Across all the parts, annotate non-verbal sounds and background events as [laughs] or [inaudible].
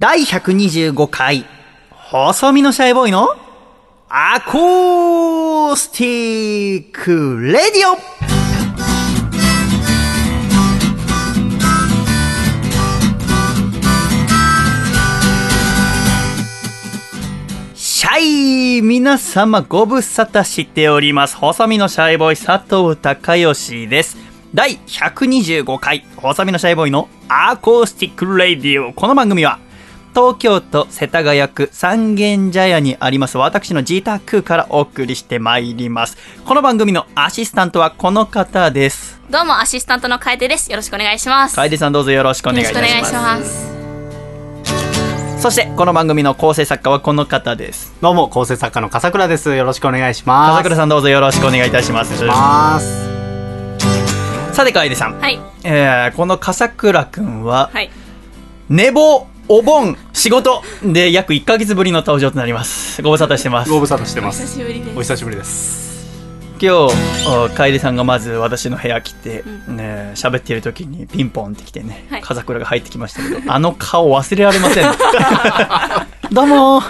第125回、細身のシャイボーイのアコースティックレディオシャイ皆様ご無沙汰しております。細身のシャイボーイ佐藤孝義です。第125回、細身のシャイボーイのアコースティックレディオ。この番組は、東京都世田谷区三軒茶屋にあります私の自宅からお送りしてまいります。この番組のアシスタントはこの方です。どうも、アシスタントの楓です。よろしくお願いします。楓さんどうぞよろしくお願いいよろしくおたします。願いします。そして、この番組の構成作家はこの方です。どうも、構成作家の笠倉です。よろしくお願いします。笠倉さんどうぞよろしくお願いいたします。ます。さて、楓さん。はい。えー、この笠倉くんは、はい。寝坊、お盆、仕事で約1ヶ月ぶりの登場となります。ご無沙汰してます。ご無沙汰してまお久す。しぶりです。お久しぶりです。今日、お楓さんがまず私の部屋来て、うね、喋っている時にピンポンって来てね、はい風倉が入ってきましたけど、あの顔忘れられません。[laughs] どうも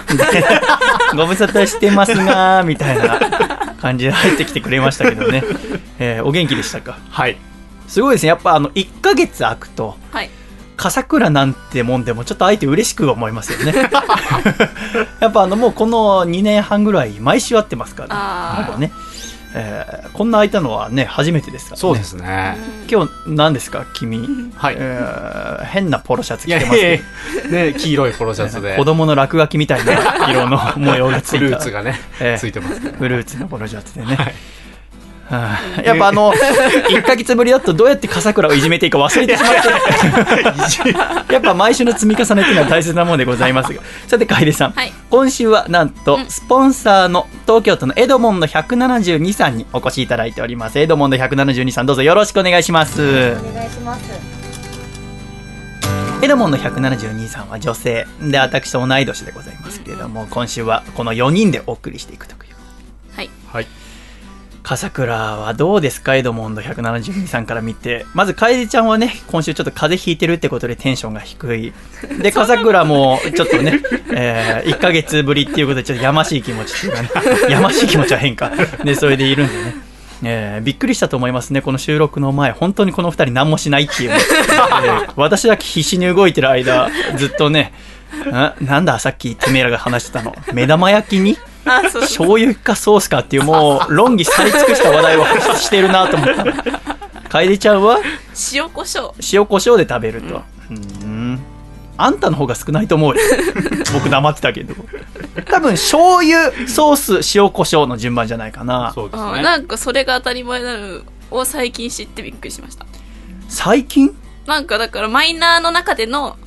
[laughs] ご無沙汰してますがーみたいな感じで入ってきてくれましたけどね。えーお元気でしたか？はい。すごいですね。やっぱあの、1ヶ月空くと、はい。笠倉なんてもんでもちょっと相手嬉しく思いますよね。[laughs] やっぱあのもうこの2年半ぐらい毎週会ってますからね、えーこんな空いたのはね初めてですからね。そうですね。今日何ですか君、はい。えー変なポロシャツ着てますいやいけや。ね、黄色いポロシャツどで。子供の落書きみたいな色の模様がつフいた。ルーツがねええ、ついてますね。フルーツのポロシャツでね、はいはあやっぱあの [laughs] 1ヶ月ぶりだとどうやって笠倉をいじめていいか忘れてしまって。やっぱ毎週の積み重ねっていうのは大切なものでございますが。さて楓さん、はい。今週はなんとうん。スポンサーの東京都のエドモンド172さんにお越しいただいております。エドモンド172さんどうぞよろしくお願いします。お願いします。エドモンド172さんは女性。で私と同い年でございますけれども今週はこの4人でお送りしていくという。はい。はい。笠倉はどうですかエドモンド。172さんから見て。まず楓ちゃんはね今週ちょっと風邪ひいてるってことでテンションが低い。[laughs] で笠倉もちょっとね、え1ヶ月ぶりっていうことでちょっとやましい気持ちっていうかね。[laughs] やましい気持ちは変か。でそれでいるんでね。えーびっくりしたと思いますねこの収録の前。本当にこの2人何もしないっていうね、[laughs] えー私だけ必死に動いてる間ずっとねあなんださっきてめえらが話してたの。目玉焼きに？醤油かソースかっていうもう論議され尽くした話題をしてるなと思った。の [laughs] 楓ちゃんは？塩コショウ。塩コショウで食べると。うん。あんたの方が少ないと思うよ。[laughs] 僕黙ってたけど。多分醤油ソース塩コショウの順番じゃないかな。そうですね。あなんかそれが当たり前なのを最近知ってびっくりしました。最近？なんかだからマイナーの中での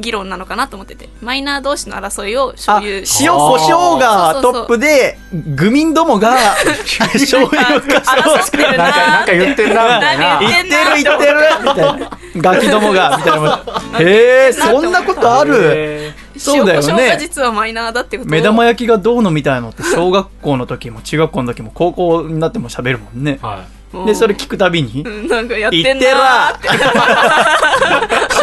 議論なのかなと思ってて。マイナー同士の争いを醤あ油。塩コショウがトップで愚民どもが [laughs] 醤油か争ってるなんか、なんか言ってんな、みたいな。言ってる。言ってるみたいなガキどもがみたいな。へえそんなことある？へそうだよね。実はマイナーだってこと。を目玉焼きがどうのみたいなのって小学校の時も中学校の時も高校になっても喋るもんね。ー。はでそれ聞くたびに？うんなんかやっ言って。てんならーって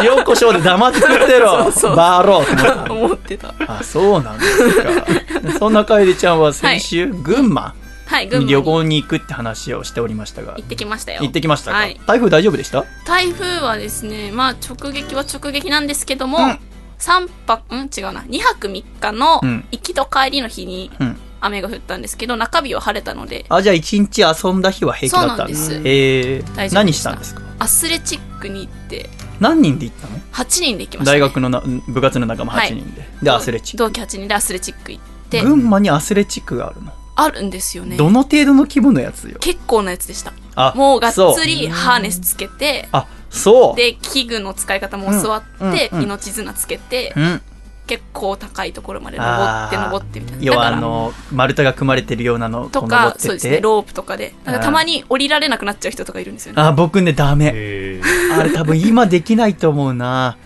塩コショウで黙って食ってろ。[laughs] そうそう。バーロー思ってた。たあそうなんですか。[laughs] そんな楓ちゃんは先週、群馬はい、群馬旅行に行くって話をしておりましたが。行ってきましたよ。行ってきましたか、はい。台風大丈夫でした？台風はですね、まあ直撃は直撃なんですけども、うん。3泊、ん違うな、2泊3日のうん。行きと帰りの日にうん。雨が降ったんですけど、中日は晴れたので、あじゃあ一日遊んだ日は平気だったんですそうなんへえ何したんですか？アスレチックに行って、何人で行ったの？8人で行きました、ね。大学のな部活の仲間8人で、でアスレチック。同期8人でアスレチック行って、群馬にアスレチックがあるの、あるんですよね。どの程度の規模のやつよ？結構なやつでした。あもうがっつりハーネスつけて、あそう。で、器具の使い方も教わって、うんうんうん。命綱つけて、うん結構高いところまで登って登ってみたいな。要はあの丸太が組まれてるようなのとかそうですね、てロープとかで。なんかたまに降りられなくなっちゃう人とかいるんですよね。あ僕ねダい。メあれ多分今できないと思うな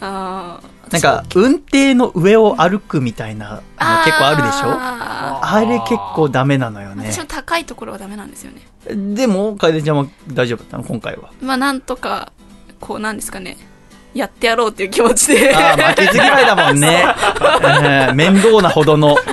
あーなんか運転の上を歩くみたいなの結構あるでしょ？ああれ結構ダメなのよねー私も高いところはダメなんですよね。でも楓ちゃんは大丈夫だったの？今回はまあなんとか、こうなんですかね。やってやろうっていう気持ちで。ああ、負けず嫌いだもんね。えー面倒なほどの。[laughs]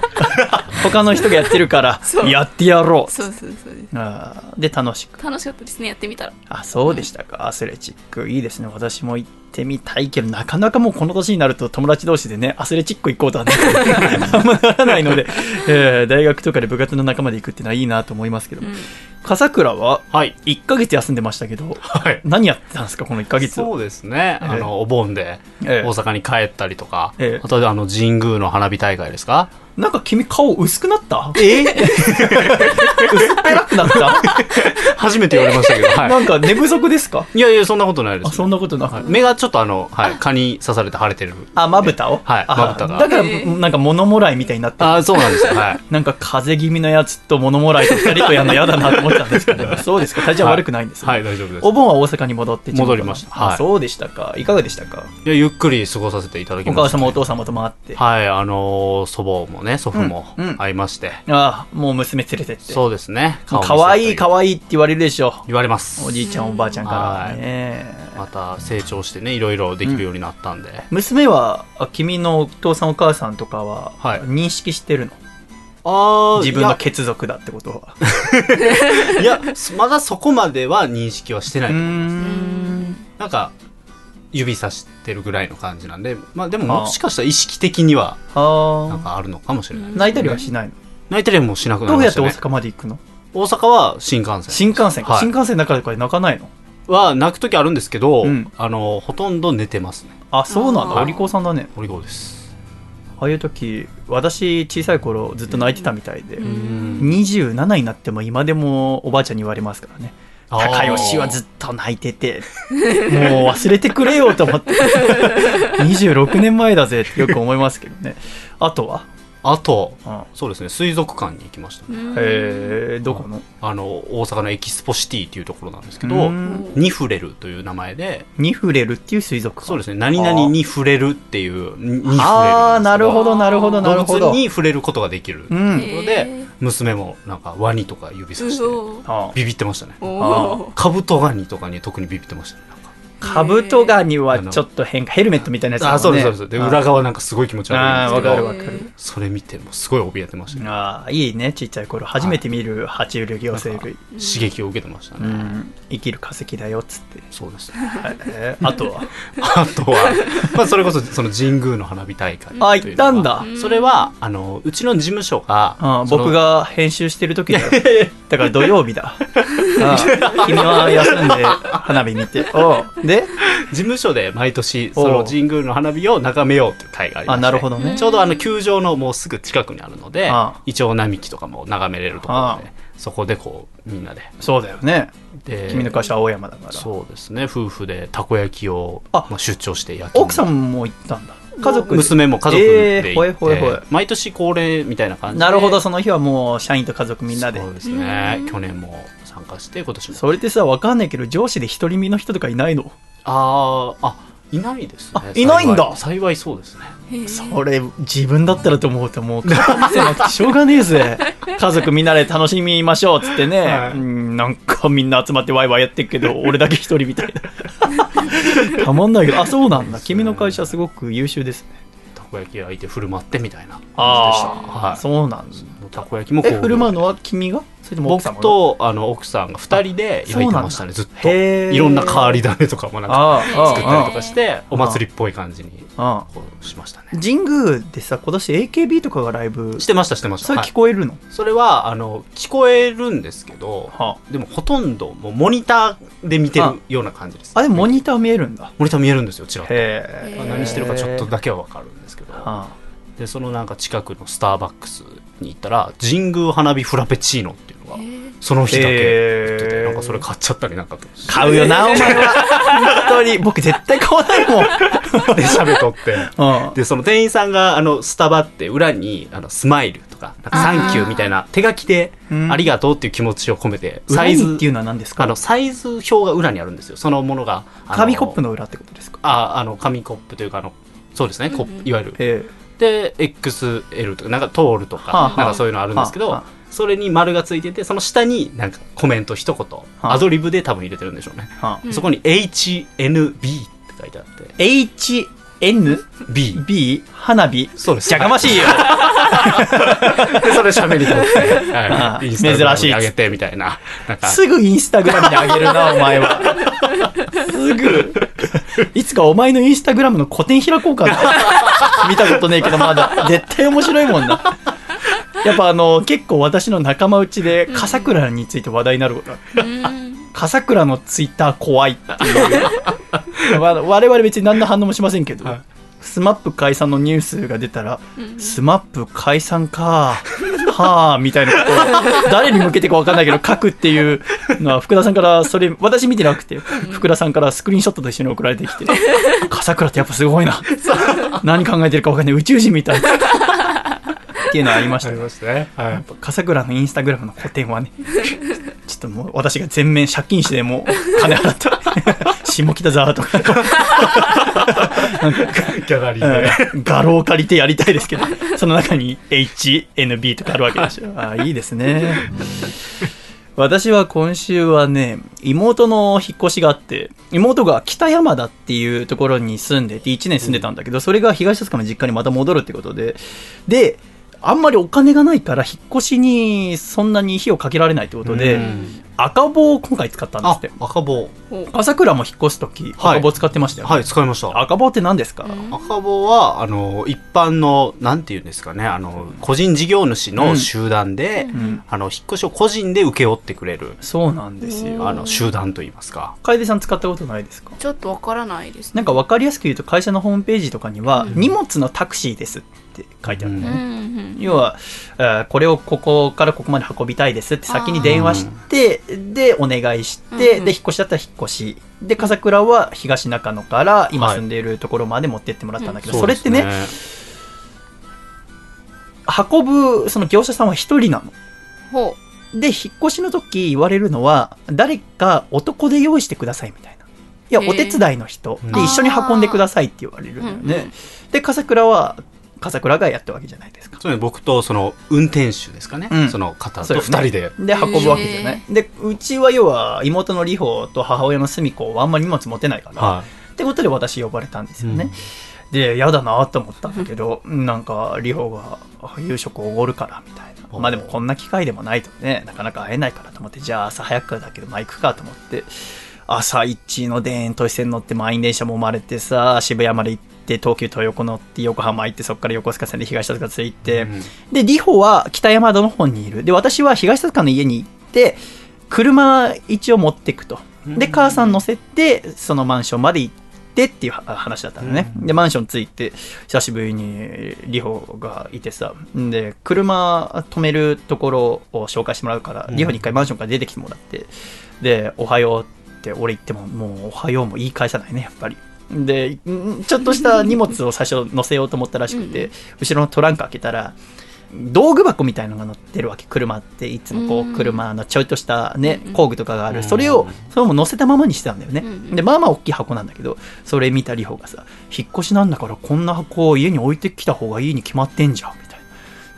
他の人がやってるからやってやろう。そうそうそうです。あーで、楽しく。楽しかったですね、やってみたら。あ、そうでしたか。アスレチック。いいですね。私も行ってみたいけど、なかなかもうこの年になると友達同士でね、アスレチック行こうとはね、[laughs] あんまならないので、えー大学とかで部活の仲間で行くってのはいいなと思いますけど、うん。笠倉ははい。1ヶ月休んでましたけど、はい。何やってたんですか、この1ヶ月。そうですね。ええあの、お盆でええ大阪に帰ったりとか、ええあとであの、神宮の花火大会ですか？なんか君顔薄くなった？え？[laughs] 薄っぺらくなった、[laughs] 初めて言われましたけど、はなんか寝不足ですか？い。いやいや、そんなことないです。あ、そんなことなく、はい目がちょっとあの、はい、蚊に刺されて腫れてる。あ、まぶたを？はいあまぶたがだから、なんか物もらいみたいになってるあそうなんですよ。はい。なんか風邪気味のやつと物もらいと二人とやるの嫌だなと思ったんですけど、[laughs] そうですか、体調は悪くないんですね。はい、大丈夫です。お盆は大阪に戻って戻りましたはいあそうでしたか。いかがでしたか？いや、ゆっくり過ごさせていただきました、お母様、お父様と回って。はい、あのー祖母もね、祖父も会いまして。ああ、もう娘連れてって。そうですね。もう可愛い可い。愛いって言われるでしょ。言われますお。じいちゃん、おばあちゃんからね。また成長してね、いろいろできるようになったんで。娘は、あ君のお父さんお母さんとかは、はい認識してるの？あ自分の血族だってことは。[laughs] いや、まだそこまでは認識はしてなうーい。ん。なんか、指さしてるぐらいの感じなんで、まあでももしかしたら意識的には、なんあかあるのかもしれない。うん泣いたりはしないの？泣いてりゃもうしなくなどうやって大りましたね。阪まで行くの？大阪は新幹線。新幹線か、はい新幹線の中でこれ泣かないの？は泣くときあるんですけど、うんあの、ほとんど寝てますね。あそうなんだお利口さんだねオリゴです。ああいう時私小さい頃ずっと泣いてたみたいで、うん。27になっても今でもおばあちゃんに言われますからね。高吉はずっと泣いててもう忘れてくれよと思って。26年前だぜってよく思いますけどね。あとは、あと、うん。そうですね、水族館に行きましたね。うん。えー、どこの？あの、大阪のエキスポシティっていうところなんですけうど、ん。ニフレルという名前で、ニフレルっていう水族館。そうですね、何々に触れるっていう、ニニフレルああなるほどなるほどなる動ほど。物に触れることができる。うんところで、娘もなんかワニとか指さして、ビビってましたね。カブトガニとかに特にビビってましたね。カブトガニはちょっと変かヘルメットみたいなやつね。あ、そうです、そうです。で、あ裏側なんかすごい気持ち悪いあーんですけど、わかるわかる。それ見てもすごい怯えてましたね。ああいいねちっちゃい頃初めて見る爬虫類両生類、刺激を受けてましたね。うん、生きる化石だよっつって、そうですね。えーあとは？[laughs] あとは、まあ、それこそ、その神宮の花火大会。あ行ったんだ、うんそれは、あの、うちの事務所が、あその僕、が編集してる時だよ。[laughs] だから土曜日だ。あ君は休んで花火見て。[laughs] おうで事務所で毎年、その神宮の花火を眺めようっていう会がありまして。あなるほどね。ちょうどあの、球場のもうすぐ近くにあるのであ、イチョウ並木とかも眺めれるところで、そこでこう、みんなで。そうだよね。で君の会社は青山だから。そうですね、夫婦でたこ焼きを、あ。まあ、出張して焼き奥さんも行ったんだ。家族で。娘も家族でえーほ行って、いほいほい毎年恒例みたいな感じで。なるほど。その日はもう社員と家族みんなで。そうですね。うん。去年も参加して今年も。それってさわかんないけど上司で独り身の人とかいないの？あーあいないですね。あいないんだ。幸幸いそうですね。それ自分だったらと思うともうしょうがねえぜ。家族みんなで楽しみましょうっつってね、はい。うんなんかみんな集まってワイワイやってるけど俺だけ一人みたいな。[laughs] たまんないけど。あそうなんだ。君の会社すごく優秀ですね。たこ焼き焼いて振る舞ってみたいな感じでした。ああ、はい。そうなんだたこ焼きもこえ振る舞うのは君が？僕がとあの奥さんが2人で焼いてましたねずっと。いろんな変わり種とかもなんか作ったりあとかしてお祭りっぽい感じにしましたね。神宮でさ今年 AKB とかがライブ。してましたしてました。それはい聞こえるの、それはあの聞こえるんですけどはでもほとんどもうモニターで見てるあような感じです。あでもモニター見えるんだ。モニター見えるんですよちらっと何してるかちょっとだけは分かるんですけど。はでそのなんか近くのスターバックスに行ったら神宮花火フラペチーノっていうのがその日だけ売っててなんかそれ買っちゃったりなんか。と買うよな、お前は。本当に。僕絶対買わないもん。[laughs] で喋っとって。うん。でその店員さんがあのスタバって裏にあのスマイルとかなんかサンキューみたいな手書きでうん。ありがとうっていう気持ちを込めてササイズっていうのは何ですか？あのサイズ表が裏にあるんですよ。そのものが紙コップの裏ってことですか？ああの紙コップというかあのそうですね、コップいわゆる。えで XL とかなんかトールとか、はあはあ。なんかそういうのあるんですけど、はあはそれに丸がついててその下になんかコメント一言、あ。アドリブで多分入れてるんでしょうね、そこに HNB って書いて書いてあって。HNB B. 花火。そうです。じゃがましいよ。でそれ喋りとって、ああはい、インスタグラム珍しい。に上げてみたいな。なんか。すぐインスタグラムにあげるなお前は。すぐ。いつかお前のインスタグラムの個展開こうかな見たことねえけどまだ。絶対面白いもんな。やっぱあの結構私の仲間内で笠倉について話題になること。があるうん笠倉のツイッター怖いっていう。[laughs] まあ我々別に何の反応もしませんけど、はい。スマップ解散のニュースが出たら、うん。スマップ解散かはあみたいなことを誰に向けてか分かんないけど書くっていうのは福田さんからそれ私見てなくて福田さんからスクリーンショットと一緒に送られてきて笠倉ってやっぱすごいな。何考えてるか分かんない。宇宙人みたい。っていうのはありましたよありましたね、はい、笠倉のインスタグラムの個展はねともう私が全面借金してもう金払って [laughs] 下北沢とか。[laughs] ギャラリーで、うん。画廊借りてやりたいですけど。その中に HNB とかあるわけでしょ [laughs] あいいですね。私は今週はね妹の引っ越しがあって妹が北山田っていうところに住んでて1年住んでたんだけど、それが東戸塚の実家にまた戻るってことで。であんまりお金がないから引っ越しにそんなに火をかけられないってことで、うん。赤棒を今回使ったんですあって。赤棒。ほう朝倉も引っ越す時はい。赤棒使ってましたよ、ね。はい使いました。赤棒って何ですか、うん。赤棒はあの一般のなんていうんですかねあの個人事業主の集団で、うん。あの引っ越しを個人で請け負ってくれるそうなんですうんよ。あの集団といいますか。楓さん使ったことないですか？ちょっとわからないですね。なんか分かりやすく言うと会社のホームページとかには、うん。荷物のタクシーですって書いてあるんだうん要は、えーこれをここからここまで運びたいですって先に電話してでお願いして、うんで引っ越しだったら引っ越し。で笠倉は東中野から今はい。住んでいるところまで持ってってもらったんだけど、うそれってねです運ぶその業者さんは一人なの。ほで引っ越しの時言われるのは誰か男で用意してくださいみたいな。いやお手伝いの人。うんで一緒に運んでくださいって言われるんだよね、で笠倉は笠倉がやったわけじゃないですか。つまり僕とその運転手ですかね、うん。その方とそうですね。二人で。で運ぶわけじゃない。でうちは要は妹の里穂と母親の澄子はあんまり荷物持てないから、はってことで私呼ばれたんですよね、で嫌だなと思ったんだけどなんか里穂が夕食おごるからみたいな。おまあでもこんな機会でもないとねなかなか会えないからと思ってじゃあ朝早くからだけどまあ行くかと思って朝一の田園都市線乗って満員電車も生まれてさ渋谷まで行って東急東横乗って横浜行ってそこから横須賀線で東戸塚ついて、うんで、リホは北山田の方にいる。で、私は東戸塚の家に行って、車一応持っていくと。で、母さん乗せて、そのマンションまで行ってっていうは話だったのね。うんで、マンション着いて、久しぶりにリホがいてさ、で、車止めるところを紹介してもらうから、うんリホに一回マンションから出てきてもらって、で、おはようって俺言っても、もうおはようも言い返さないね、やっぱり。で、んちょっとした荷物を最初乗せようと思ったらしくて、うん後ろのトランク開けたら、道具箱みたいのが乗ってるわけ。車っていつもこううん。車のちょいとしたねうん工具とかがあうん。るそれをそれも乗せたままにしてたんだよね。うんでまあまあ大きい箱なんだけどそれ見たリホがさ引っ越しなんだからこんな箱を家に置いてきた方がいいに決まってんじゃんみたいな。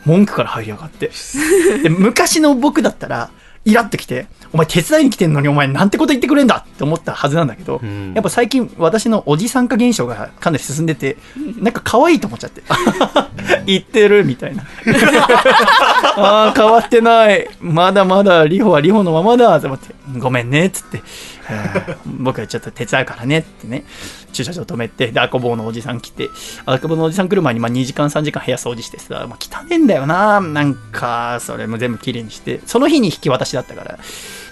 文句から入りやがって。[laughs] で昔の僕だったらイラってきてお前手伝いに来てんのにお前なんてこと言ってくれんだって思ったはずなんだけど、うん。やっぱ最近私のおじさん化現象がかなり進んでてなんか可愛いと思っちゃって。[laughs] 言ってるみたいな。[laughs] ああ変わってない。まだまだリホはリホのままだと思って。ごめんねっつって、[laughs] えー僕はちょっと手伝うからねってね駐車場止めてで赤坊のおじさん来て赤坊のおじさん来る前にまあ2時間3時間部屋掃除してさ、まあ、汚ねえんだよななんかそれも全部きれいにしてその日に引き渡しだったから。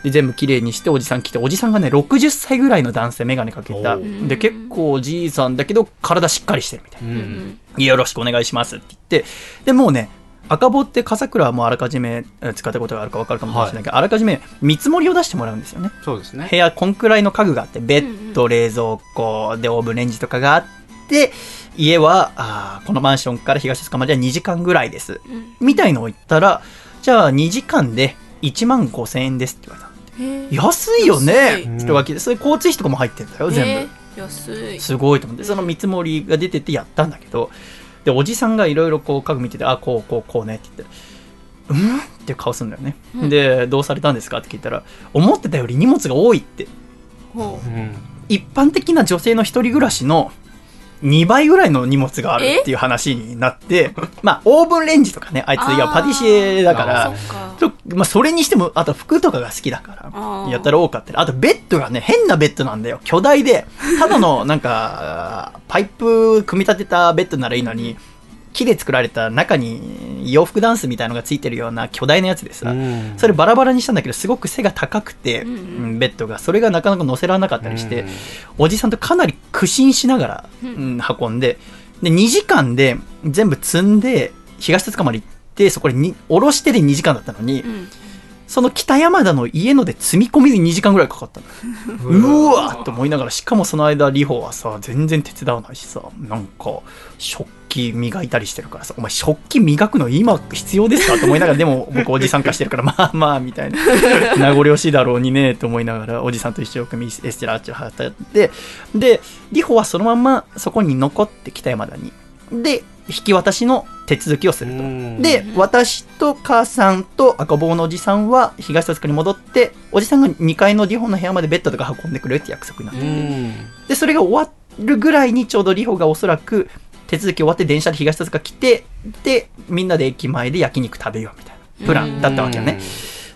で全部きれいにしておじさん来ておじさんがね60歳ぐらいの男性眼鏡かけた。で結構おじいさんだけど体しっかりしてるみたいな。ううんん。よろしくお願いしますって言って、で、もうね、赤棒って笠倉はもうあらかじめえー使ったことがあるか分かるかもしれないけど、あらかじめ見積もりを出してもらうんですよね。そうですね。部屋、こんくらいの家具があって、ベッド、冷蔵庫、で、オーブンレンジとかがあって、家は、あーこのマンションから東戸塚までは2時間ぐらいです。うんみたいのを言ったら、じゃあ2時間で1万5千円ですって言われた安いよね。安い。って言うわけで、それ交通費とかも入ってんだよ、全部。安い。すごいと思ってその見積もりが出ててやったんだけどでおじさんがいろいろこう家具見ててあこうこうこうねって言ってうん？っていう顔するんだよね、うん。でどうされたんですか？って聞いたら思ってたより荷物が多いって。ほうん。一般的な女性の一人暮らしの2倍ぐらいの荷物があるっていう話になって、まあ、オーブンレンジとかね、あいつ、いや、パティシエだかあらそ、まあ、それにしても、あと服とかが好きだからやったら多かったり。あとベッドがね、変なベッドなんだよ。巨大で、ただの、なんか、パイプ組み立てたベッドならいいのに、木で作られた中に洋服ダンスみたいのがついてるような巨大なやつでさ、うん。それバラバラにしたんだけど、すごく背が高くて、うんベッドが、それがなかなか乗せられなかったりして、うん。おじさんとかなり苦心しながら、ううんん運んで、で、2時間で全部積んで、東戸塚まで行って、そこでに下ろしてで2時間だったのに、うん。その北山田の家ので積み込みで2時間ぐらいかかったの。うわーって思いながら、しかもその間、リホはさ、全然手伝わないしさ、なんか、食器磨いたりしてるからさ、お前食器磨くの今必要ですか？と思いながら、でも僕おじさん化してるから、[laughs] まあまあ、みたいな。[laughs] 名残惜しいだろうにね、と思いながら、おじさんと一生懸命エステラあっちを働いて、で、リホはそのまんまそこに残って北山田に。で、引き渡しの手続きをすると。うんで、私と母さんと赤棒のおじさんは東戸塚に戻って、おじさんが2階のリホの部屋までベッドとか運んでくれるって約束になってて、うんで、それが終わるぐらいにちょうどリホがおそらく手続き終わって電車で東戸塚来て、で、みんなで駅前で焼肉食べようみたいなプランだったわけよね。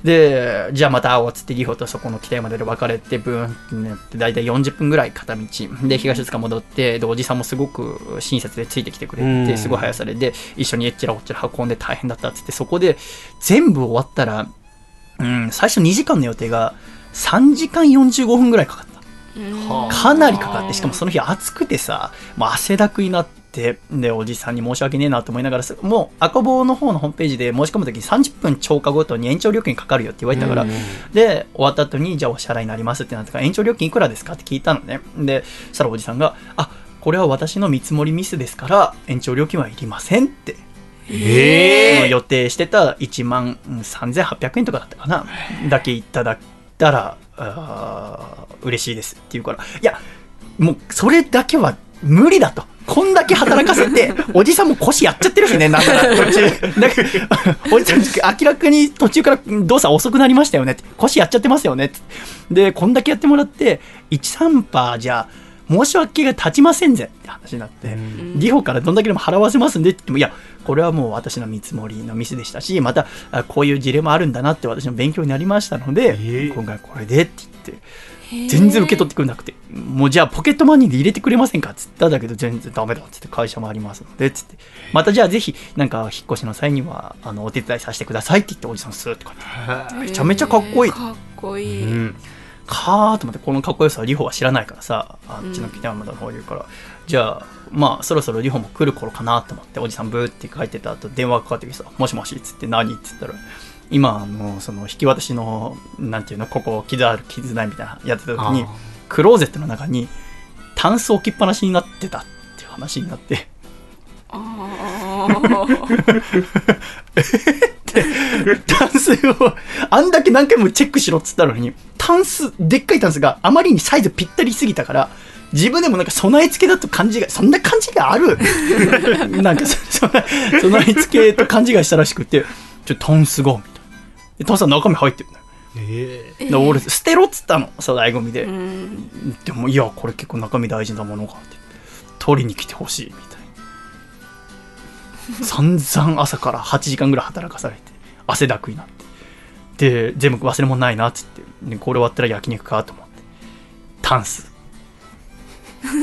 で、じゃあまた会おうっつって、リホとそこの北山で別れて、ブーンってなって、だいたい40分ぐらい片道。で、東塚戻って、で、おじさんもすごく親切でついてきてくれうて、んすごい速さで、で、一緒にえっちらおっちら運んで大変だったっつって、そこで全部終わったら、うん、最初2時間の予定が3時間45分ぐらいかかった。かなりかかって、しかもその日暑くてさ、もう汗だくになって、で、おじさんに申し訳ねえなと思いながら、もう赤棒の方のホームページで申し込むときに30分超過ごとに延長料金かかるよって言われたから、うんで、終わった後に、じゃあお支払いになりますってなったから、延長料金いくらですかって聞いたのね。で、そしたらおじさんが、あ、これは私の見積もりミスですから、延長料金はいりませんって。ええ予定してた1万3800円とかだったかな。だけいただいたら、あー嬉しいですって言うから、いや、もうそれだけは無理だと。こんだけ働かせて、[laughs] おじさんも腰やっちゃってるしね、なんなら途中。[laughs] なんかおじさん、明らかに途中から動作遅くなりましたよね。腰やっちゃってますよね。で、こんだけやってもらって、1、3%じゃ申し訳が立ちませんぜって話になって。うんリホからどんだけでも払わせますんでって言っても、いや、これはもう私の見積もりのミスでしたし、また、あこういう事例もあるんだなって私の勉強になりましたので、ええ今回これでって言って、全然受け取ってくれなくて、もうじゃあポケットマネーで入れてくれませんかっつったんだけど、全然ダメだっつって会社もありますので、つって、またじゃあぜひ、なんか引っ越しの際には、あの、お手伝いさせてくださいって言って、おじさんスーってこうやって、めちゃめちゃかっこいい。かっこいい、うん。かーと思って、このかっこよさはリホは知らないからさ、あっちの北山田の方にいるから、じゃあ、まあ、そろそろリホも来る頃かなと思って、おじさんブーって帰ってた後、電話かかってきてさ、もしもしっつって何って言ったら、今、あの、その、引き渡しの、なんていうの、ここ、傷ある、傷ないみたいな、やってた時にクローゼットの中に、タンス置きっぱなしになってたっていう話になって、あータンスを、あんだけ何回もチェックしろっつったのに、タンス、でっかいタンスがあまりにサイズぴったりすぎたから、自分でもなんか備え付けだと勘違い、そんな勘違いある。[laughs] なんかそ、そ備え付けと勘違いしたらしくて、ちょ、タンスが、みたいな。でタンスは中身入ってるんだよ。ええで俺、捨てろっつったの、粗大ゴミで。うんでも、いや、これ結構中身大事なものがって。取りに来てほしい、みたいな。散々朝から8時間ぐらい働かされて、汗だくになって。で、全部忘れ物ないなっつって。で、これ終わったら焼肉かと思って。タンス。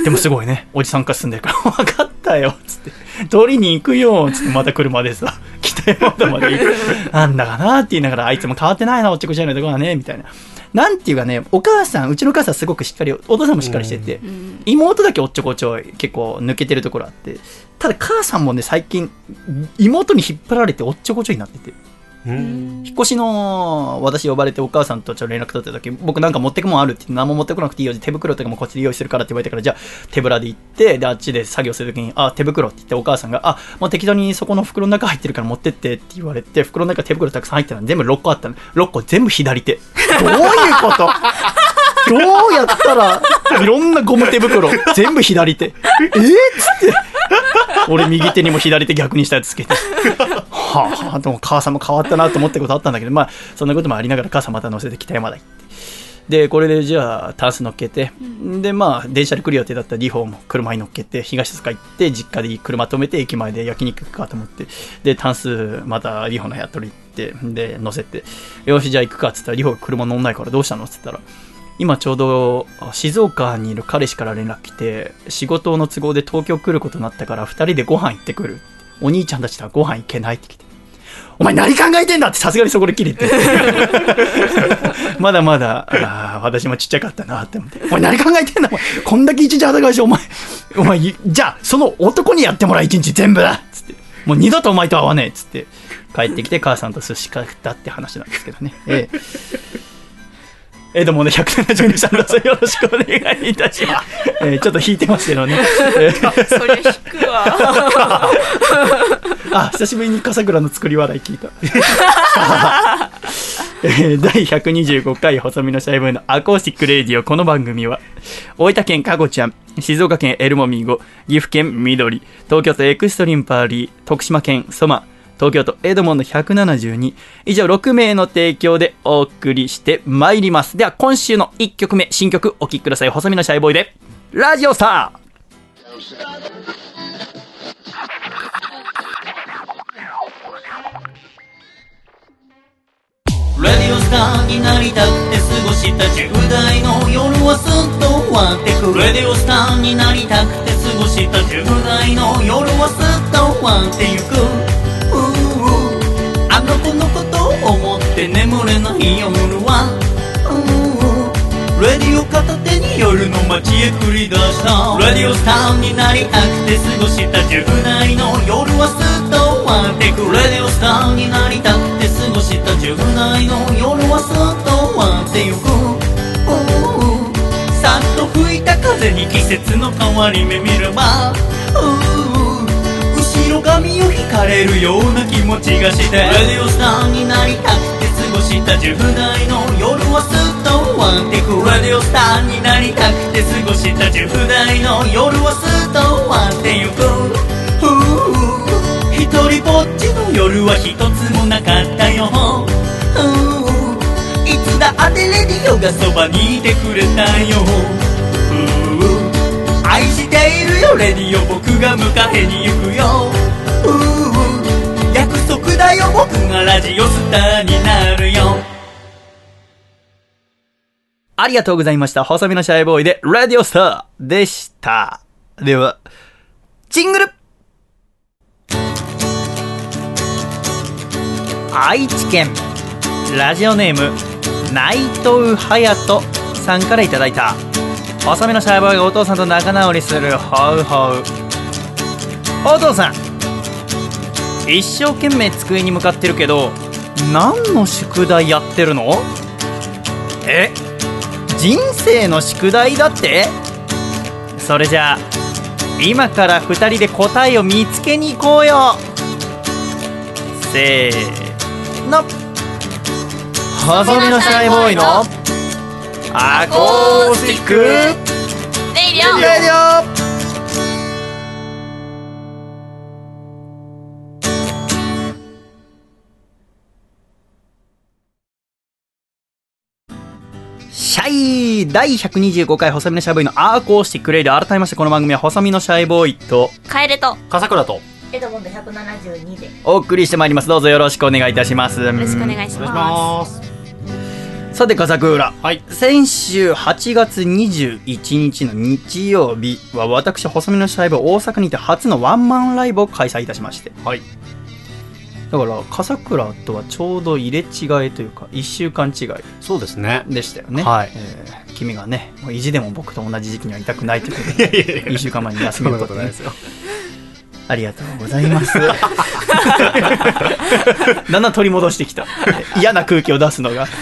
でもすごいね、おじさんから住んでるから、[laughs] 分かったよ、つって。取りに行くよ、つってまた車でさ、[laughs] 北山田まで行く。[laughs] なんだかなって言いながら、あいつも変わってないな、おっちょこちょいのとこはね、みたいな。なんていうかね、お母さん、うちのお母さんすごくしっかり、お父さんもしっかりしてて、うん妹だけおっちょこちょい結構抜けてるところあって、ただ母さんもね、最近、妹に引っ張られておっちょこちょいになってて、うん引っ越しの私呼ばれてお母さんとちょっと連絡取った時、僕なんか持ってくもんあるって何も持ってこなくていいよ、手袋とかもこっちで用意するからって言われたから、じゃあ手ぶらで行って、で、あっちで作業する時に、あ、手袋って言ってお母さんが、あ、もう適当にそこの袋の中入ってるから持ってってって言われて、袋の中手袋たくさん入ってたの全部6個あったの。6個全部左手。どういうこと？[laughs] どうやったら、いろんなゴム手袋、全部左手。え？ー、っつって。俺右手にも左手逆にしたやつつけて。[laughs] はあ、でも母さんも変わったなと思ったことあったんだけど、まあ、そんなこともありながら母さんまた乗せて北山田行って。で、これでじゃあ、タンス乗っけて、で、まあ、電車で来る予定だったリホーも車に乗っけて、東塚行って、実家で車止めて、駅前で焼肉行くかと思って、で、タンス、またリホの部屋取り行って、で、乗せて、よし、じゃあ行くかっつったら、リホが車乗んないからどうしたのっつったら、今ちょうど静岡にいる彼氏から連絡来て、仕事の都合で東京来ることになったから、二人でご飯行ってくる。お兄ちゃんたちとはご飯行けないって来て。お前何考えてんだってさすがにそこで切れて。[laughs] まだまだ、あ私もちっちゃかったなって思って。お前何考えてんだお前こんだけ一日働かして、お前、お前、じゃあ、その男にやってもらう一日全部だっつって。もう二度とお前と会わねえっつって。帰ってきて母さんと寿司食ったって話なんですけどね。ええ。えー、どうもね、172さんどうぞよろしくお願いいたします。[laughs] えーちょっと弾いてますけどね。[laughs] えーそりゃ引くわ。[laughs] あ、久しぶりに笠倉の作り笑い聞いた。えー第125回細身のシャイボーイのアコースティックレディオこの番組は大分県かごちゃん静岡県エルモミーゴ岐阜県緑東京都エクストリームパーリー徳島県ソマ東京都エドモンド172以上6名の提供でお送りしてまいります。では今週の1曲目新曲お聴きください。細身のシャイボーイでラジオスター。ラディオスターになりたくて過ごした10代の夜はすっと終わってくラディオスターになりたくて過ごした10代の夜はすっと終わってゆくの子のことを思って眠れない夜は。ううラディオ片手に夜の街へ繰り出した。ラディオスターになりたくて過ごした10代の夜はすっと終わってく。ラディオスターになりたくて過ごした10代の夜はすっと終わってゆく。ううさっと吹いた風に季節の変わり目見れば。うう後ろ髪を引かれるような気持ちがして。ラディオスターになりたくて過ごした10代の夜はすっと終わってく。ラディオスターになりたくて過ごした10代の夜はすっと終わってゆく。ふう。一人ぼっちの夜は一つもなかったよ。いつだってレディオがそばにいてくれたよ。愛しているよレディオ。僕が迎えに行くよ。だよ僕がラジオスターになるよありがとうございました。細身のシャイボーイで、ラディオスターでした。では、ジングル愛知県、ラジオネーム、内藤隼人さんからいただいた、細身のシャイボーイがお父さんと仲直りする、ホウホウ。お父さん、一生懸命机に向かってるけど、何の宿題やってるの？え？人生の宿題だって？それじゃあ今から2人で答えを見つけに行こうよ。せーの。細身のシャイボーイのアコースティック。レイディオ第125回細身のシャイボーイのアーコースティックレイディオ改めましてこの番組は細身のシャイボーイとカエルと笠倉とエドモンド172で。お送りしてまいります。どうぞよろしくお願いいたします。よよろしくお願いします。さて笠倉。はい。先週8月21日の日曜日は私細身のシャイボーイ大阪にて初のワンマンライブを開催いたしまして。はい。だから笠倉とはちょうど入れ違いというか1週間違い。そうですね。でしたよね、はい。えー君がねもう意地でも僕と同じ時期にはいたくないということで [laughs] 1週間前に休みを取って、ね、す。よ。ありがとうございます。[laughs] だんだん取り戻してきた。嫌な空気を出すのが。す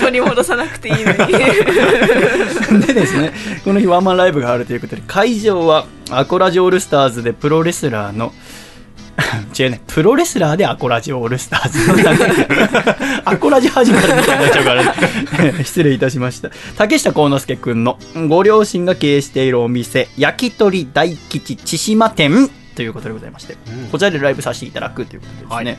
取り戻さなくていいのに。[laughs] でですねこの日ワンマンライブがあるということで会場はアコラジオールスターズでプロレスラーの [laughs] 違うね。プロレスラーでアコラジオールスターズ [laughs] アコラジ始まるみたいになっちゃうから、ね、[laughs] 失礼いたしました。竹下幸之助くんのご両親が経営しているお店焼き鳥大吉千島店ということでございまして、うん。こちらでライブさせていただくということでですね、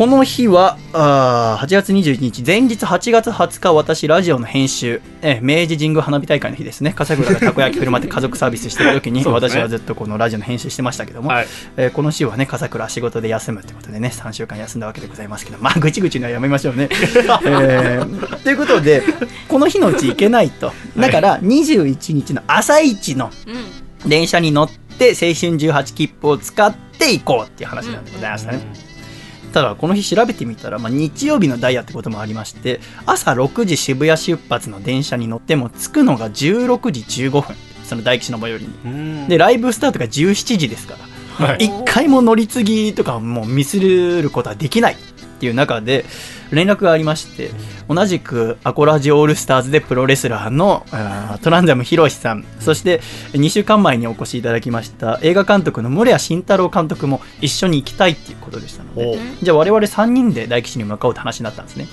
この日は、あー8月21日、前日8月20日、私、ラジオの編集、えー明治神宮花火大会の日ですね、笠倉がたこ焼き振る舞って家族サービスしてる時に、[laughs] ね私はずっとこのラジオの編集してましたけども、はいえーこの週はね、笠倉仕事で休むってことでね、3週間休んだわけでございますけど、[laughs] まあ、ぐちぐちのはやめましょうね。[laughs] えーということで、この日のうち行けないと。だから、21日の朝一のうん電車に乗って、青春18切符を使って行こうっていう話なんでございましたね。ただこの日調べてみたら、まあ、日曜日のダイヤってこともありまして朝6時渋谷出発の電車に乗っても着くのが16時15分。その大吉の最寄りに。うん。でライブスタートが17時ですからはい。一回も乗り継ぎとかもうミスることはできないっていう中で連絡がありまして同じくアコラジオールスターズでプロレスラーのトランザムヒロシさんそして2週間前にお越しいただきました映画監督の村谷慎太郎監督も一緒に行きたいっていうことでしたのでおじゃあ我々3人で大吉に向かおうって話になったんですね。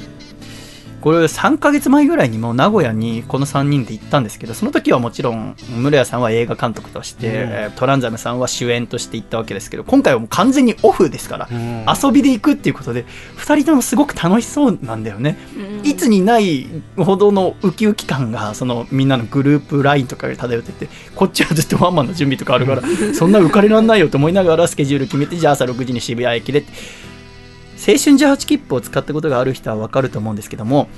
これ3ヶ月前ぐらいにも名古屋にこの3人で行ったんですけどその時はもちろん室谷さんは映画監督として、うん。えートランザムさんは主演として行ったわけですけど今回はもう完全にオフですから、うん遊びで行くっていうことで2人ともすごく楽しそうなんだよね、うん。いつにないほどのウキウキ感がそのみんなのグループ LINE とかで漂っててこっちはずっとワンマンの準備とかあるからそんな浮かれらんないよと思いながらスケジュール決めてじゃあ朝6時に渋谷駅で青春18切符を使ったことがある人は分かると思うんですけども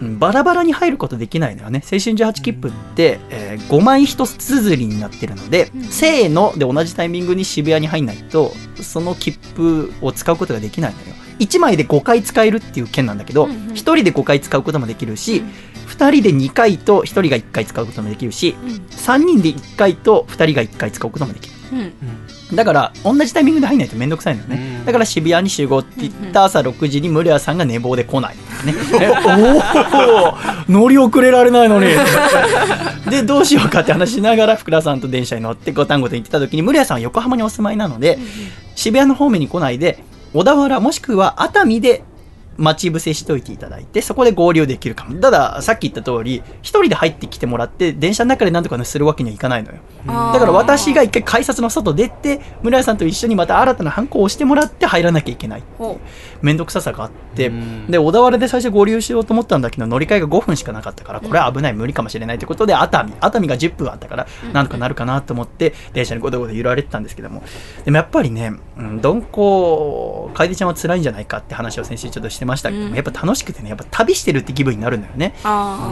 うんバラバラに入ることできないのよね。青春18切符って、え5枚一つ綴りになってるので、せーので同じタイミングに渋谷に入んないとその切符を使うことができないのよ。1枚で5回使えるっていう件なんだけど、うんうん。1人で5回使うこともできるし、2人で2回と1人が1回使うこともできるし3人で1回と2人が1回使うこともできる。うんだから同じタイミングで入んないとめんどくさいのよね、うん。だから渋谷に集合って言った朝6時にムレアさんが寝坊で来ない。ね [laughs] えお [laughs] お乗り遅れられないのに。でどうしようかって話しながら福田さんと電車に乗って五反五と行ってた時にムレアさんは横浜にお住まいなので、渋谷の方面に来ないで小田原もしくは熱海で待ち伏せしといていただいてそこで合流できるかも。たださっき言った通り一人で入ってきてもらって電車の中で何とかするわけにはいかないのよ。だから私が一回改札の外出て村屋さんと一緒にまた新たなハンコを押してもらって入らなきゃいけないほ面倒くささがあって。うん。で小田原で最初合流しようと思ったんだけど乗り換えが5分しかなかったからこれは危ない無理かもしれないということで熱海。熱海が10分あったからなんとかなるかなと思って電車にゴトゴト揺られてたんですけども。でもやっぱりねうん鈍行楓ちゃんは辛いんじゃないかって話を先週ちょっとしてましたけどもうん。やっぱ楽しくてねやっぱ旅してるって気分になるんだよね。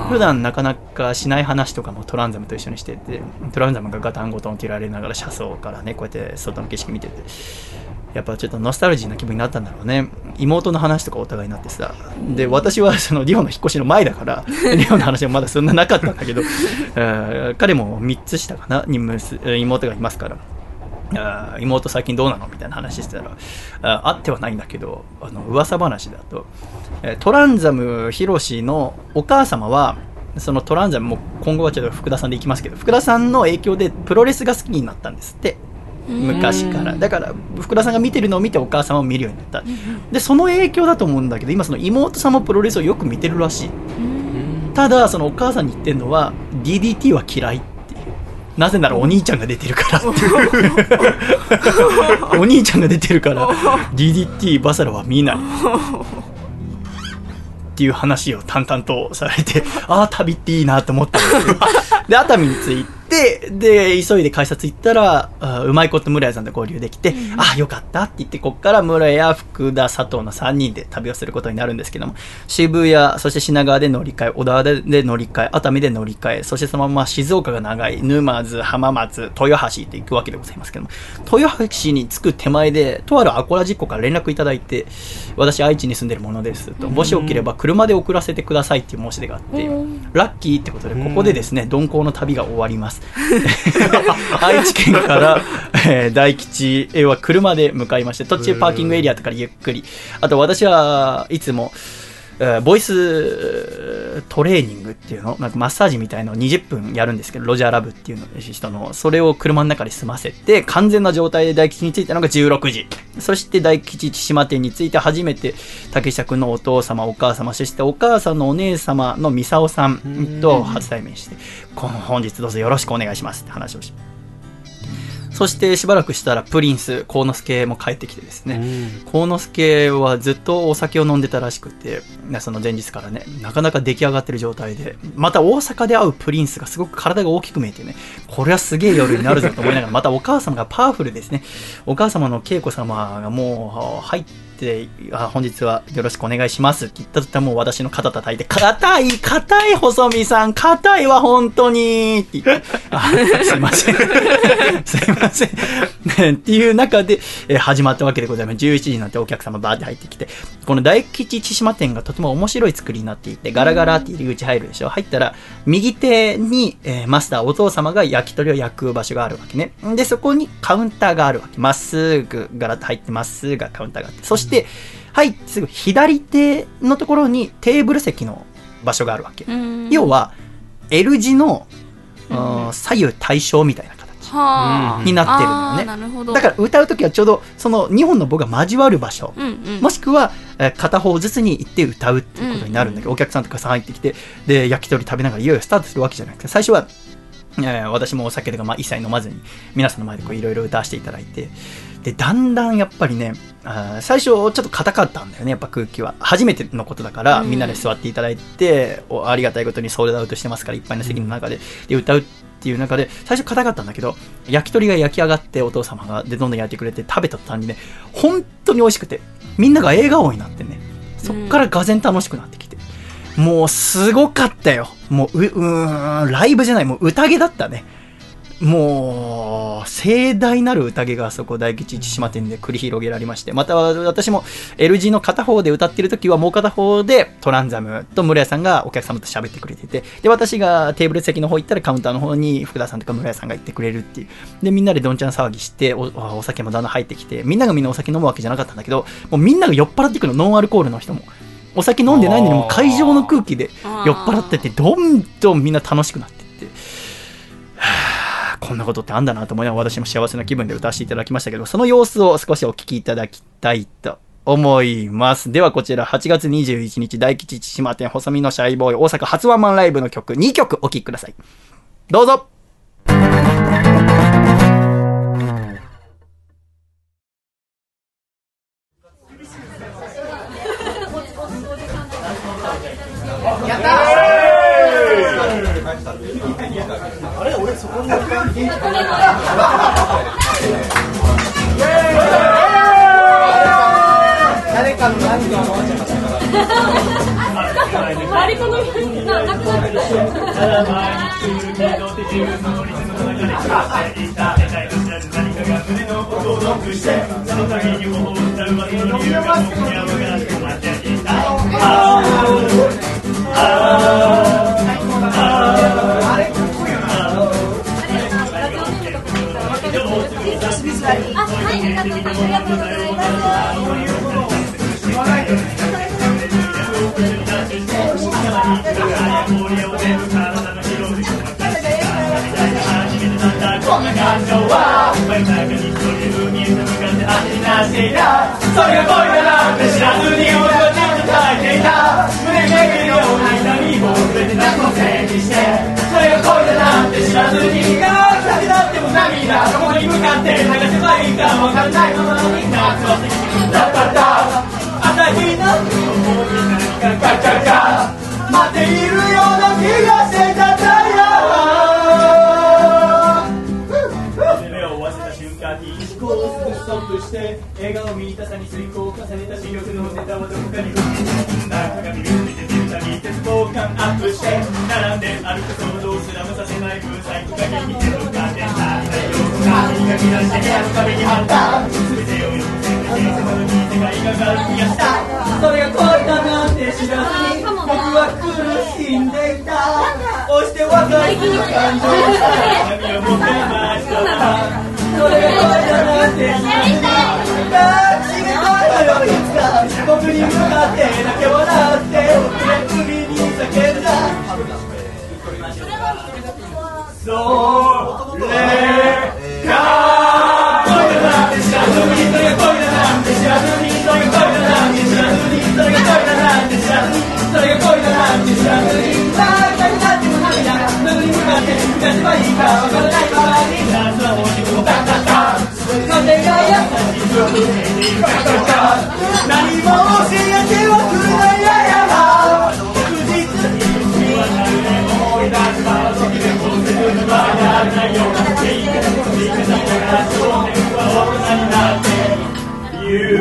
普段なかなかしない話とかもトランザムと一緒にしててトランザムがガタンゴトン切られながら車窓からねこうやって外の景色見ててやっぱちょっとノスタルジーな気分になったんだろうね。妹の話とかお互いになってさで私はそのリオの引っ越しの前だから [laughs] リオの話もまだそんななかったんだけどえー彼も3つ下かなに娘妹がいますからあー妹最近どうなの？みたいな話してたらああってはないんだけどあの噂話だと、えートランザムヒロシのお母様はそのトランザムも今後はちょっと福田さんでいきますけど福田さんの影響でプロレスが好きになったんですって。昔から。だから福田さんが見てるのを見てお母様を見るようになった。でその影響だと思うんだけど今その妹さんもプロレスをよく見てるらしい。ただそのお母さんに言ってるのは DDT は嫌いなぜならお兄ちゃんが出てるからっていう。[laughs] お兄ちゃんが出てるから DDT バサラは見ないっていう話を淡々とされてああ旅っていいなと思ったんですけど。で熱海に着いてで急いで改札行ったらあうまいこと村屋さんと合流できて、ああよかったって言ってこっから村屋福田佐藤の3人で旅をすることになるんですけども渋谷そして品川で乗り換え小田原で乗り換え熱海で乗り換えそしてそのまま静岡が長い沼津浜松豊橋って行くわけでございますけども豊橋に着く手前でとあるアコラ実行から連絡いただいて私愛知に住んでるものですともしよければ車で送らせてくださいっていう申し出があってラッキーってことでここでですね鈍行の旅が終わります愛知県から、えー大吉へは車で向かいまして途中パーキングエリアとかでゆっくり。あと私はいつもボイストレーニングっていうのなんかマッサージみたいのを20分やるんですけどロジャーラブっていうの人の。それを車の中で済ませて完全な状態で大吉に着いたのが16時。そして大吉千島店に着いて初めて竹下くんのお父様お母様そしてお母さんのお姉様のミサオさんと初対面して本日どうぞよろしくお願いしますって話をしそしてしばらくしたらプリンス幸之助も帰ってきてですね、幸之助はずっとお酒を飲んでたらしくて、ねその前日からね、なかなか出来上がってる状態で、また大阪で会うプリンスがすごく体が大きく見えてね、これはすげえ夜になるぞと思いながら、またお母様がパワフルですね。お母様の恵子様がもう入って、あ本日はよろしくお願いしますって言ったもう私の肩叩いて、硬い、硬い、細見さん、硬いわ、本当にって言って、あ、すいません。[laughs] すいません。ねっていう中で、えー始まったわけでございます。11時になってお客様バーって入ってきて、この大吉千島店がとても面白い作りになっていて、ガラガラって入り口入るでしょ。入ったら、右手に、えーマスター、お父様が焼き鳥を焼く場所があるわけね。で、そこにカウンターがあるわけ。まっすぐ、ガラッと入って、まっすぐがカウンターがあって。そして、はい、すぐ左手のところにテーブル席の場所があるわけ。うん。要は、L 字の、うん。左右対称みたいな形。はあ。になってるのよねなるほど。だから歌うときはちょうどその2本の棒が交わる場所、うんうん。もしくはえー片方ずつに行って歌うっていうことになるんだけど、お客さんとかさん入ってきてで焼き鳥食べながらいよいよスタートするわけじゃなくて最初は、えー私もお酒とかまあ一切飲まずに皆さんの前でこういろいろ歌わせていただいてでだんだんやっぱりねあー最初ちょっと硬かったんだよねやっぱ空気は。初めてのことだから、うん。みんなで座っていただいておありがたいことにソールドアウトしてますからいっぱいの席の中で。で歌うっていう中で最初硬かったんだけど焼き鳥が焼き上がってお父様がでどんどん焼いてくれて食べた途端にね本当に美味しくてみんなが笑顔になってねそっからがぜん楽しくなってきて、もうすごかったよ。もうううーんライブじゃないもう宴だったねもう盛大なる宴があそこ大吉千島店で繰り広げられましてまた私も L 字の片方で歌ってる時はもう片方でトランザムと村屋さんがお客様と喋ってくれててで私がテーブル席の方行ったらカウンターの方に福田さんとか村屋さんが行ってくれるっていう。でみんなでどんちゃん騒ぎしておお酒もだんだん入ってきてみんながみんなお酒飲むわけじゃなかったんだけどもうみんなが酔っ払ってくるのノンアルコールの人もお酒飲んでないのにも会場の空気で酔っ払っててどんどんみんな楽しくなってって。はあこんなことってあんだなと思いながら私も幸せな気分で歌わせていただきましたけどその様子を少しお聞きいただきたいと思います。ではこちら8月21日大吉千島店細身のシャイボーイ大阪初ワンマンライブの曲2曲お聴きください。どうぞ。って自分のリズムの中でしていた得体と知らず何かが胸の音をノックしてそのたに頬をの理由がらっていたああああありがとうございます。みたいな初めてなんだこんな感情は真夜中に一人海へと向かって走り出していたそれが恋だなんて知らずに俺はちゃんと叩いていた胸めぐりの間にも触れて何くのせいにしてそれが恋だなんて知らずにが旅立っても涙どこに向かって流せばいいか分からないままに夏は過ぎてだった。朝日の思い出がガチャガチャ待っているような気がしてして笑顔見たさに遂行を重ねた視力のネタはどこかに踏んだ鏡見ててるたび絶望感アップして並んで歩く想像すらもさせない風彩と影に手とかで足りないような。磨き出して部屋の壁に貼った全てを横線で現実に世界がガラスにやしたそれが恋だなんて知らずに僕は苦しんでいた。押して若い感情した髪を持ってました。それが恋だなんて知らずに抱きしめたのよいつか僕に向かってだけ笑って僕の首に叫んだそれが恋だなんて知らずにそれが恋だなんて知らずにそれが恋だなんて知らずにそれが恋だなんて知らずにそれが恋だなんて知らずに涙になっても涙がどこに向かって向かせばいいかわからないままに夏は大きくもかかった何も教えておく。悩む。確実に死はなる。思い出した。時期でも自分にはならない。余計に傷つけながら少年は大人になって「ゆく」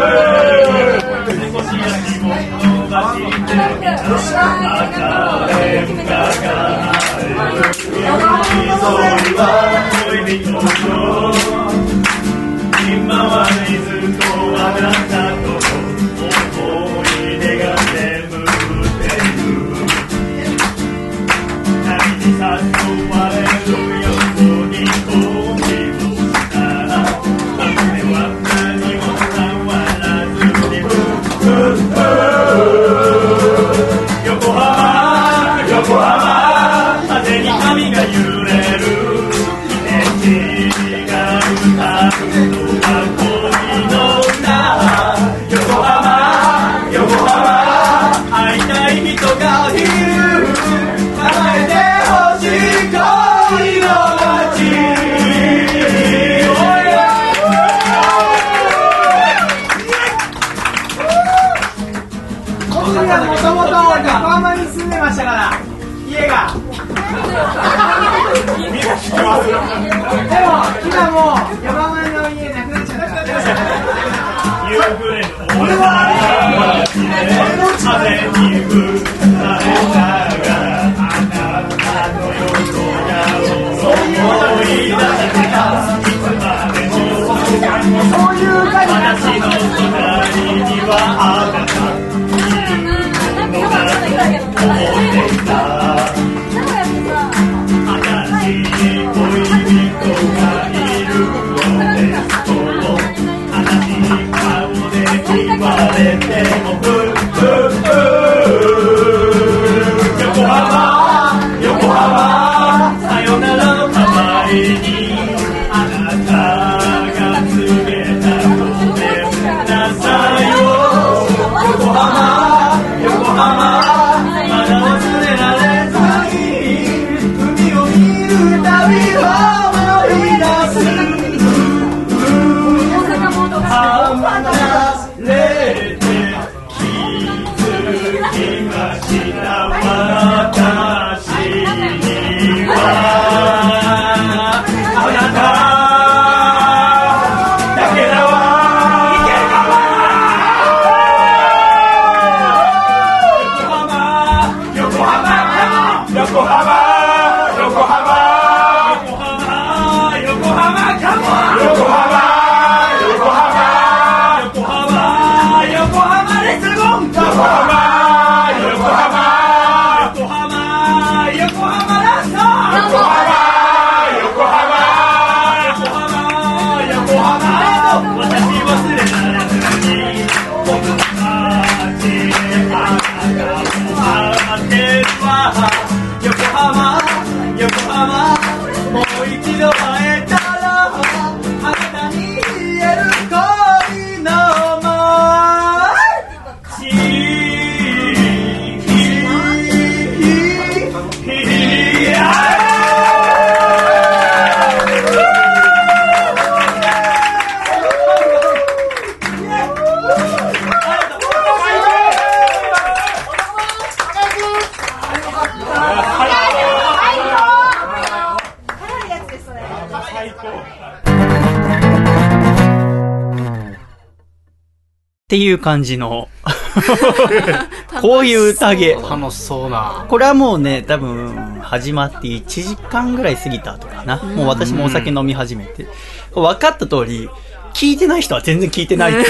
いう感じの [laughs] こういう宴。楽しそうな。これはもうね、多分、始まって1時間ぐらい過ぎたとかな。もう私もお酒飲み始めて。分かった通り、聞いてない人は全然聞いてないって。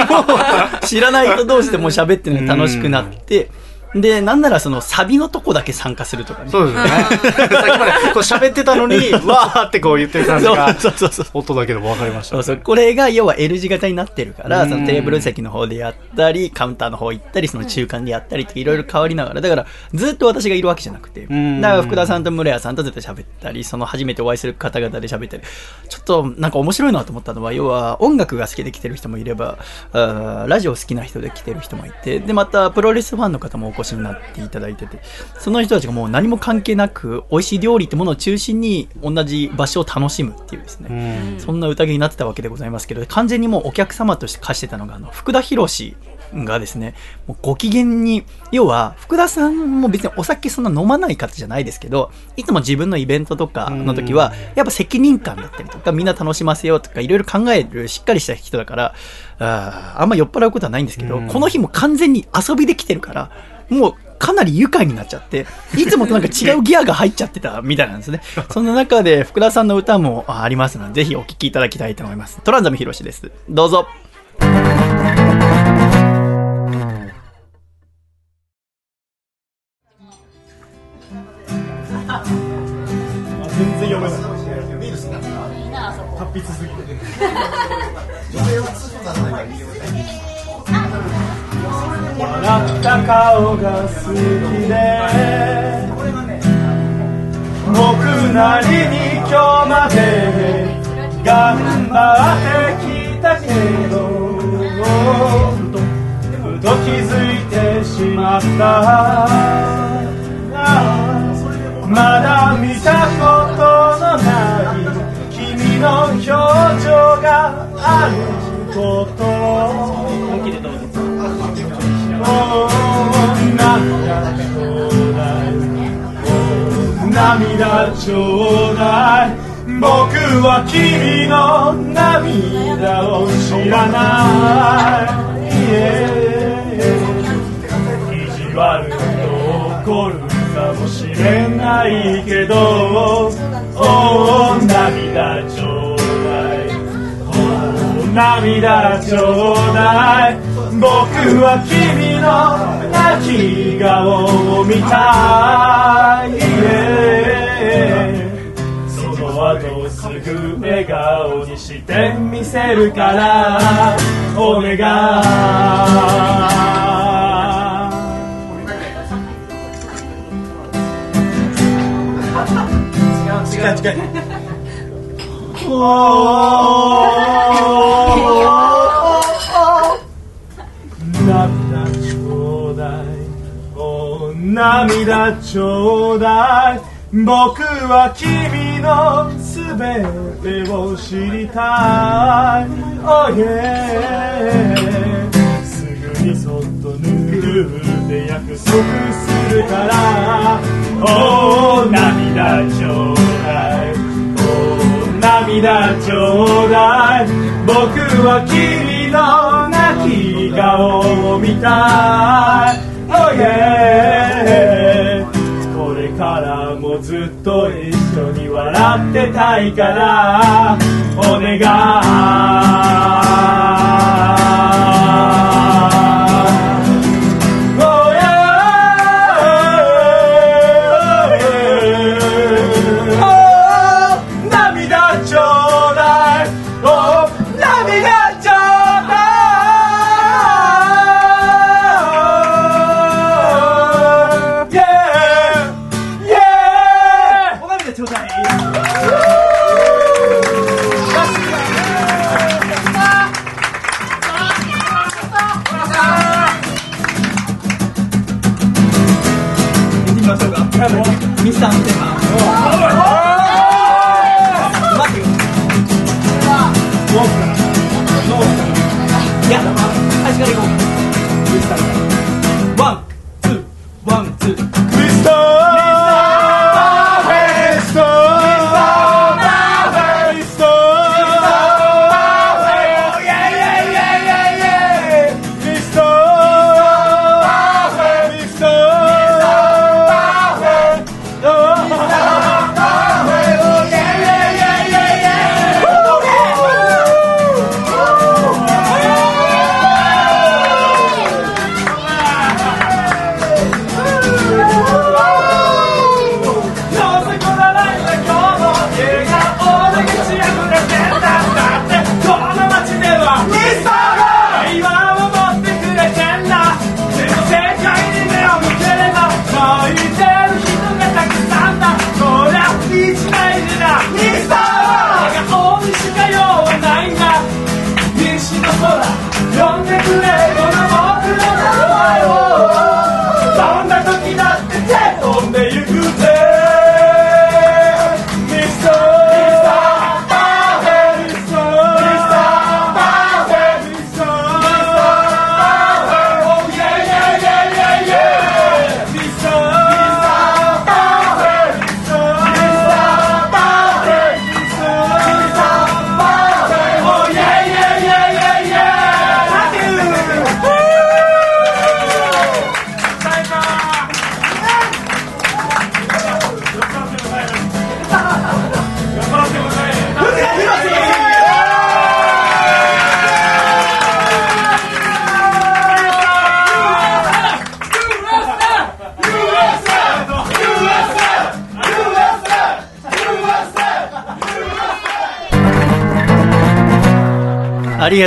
[laughs] [laughs] 知らない人同士でも喋ってるの楽しくなって、で、なんならそのサビのとこだけ参加するとかね。そうですよね。さっきまでこう喋ってたのに、わーってこう言ってたんですが、そうそうそう。音だけでも分かりました、そうそう。これが要は L 字型になってるから、うんそのテーブル席の方でやったり、カウンターの方行ったり、その中間でやったりっていろいろ変わりながら、だからずっと私がいるわけじゃなくて、だんから福田さんと村屋さんとずっと喋ったり、その初めてお会いする方々で喋ったり、ちょっとなんか面白いなと思ったのは、要は音楽が好きで来てる人もいれば、ラジオ好きな人で来てる人もいて、で、またプロレスファンの方もお越しになっていただいてて、その人たちがもう何も関係なく、美味しい料理ってものを中心に同じ場所を楽しむっていうですね、そんな宴になってたわけでございますけど、完全にもうお客様として貸してたのが、あの、福田博士がですね、もうご機嫌に、要は、福田さんも別にお酒そんな飲まない方じゃないですけど、いつも自分のイベントとかの時は、やっぱ責任感だったりとか、みんな楽しませようとか、いろいろ考えるしっかりした人だから、あーあんま酔っ払うことはないんですけど、この日も完全に遊びで来てるから、もう、かなり愉快になっちゃって、いつもとなんか違うギアが入っちゃってたみたいなんですね。[laughs] その中で福田さんの歌もあありますので、ぜひお聴きいただきたいと思います。トランザムヒロシです。どうぞ。全然読めない笑った顔が好きで。僕なりに今日まで頑張ってきたけど。ふと気づいてしまった。まだ見たことのない君の表情があること。おー涙ちょうだい涙ちょうだい。僕は君の涙を知らない。意地悪と怒るかもしれないけど。おー涙ちょうだい。おー涙ちょうだい。僕は君の泣き顔を見たい、その後すぐ笑顔にしてみせるからお願い違う違う涙涙ちょうだい僕は君のすべてを知りたい。Oh yeah すぐにそっと拭って約束するから。おー涙ちょうだいおー涙ちょうだい僕は君の泣き顔を見たい。これからもずっと一緒に笑ってたいからお願い。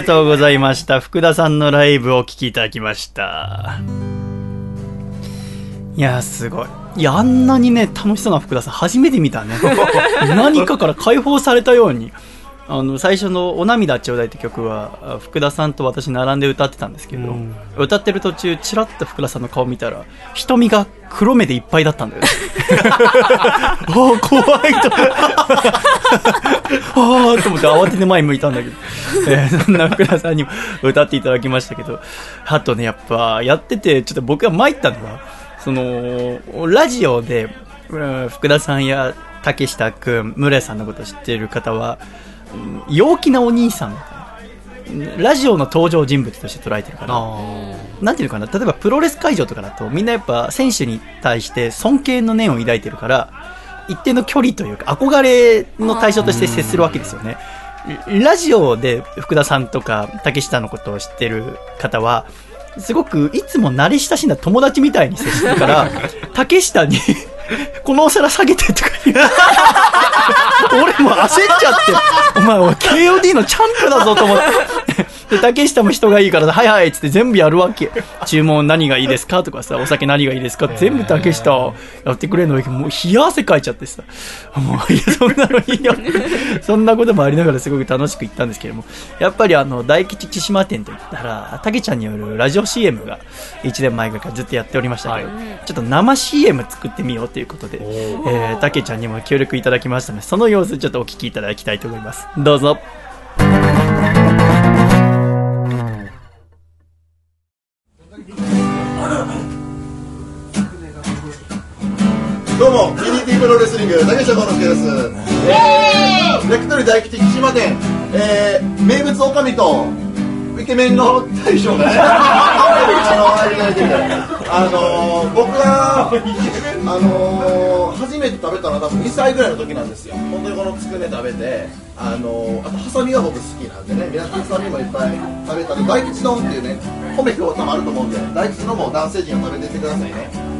ありがとうございました。福田さんのライブをお聴きいただきました。いやー、すごい。いや、あんなにね、楽しそうな福田さん、初めて見たね。[laughs] 何かから解放されたように。あの、最初のお涙ちょうだいって曲は、あ福田さんと私並んで歌ってたんですけど、歌ってる途中、チラッと福田さんの顔見たら、瞳が黒目でいっぱいだったんだよね。[laughs] ああ、怖いと。[laughs] ああと思って慌てて前向いたんだけど、[laughs] えーそんな福田さんにも歌っていただきましたけど、あとね、やっぱやってて、ちょっと僕が参ったのは、その、ラジオで、うん福田さんや竹下くん、村井さんのこと知ってる方は、陽気なお兄さん。ラジオの登場人物として捉えてるから、なんていうのかな、例えばプロレス会場とかだと、みんなやっぱ選手に対して尊敬の念を抱いてるから、一定の距離というか、憧れの対象として接するわけですよね。ラジオで福田さんとか竹下のことを知ってる方は、すごくいつも慣れ親しんだ友達みたいに接してるから、[laughs] 竹下に、このお皿下げてとか言う。[laughs] 俺も焦っちゃって、お前、KOD のチャンプだぞと思って。で、竹下も人がいいから、はいはいっつって全部やるわけ。注文何がいいですかとかさ、お酒何がいいですか全部竹下やってくれるのに、もう冷や汗かいちゃってさ、もう、いや、そんなのいいよ。そんなこともありながらすごく楽しく行ったんですけども、やっぱりあの、大吉千島店といったら、竹ちゃんによるラジオ CM が1年前からずっとやっておりましたけど、ちょっと生 CM 作ってみようということで、えー、竹ちゃんにも協力いただきましたので、その様子ちょっとお聞きいただきたいと思います。どうぞ。どうも、ミニティプロレスリング、竹下幸之助です。焼き鳥大吉木島店、えー、名物おかみと、イケメンの大将がね、[laughs] あの、僕が、あのー、初めて食べたのは多分2歳ぐらいの時なんですよ。本当にこのつくね食べて、あのー、あとハサミが僕好きなんでね、皆さんハサミもいっぱい食べたんで、大吉丼っていうね、米評価もあると思うんで、大吉丼も男性陣は食べてってくださいね。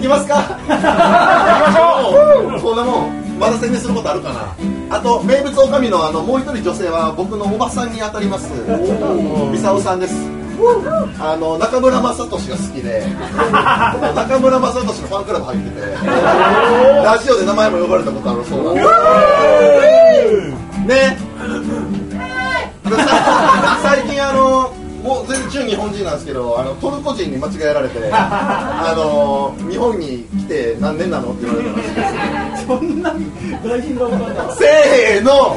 いきますか？行きましょう。そんなもんまだ宣伝することあるかな？あと名物おかみのあのもう一人女性は僕のおばさんに当たります。ミサオさんです。あの中村雅俊が好きで。中村雅俊のファンクラブ入ってて。ラジオで名前も呼ばれたことあるそうなんでね。でさ最近あのもう全然純日本人なんですけどあのトルコ人に間違えられて [laughs] あの日本に来て何年なのって言われたらしいです。[laughs] そんな大事なせーの。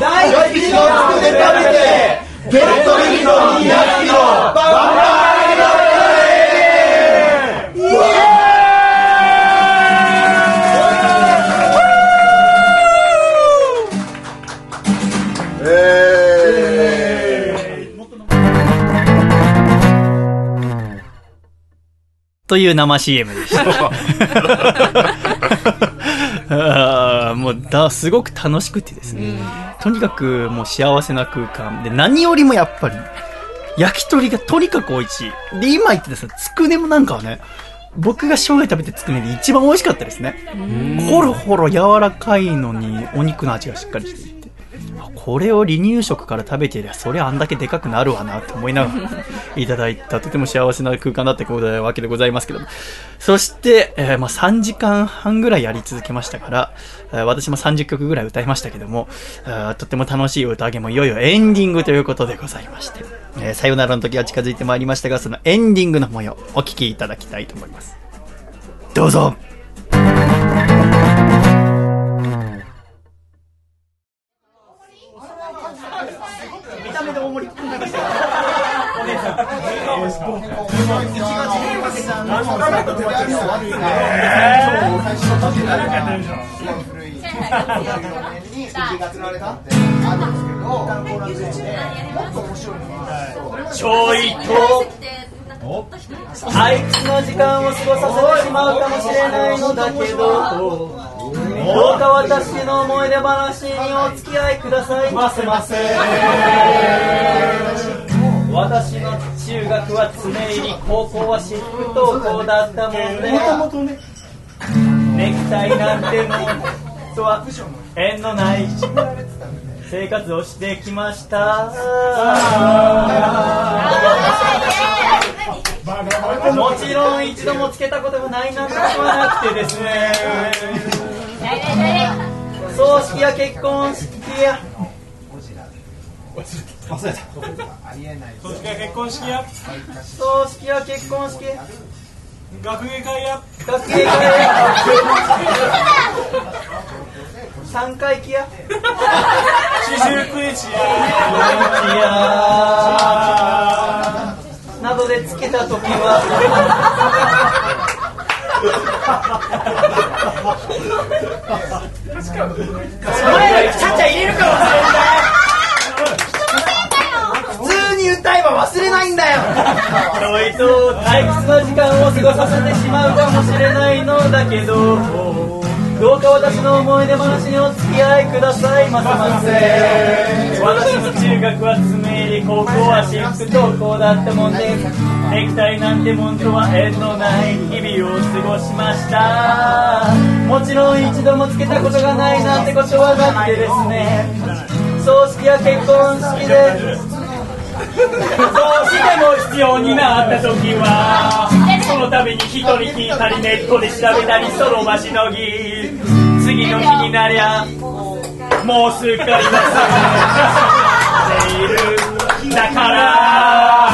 大吉のつくね食べてデッドリーの200キロバンバという生 CM でした。[laughs] もうだ、すごく楽しくてですね。とにかくもう幸せな空間で、何よりもやっぱり、焼き鳥がとにかく美味しい。で、今言ってたさ、つくねもなんかはね、僕が生涯食べてつくねで一番美味しかったですね。ほろほろ柔らかいのに、お肉の味がしっかりしてこれを離乳食から食べてりゃ、そりゃあんだけでかくなるわなって思いながら [laughs] いただいた、とても幸せな空間だったわけでございますけども。そして、えーまあ3時間半ぐらいやり続けましたから、えー私も30曲ぐらい歌いましたけども、あーとっても楽しい歌揚げもいよいよエンディングということでございまして、えーさよならの時が近づいてまいりましたが、そのエンディングの模様、お聞きいただきたいと思います。どうぞちょいとあいつの時間を過ごさせてしまうかもしれないのだけどどうか私の思い出話にお付き合いく。ださいませませ私の中学は常入り高校は私服登校だったもんでネクタイなんてもんとは縁のない生活をしてきました。もちろん一度もつけたことがないなんてことはなくてですね。葬式や結婚式や忘れた。葬式や結婚式。や葬式や結婚式学芸会や。学芸会や。三回忌や。四十九日や。やなどでつけた時は。お前らちゃちゃ入れるから忘れんだ忘れないんだよ。ちょいと退屈な時間を過ごさせてしまうかもしれないのだけどどうか私の思い出話にお付き合いくださいませませ。私の中学は爪入り高校は私服登校だったもんでネクタイなんてもんとは縁のない日々を過ごしました。もちろん一度もつけたことがないなんてことはなくてですね葬式や結婚式でしても必要になった時は [laughs] その度に一人聞いたりネットで調べたりその場しのぎ。次の日になりゃもうすっかり忘れているだから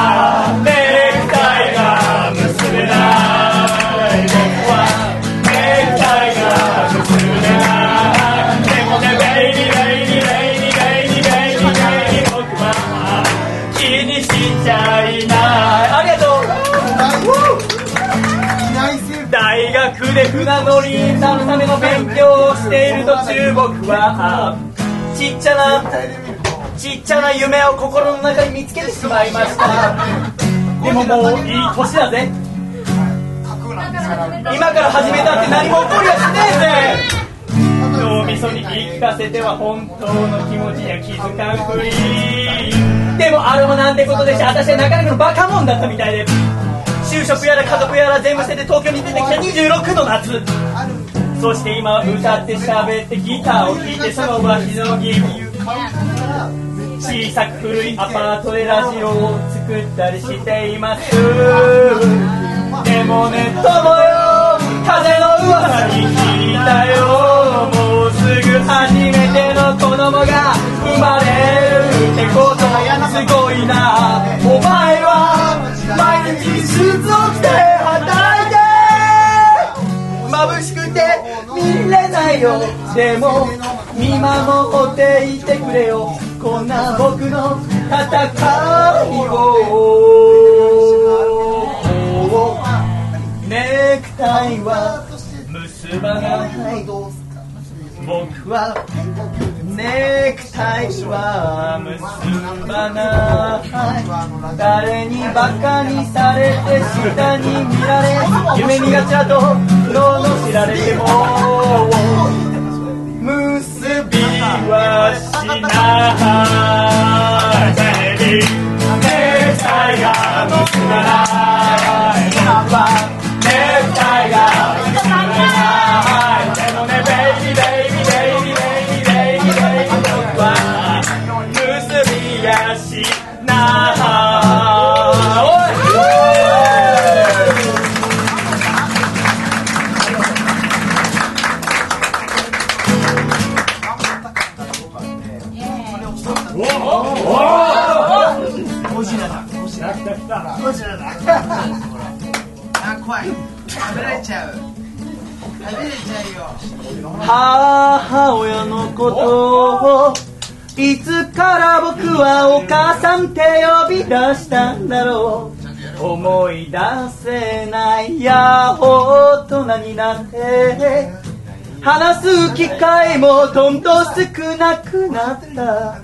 勉強をしている途中僕は。ちっちゃなちっちゃな夢を心の中に見つけてしまいました。でももういい年だぜ。今から始めたって何も起こりゃしねえぜ。脳みそに言い聞かせては本当の気持ちには気づかんふり。でもあれもなんてことでし私はなかなかのバカモンだったみたいで。就職やら家族やら全部捨てて東京に出てきた26の夏。そして今歌って喋ってギターを弾いてその場しのぎ小さく古いアパートでラジオを作ったりしています。でもね友よ風の噂に聞いたよ。もうすぐ初めての子供が生まれるってことすごいなお前は毎日スーツを着て働いて。眩しくてれないよ。でも見守っていてくれよ。こんな僕の戦いを。ネクタイは。結ばない僕は。ネクタイは結ばない誰にバカにされて下に見られ夢見がちだと罵られても結びはしない。ネクタイが結ばない。母親のことをいつから僕はお母さんって呼び出したんだろう。思い出せないや大人になって。話す機会もどんどん少なくなった。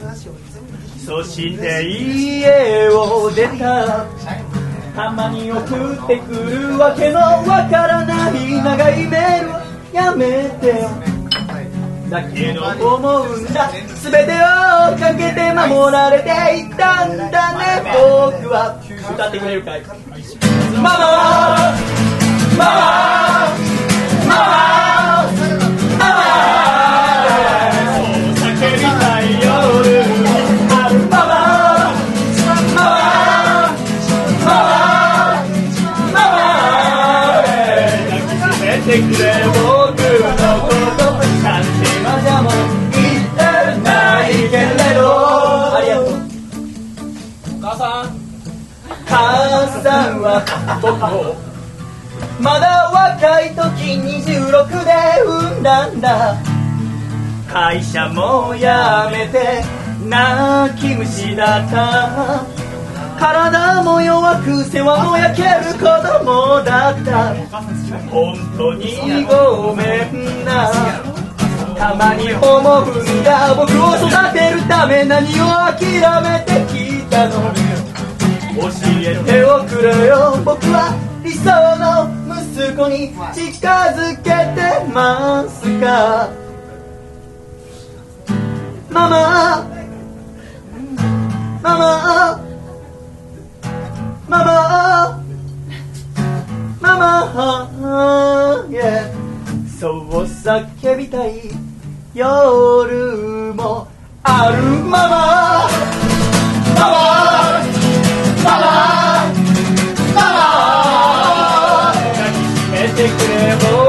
そして家を出た。たまに送ってくるわけのわからない長いメールはやめてよだけど思うんだ全てをかけて守られていたんだね僕は歌ってくれるかいママママママこもったらないけれど？母さん。母さんはまだ若い時26で産んだんだ。会社も辞めて泣き虫だった。体も弱く世話も焼ける子供だった。本当にごめんなたまに思うんだ僕を育てるため何を諦めてきたの？教えておくれよ。僕は理想の息子に近づけてますか？ママ。ママ。ママ。ママ、そう叫びたい夜もあるママ。ママ。ママ。ママ。抱きしめてくれ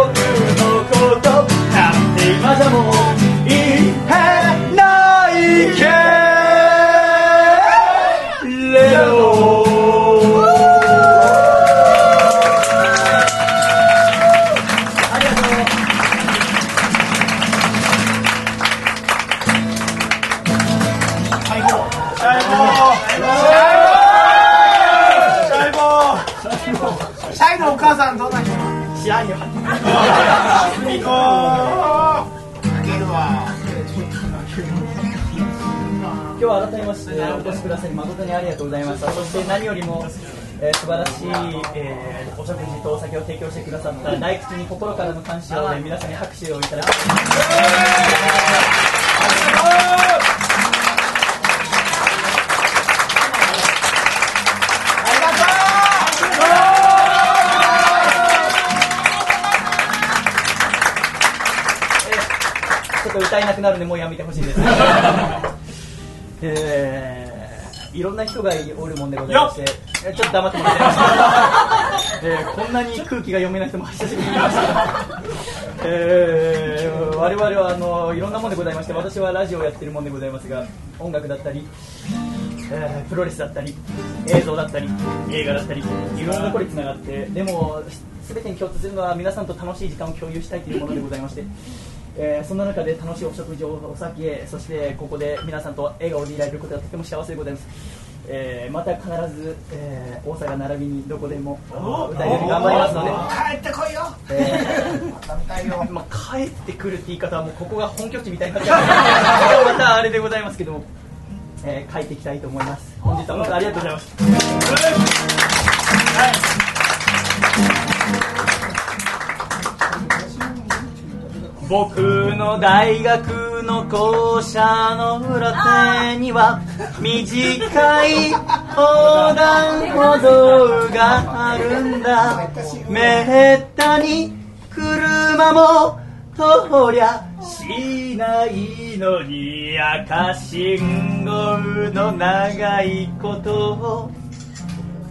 お越しくださり誠にありがとうございましたそして何よりも、えー素晴らしい、えーお食事とお酒を提供してくださった大吉に心からの感謝を、ね、皆さんに拍手をいただきますちょっと歌えなくなるんでもうやめてほしいですえー、いろんな人がおるもんでございましてえちょっと黙ってもらっていいですか、[laughs] えーこんなに空気が読めない人も久しぶりにいました、[laughs] えー、我々はあのいろんなもんでございまして私はラジオをやってるもんでございますが音楽だったりえープロレスだったり映像だったり映画だったりいろんなところにつながってでも全てに共通するのは皆さんと楽しい時間を共有したいというものでございまして、えーそんな中で楽しいお食事をお酒そしてここで皆さんと笑顔でいられることがとても幸せでございます、えーまた必ず、えー大阪並びにどこでも歌えるように頑張りますので。帰ってこいよ。えー [laughs] まあ、帰ってくるって言い方はもうここが本拠地みたいになっちゃう。[laughs] またあれでございますけども、えー帰っていきたいと思います。本日は本当にありがとうございます僕の大学の校舎の裏手には短い横断歩道があるんだ。めったに車も通りゃしないのに赤信号の長いことを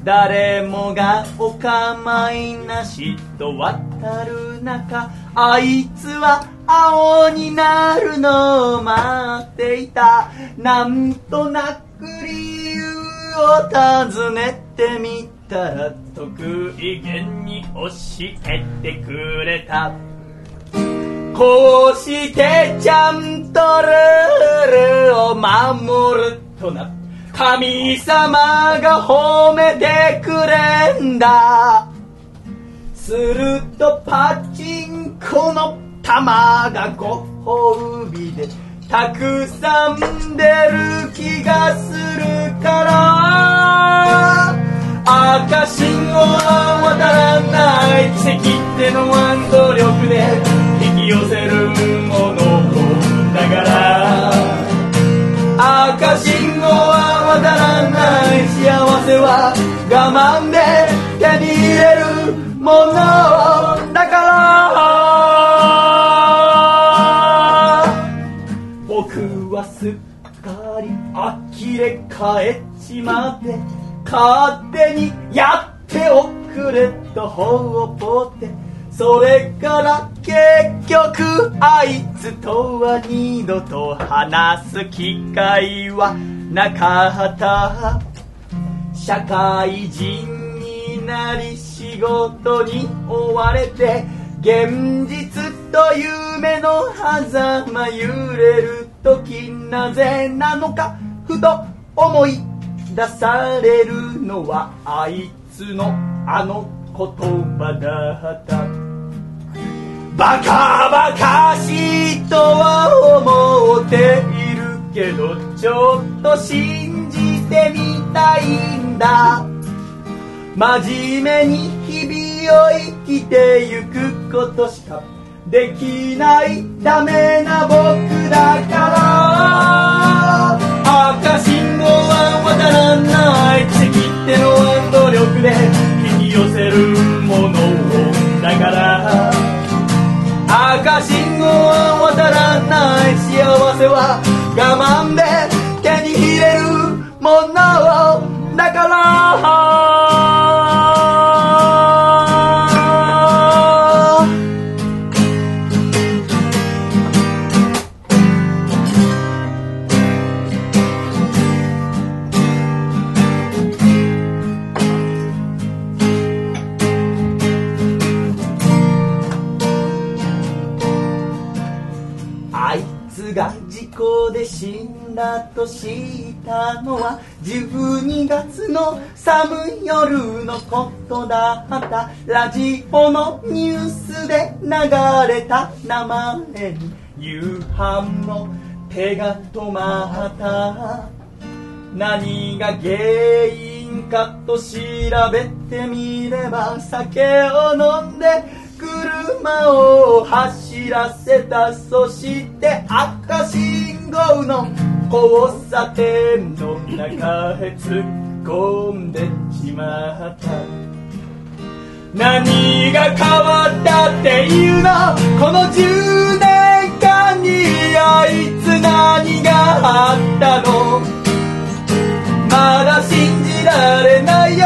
誰もがお構いなしと渡る中あいつは青になるのを待っていた。なんとなく理由を尋ねてみたら得意げに教えてくれた。こうしてちゃんとルールを守るとな神様が褒めてくれんだ。するとパチンコの玉がご褒美でたくさん出る気がするから。赤信号は渡らない奇跡ってのは努力で引き寄せるものだから。赤信号は渡らない幸せは我慢で手に入れるものだから。僕はすっかり呆れ返っちまって勝手にやっておくれとほっぽって。それから結局あいつとは二度と話す機会はなかった。社会人になり仕事に追われて現実と夢の狭間揺れる時なぜなのか。ふと思い出されるのはあいつのあの言葉だったバカバカしいとは思っているけどちょっと信じてみたいんだ。真面目に日々を生きてゆくことしかできないダメな僕だから。赤信号は渡らない。奇跡ってのは努力で寄せるものをだから赤信号は渡らない幸せは我慢で手に入れるものだから。と知ったのは12月の寒い夜のことだ。ったラジオのニュースで流れた。名前に夕飯の手が止まった。何が原因かと調べてみれば酒を飲んで車を走らせた。そして赤信号の交差点の中へ突っ込んでしまった何が変わったっていうのこの10年間にあいつ何があったの？まだ信じられないよ。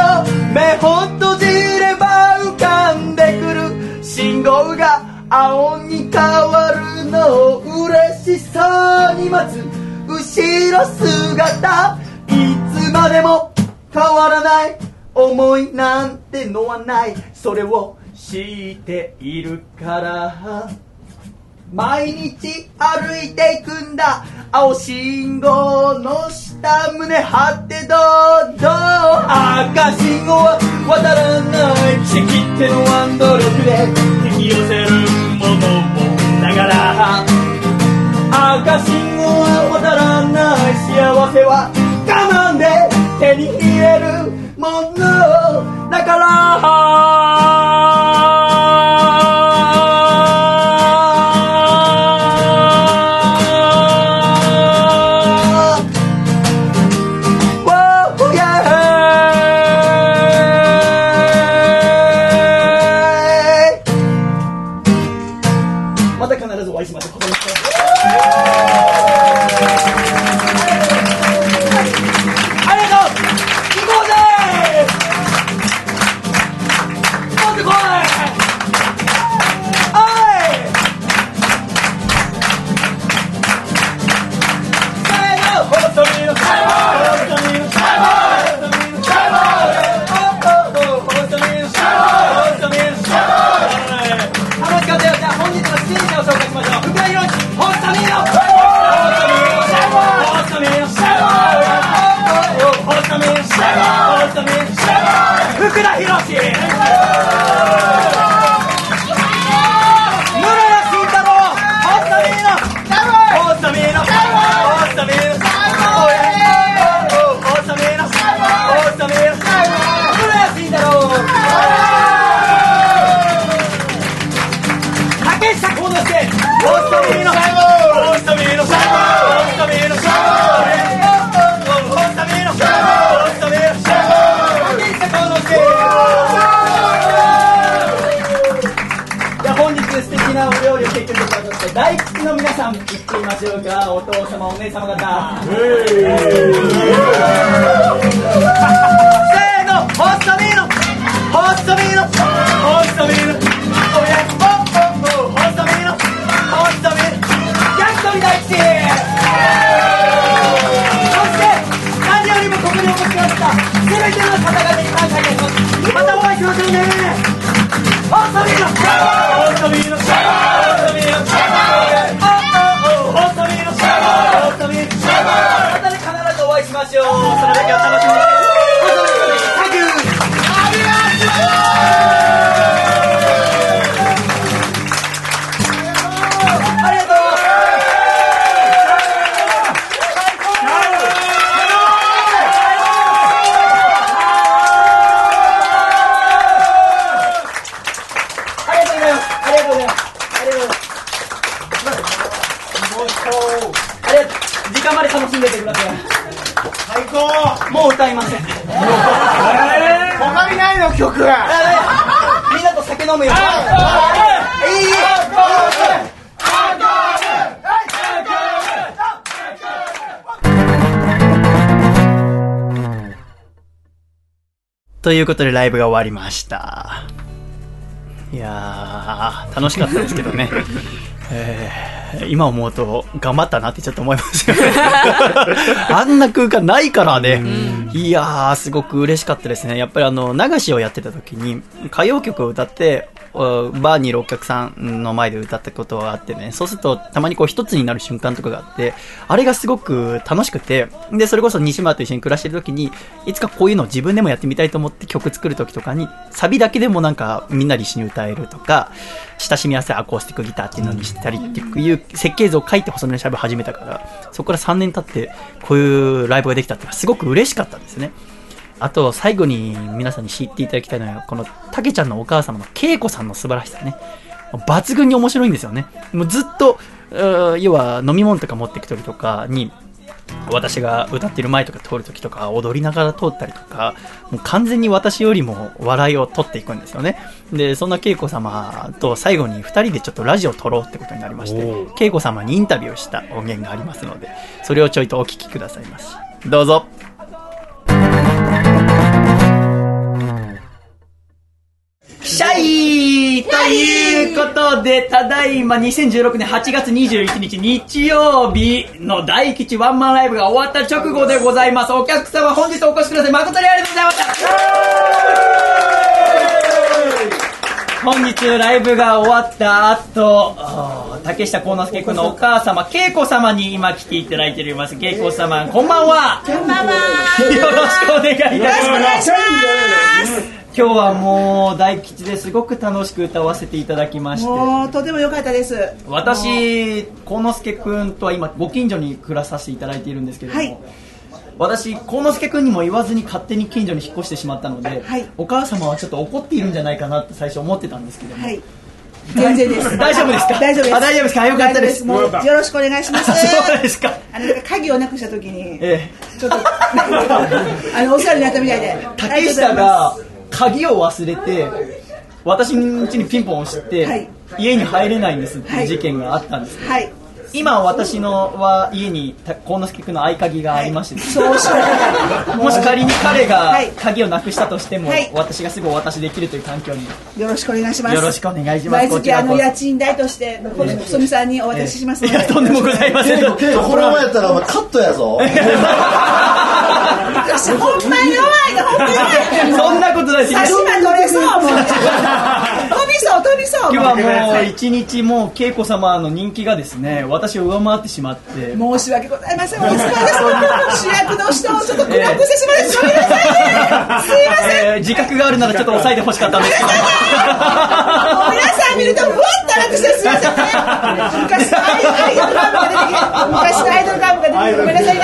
目を閉じれば浮かんでくる。信号が青に変わるのを嬉しそうに待つ後ろ姿いつまでも変わらない思いなんてのはない。それを知っているから。毎日歩いていくんだ。青信号の下胸張ってどうぞ。赤信号は渡らない。奇跡ってのは努力で引き寄せるものもだから赤信号は渡らない幸せは我慢で手に入れるものだから「お父様お姉様方。せーのホストミーのホストミーのホストミーのおやおおおホストミーのホストミーの焼き鳥大吉。そして何よりもここにお越しくださった全ての方々に感謝いたします。またお会いしましょうね。それだけを楽しんということでライブが終わりました。いやー楽しかったですけどね、[laughs] えー今思うと頑張ったなってちょっと思いますよね。[laughs] あんな空間ないからね、いやーすごく嬉しかったですね。やっぱりあの流しをやってた時に歌謡曲を歌っておバーにいるお客さんの前で歌ったことがあってね、そうするとたまにこう一つになる瞬間とかがあって、あれがすごく楽しくて、で、それこそ西村と一緒に暮らしてる時に、いつかこういうのを自分でもやってみたいと思って曲作る時とかに、サビだけでもなんかみんなで一緒に歌えるとか、親しみやすいアコースティックギターっていうのにしたりっていう設計図を書いて細めのシャブ始めたから、そこから3年経ってこういうライブができたっていうのはすごく嬉しかったんですね。あと、最後に皆さんに知っていただきたいのは、この、たけちゃんのお母様の恵子さんの素晴らしさね。抜群に面白いんですよね。もうずっと、要は飲み物とか持ってく時とかに、私が歌ってる前とか通る時とか踊りながら通ったりとか、もう完全に私よりも笑いを取っていくんですよね。で、そんな恵子様と最後に二人でちょっとラジオを撮ろうってことになりまして、恵子様にインタビューをした音源がありますので、それをちょいとお聞きくださいまし。どうぞ。シャイということで、ただいま2016年8月21日日曜日の大吉ワンマンライブが終わった直後でございます。お客様本日お越しください。誠にありがとうございました。本日ライブが終わった後、竹下幸之助君のお母様、恵子様に今来ていただいております。恵子様、こんばんは。こんばんは。よろしくお願いいたします。今日はもう大吉ですごく楽しく歌わせていただきまして。もうとても良かったです。私幸之助君とは今ご近所に暮らさせていただいているんですけれども、はい。私幸之助君にも言わずに勝手に近所に引っ越してしまったので、はい。お母様はちょっと怒っているんじゃないかなって最初思ってたんですけども、はい。全然です。[laughs] 大丈夫ですか？大丈夫です。あ大丈夫ですか？よかったです。もうよろしくお願いします。そうですか。あの鍵をなくした時に、えちょっと [laughs] あのお世話になったみたいで。え、竹下が鍵を忘れて私の家にピンポン押して、はい。家に入れないんですっていう事件があったんです、はい。今私のは家にた幸之助君の合鍵がありまして、そうしよう。[laughs] もし仮に彼がはい。鍵をなくしたとしても、はい。私がすぐお渡しできるという環境に。よろしくお願いします。よろしくお願いします。毎月あの家賃代として細見さんにお渡ししますので。いやとんでもございません。このままやったらお前カットやぞ。私ほんまに弱いのほんまに弱いの。そんなことないです。差し歯取れそうもう。飛びそう飛びそう。今日はもう一日もう恵子様の人気がですね私を上回ってしまって申し訳ございません。お疲れです。主役の人をちょっとクラックしてしまいました。ごめんなさいね。すいません。えー自覚があるならちょっと抑えてほしかったんですけど皆さん見るとふわっと楽してすいませんね。昔のアイドルガムが出てきて、昔のアイドルガムが出てきてごめんなさい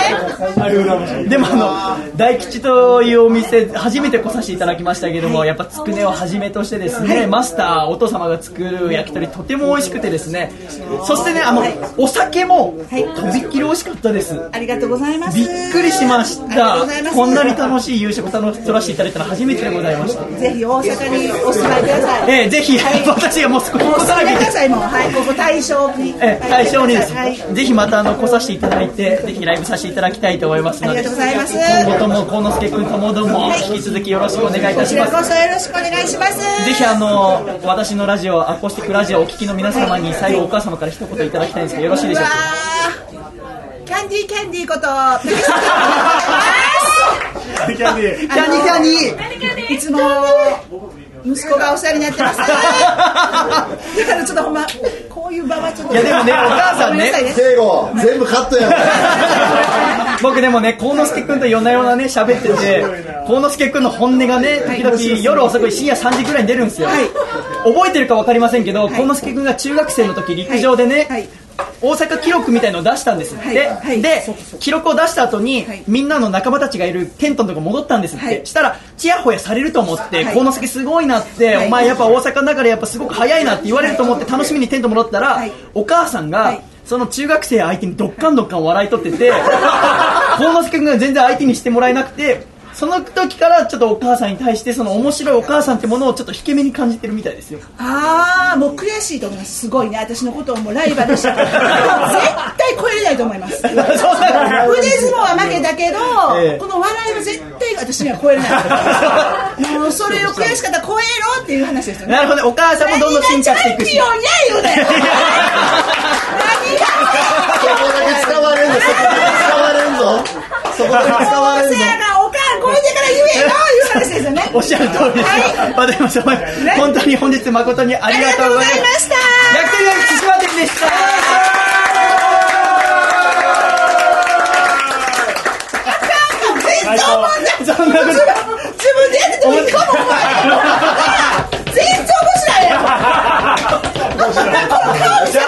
ね。でもあの大吉というお店初めて来させていただきましたけども、やっぱつくねをはじめとしてですね、マスターお父様が作る焼き鳥とても美味しくてですね。そしてねあの、お酒もはいとびっきり美味しかったです、ありがとうございます。びっくりしました。こんなに楽しい夕食を楽し取らせていただいたのは初めてでございました。ぜひ大阪にお住まいください。えーぜひ、私がもう少し来さなきくださいもう。はい、ここ大正に。えー対象にです、はい。ぜひまたあの来させていただいてぜひライブさせていただきたいと思いますので。ありがとうございます。今後とも幸之助君ともども引き続きよろしくお願いいたこちらしますこそよろしくお願いします。ぜひあの私のラジオアコースティックラジオをお聞きの皆様に最後お母様から一言いただきたいんですけどよろしいでしょうか？ー。キャンディーキャンディーこと、[laughs] 竹下キャンディー。キャンディーキャンディー？いつも息子がお世話になってます。[laughs] だからちょっとほんまこういう場はちょっと。いやでもねお母さんね全部カットやん。[laughs] 僕でもね、幸之助君と夜な夜なね、喋ってて、幸之助君の本音がね、時々夜遅くに深夜3時ぐらいに出るんですよ。覚えてるか分かりませんけど、幸之助君が中学生の時陸上でね、大阪記録みたいのを出したんですって、で記録を出した後に、みんなの仲間たちがいるテントのとこ戻ったんですって、したらちやほやされると思って幸之助すごいなって、お前やっぱ大阪だからやっぱすごく早いなって言われると思って楽しみにテント戻ったら、お母さんが、その中学生相手にどっかんどっかん笑い取ってて幸之助君が全然相手にしてもらえなくてその時からちょっとお母さんに対してその面白いお母さんってものをちょっと引け目に感じてるみたいですよ。ああもう悔しいと思います。すごいね。私のことをもうライバルしたから絶対超えれないと思います。腕相撲は負けたけど、ええ。この笑いは絶対私には超えれない。もうそれを悔しかったら超えろっていう話ですよね。なるほど。ねお母さんもどんどん進化していくし。何が？チャンピオンや言うねん何がそこだけ使われんぞそこだけ使われんぞそこだけ使われんぞ [laughs] から言えよいう話です。よねおっしゃる通りです、わかりました本当に本日誠にありがとうございました。でした全然思わ。ないそん自分でやってても全然面白い。やんこの顔見せ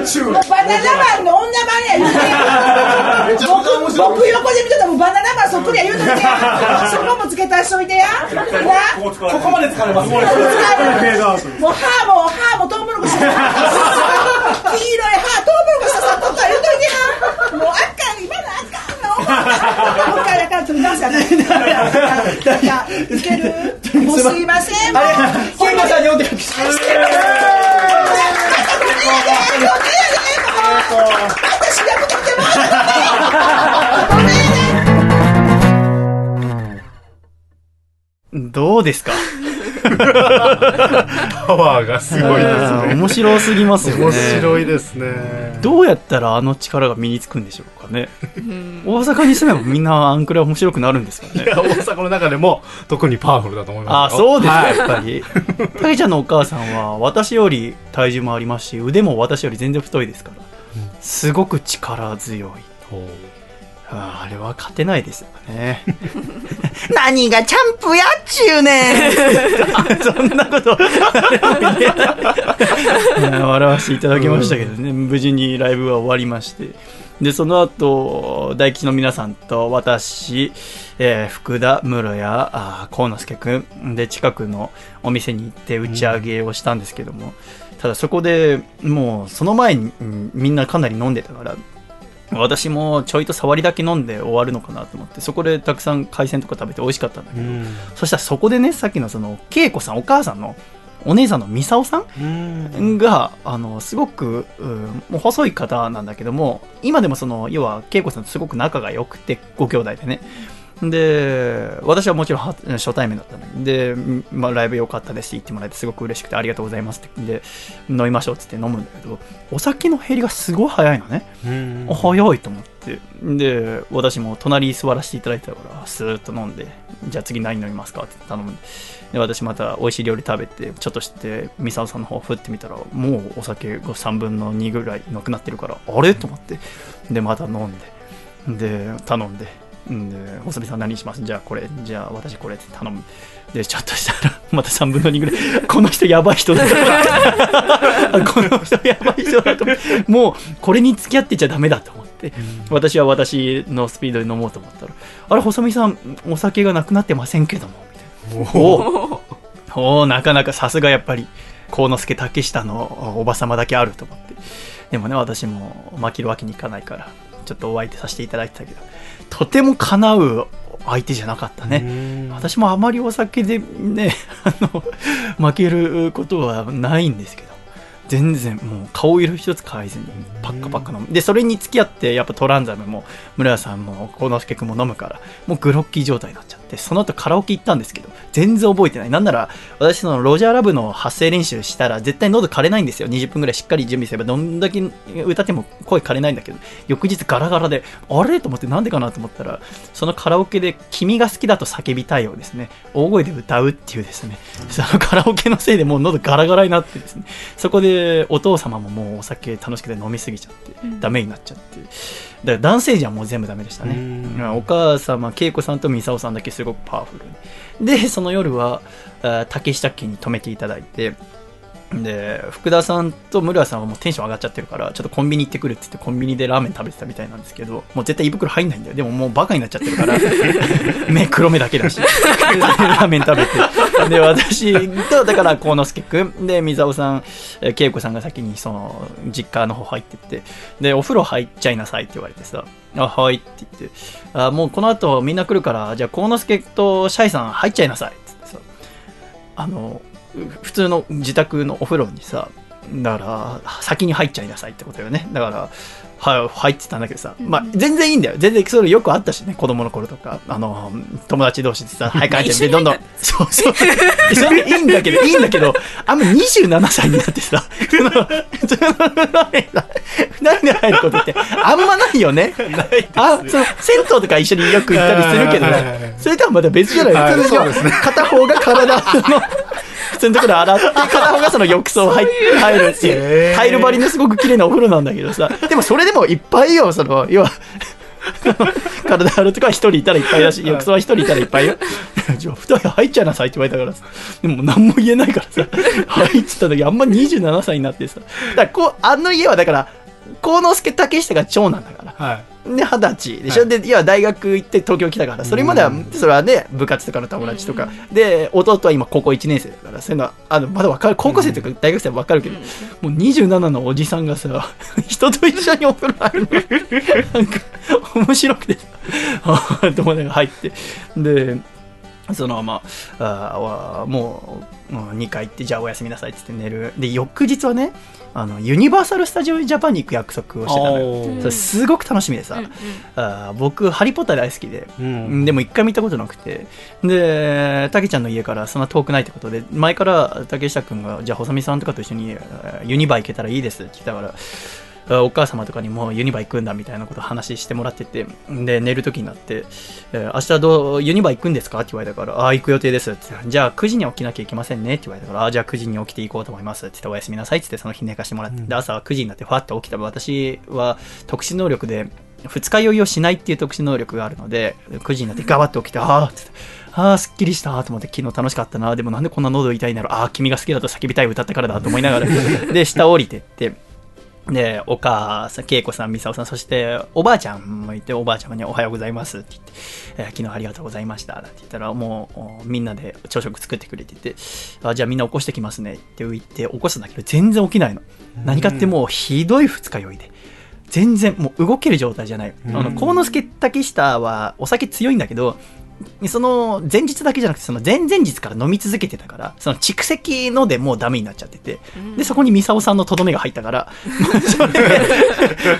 なあかんなもうバナナマンの女版や僕 [laughs] 僕横で見てたらバナナマンそっくりや言うといて。[laughs] やそこもつけ足しといてやなここまで疲れます。もう歯も歯もトウモロコシ黄色い歯トウモロコシ刺さっとった言うといてやもうあかん今のあかんの。もう一回だからちょっと直せあかんいける？もうすいません。もうあれケイマさんに私が太ってもごめんね。どうですか？パワーがすごいですね。面白すぎますよね。面白いですね。どうやったらあの力が身につくんでしょうかね。大阪に住めばみんなアンクレは面白くなるんですかね。いや、大阪の中でも特にパワフルだと思いますよ。あそうですか、はい。やっぱりたけちゃんのお母さんは私より体重もありますし腕も私より全然太いですから。すごく力強いあれは勝てないですよね。[laughs] 何がチャンプやっちゅうねん。[laughs] そんなこと。[laughs] うん笑わせていただきましたけどね、無事にライブは終わりまして。でその後大吉の皆さんと私、えー福田室谷あー幸之助君で近くのお店に行って打ち上げをしたんですけども、ただそこでもうその前にうんみんなかなり飲んでたから私もちょいと触りだけ飲んで終わるのかなと思ってそこでたくさん海鮮とか食べて美味しかったんだけど、そしたらそこでねさっきのその恵子さんお母さんのお姉さんのミサオさんがあのすごくうんもう細い方なんだけども今でもその要は恵子さんとすごく仲が良くてご兄弟でねで私はもちろんは初対面だったので、うんまあ、ライブ良かったですって言ってもらえてすごく嬉しくてありがとうございますってで飲みましょうっつって飲むんだけどお酒の減りがすごい早いのね、あ早いと思って。で私も隣に座らせていただいてたからスーッと飲んでじゃあ次何飲みますかって頼むんで。で私また美味しい料理食べてちょっとしてミサオさんの方振ってみたらもうお酒が3分の2ぐらいなくなってるからあれ？と思って。でまた飲んで。で頼んでんで細見さん何します？じゃあこれじゃあ私これって頼む。でちょっとしたら [laughs] また3分の2ぐらい。この人やばい人だと。この人やばい人だと。もうこれに付き合ってちゃダメだと思って。私は私のスピードで飲もうと思ったらあれ細見さんお酒がなくなってませんけども。みたいなおおなかなかさすがやっぱり幸之助竹下のおばさまだけあると思って。でもね私も負けるわけにいかないからちょっとお相手させていただいてたけどとても叶う相手じゃなかったね。私もあまりお酒でね [laughs] あの負けることはないんですけど全然もう顔色一つ変えずにパッカパッカ飲むでそれに付き合ってやっぱトランザムも村谷さんも幸之助君も飲むからもうグロッキー状態になっちゃってその後カラオケ行ったんですけど全然覚えてない。なんなら私そのロジャーラブの発声練習したら絶対喉枯れないんですよ。20分ぐらいしっかり準備すればどんだけ歌っても声枯れないんだけど翌日ガラガラであれ？と思ってなんでかなと思ったらそのカラオケで「君が好きだと叫びたい」をですね。大声で歌うっていうですね。そのカラオケのせいでもう喉ガラガラになってですね。そこででお父様ももうお酒楽しくて飲みすぎちゃって、ダメになっちゃって。だから男性陣はもう全部ダメでしたね、うん。お母様恵子さんとミサオさんだけすごくパワフルに。でその夜は竹下家に泊めていただいてで福田さんと室谷さんはもうテンション上がっちゃってるからちょっとコンビニ行ってくるって言ってコンビニでラーメン食べてたみたいなんですけどもう絶対胃袋入んないんだよ。でももうバカになっちゃってるから。[laughs] 目黒目だけだし。でラーメン食べて。で私とだから幸之助君。で水尾さんえー恵子さんが先にその実家の方入ってって。でお風呂入っちゃいなさいって言われてさ。あはいって言って。あもうこの後みんな来るからじゃあ幸之助とシャイさん入っちゃいなさいって言ってさ。あの普通の自宅のお風呂にさだから先に入っちゃいなさいってことよね。だからは入ってたんだけどさ、まあ全然いいんだよ。全然それよくあったしね子供の頃とか。あの友達同士でさ「はい帰って」でどんどん [laughs] そうそう。それいいんだけどいいんだけどあんま27歳になってさそのその二人で入ることってあんまないよねあその銭湯とか一緒によく行ったりするけどねそれとはまた別じゃないですね片方が体の普通のところ洗って片方がその浴槽入入るっていう。タイル張りのすごく綺麗なお風呂なんだけどさ。でもそれでもいっぱいよその要は [laughs] 体洗うとか一人いたらいっぱいだし浴槽は一人いたらいっぱいよ。じゃあ二人入っちゃいなさいって言われたからさ。でも何も言えないからさ。入ってた時あんま27歳になってさ。だからこうあの家はだから幸之助竹下が長男だから。はいで二十歳でしょ、でいや大学行って東京来たからそれまではそれはね部活とかの友達とか、で弟は今高校1年生だからそういうのはあのまだわかる高校生とか大学生はわかるけど、もう27のおじさんがさ [laughs] 人と一緒にお風呂入るの。[laughs] なんか面白くて。さ [laughs] ああと思いながら入って。でそのままああもうもう2回行ってじゃあおやすみなさいって言って寝る。で翌日はねあのユニバーサル・スタジオ・ジャパンに行く約束をしてたのよ。すごく楽しみでさ、あー僕ハリー・ポッター大好きで、うん。でも一回見たことなくて。でたけちゃんの家からそんな遠くないってことで前から竹下君がじゃあ細見さんとかと一緒にえーユニバー行けたらいいですって言ったからあお母様とかにもユニバー行くんだみたいなことを話してもらっててで寝る時になって、えー明日どうユニバー行くんですかって言われたからああ行く予定です。ってじゃあ9時に起きなきゃいけませんね。って言われたからあじゃあ9時に起きて行こうと思います。って言っておやすみなさいって言ってその日寝かしてもらって、で朝9時になってファって起きた。ら私は特殊能力で二日酔いをしないっていう特殊能力があるので9時になってガバッと起きてああってああすっきりしたと思って昨日楽しかったな。でもなんでこんな喉痛いんだろう。ああ君が好きだと叫びたい歌ったからだと思いながら。で下降りてってで、お母さん、恵子さん、美沙さん、そしておばあちゃんもいて、おばあちゃまにおはようございますって言って、えー昨日ありがとうございましたって言ったら、もうおみんなで朝食作ってくれてて、あじゃあみんな起こしてきますねって言って、起こすんだけど、全然起きないの。何かってもうひどい二日酔いで。全然もう動ける状態じゃない。あの、幸之助竹下はお酒強いんだけど、その前日だけじゃなくてその前々日から飲み続けてたからその蓄積のでもうダメになっちゃってて、でそこにミサオさんのとどめが入ったからもう [laughs] それで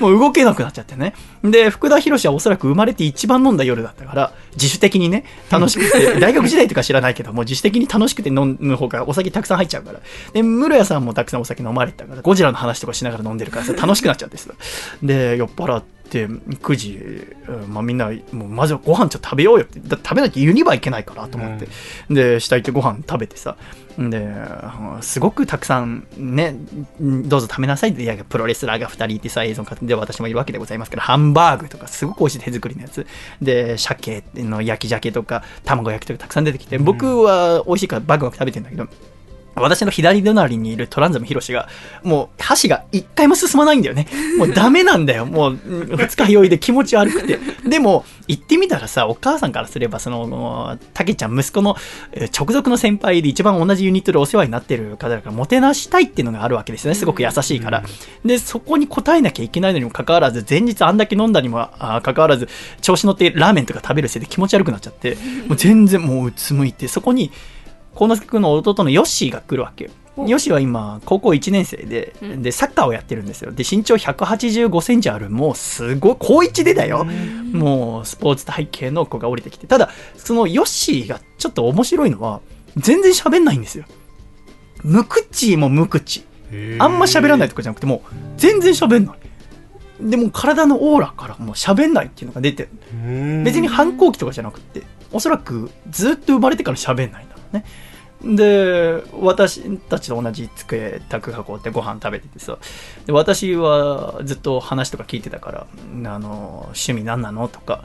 もう動けなくなっちゃってね。で福田博はおそらく生まれて一番飲んだ夜だったから自主的にね楽しくて [laughs] 大学時代とか知らないけどもう自主的に楽しくて飲む方がお酒たくさん入っちゃうから。で室谷さんもたくさんお酒飲まれてたからゴジラの話とかしながら飲んでるからさ楽しくなっちゃってさで酔っ払って9時、うんまあ、みんなもうまずはご飯ちょっと食べようよ。ってだ食べなきゃユニバー行けないからと思って、で下行ってご飯食べてさ。でうんすごくたくさんねんどうぞ食べなさいっていやプロレスラーが2人いてさ映像買ってで私もいるわけでございますからハンバーグとかすごく美味しい手作りのやつ。で鮭の焼き鮭とか卵焼きとかたくさん出てきて僕は美味しいからバクバク食べてんだけど私の左隣にいるトランザムヒロシが、もう箸が一回も進まないんだよね。[laughs] もうダメなんだよ。もううん二日酔いで気持ち悪くて。でも、行ってみたらさ、お母さんからすれば、その、たけちゃん、息子のえー直属の先輩で一番同じユニットでお世話になってる方だから、もてなしたいっていうのがあるわけですよね。すごく優しいから。で、そこに応えなきゃいけないのにもかかわらず、前日あんだけ飲んだにもあかかわらず、調子乗ってラーメンとか食べるせいで気持ち悪くなっちゃって、もう全然もううつむいて、そこに、幸之助君の弟のヨッシーが来るわけよ。ヨッシーは今、高校1年生で、で、サッカーをやってるんですよ。で、身長185センチある、もうすごい、高1でだよ。もう、スポーツ体系の子が降りてきて。ただ、そのヨッシーがちょっと面白いのは、全然喋んないんですよ。無口も無口。あんま喋らないとかじゃなくて、もう、全然喋んない。でも体のオーラからもう喋んないっていうのが出てる。別に反抗期とかじゃなくて、おそらくずっと生まれてから喋んないんだろうね。で私たちと同じ机宅囲ってご飯食べててさ。で私はずっと話とか聞いてたからあの趣味何なのとか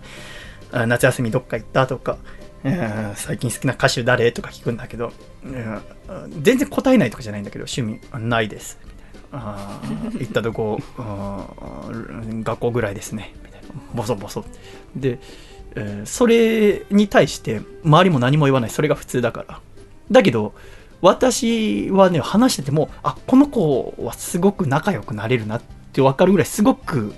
夏休みどっか行ったとか、えー最近好きな歌手誰とか聞くんだけど、うん全然答えないとかじゃないんだけど趣味ないです。あ行ったとこ学校ぐらいですね。みたいな。ボソボソ。で、えーそれに対して周りも何も言わない。それが普通だから。だけど私はね話しててもあこの子はすごく仲良くなれるなって分かるぐらいすごく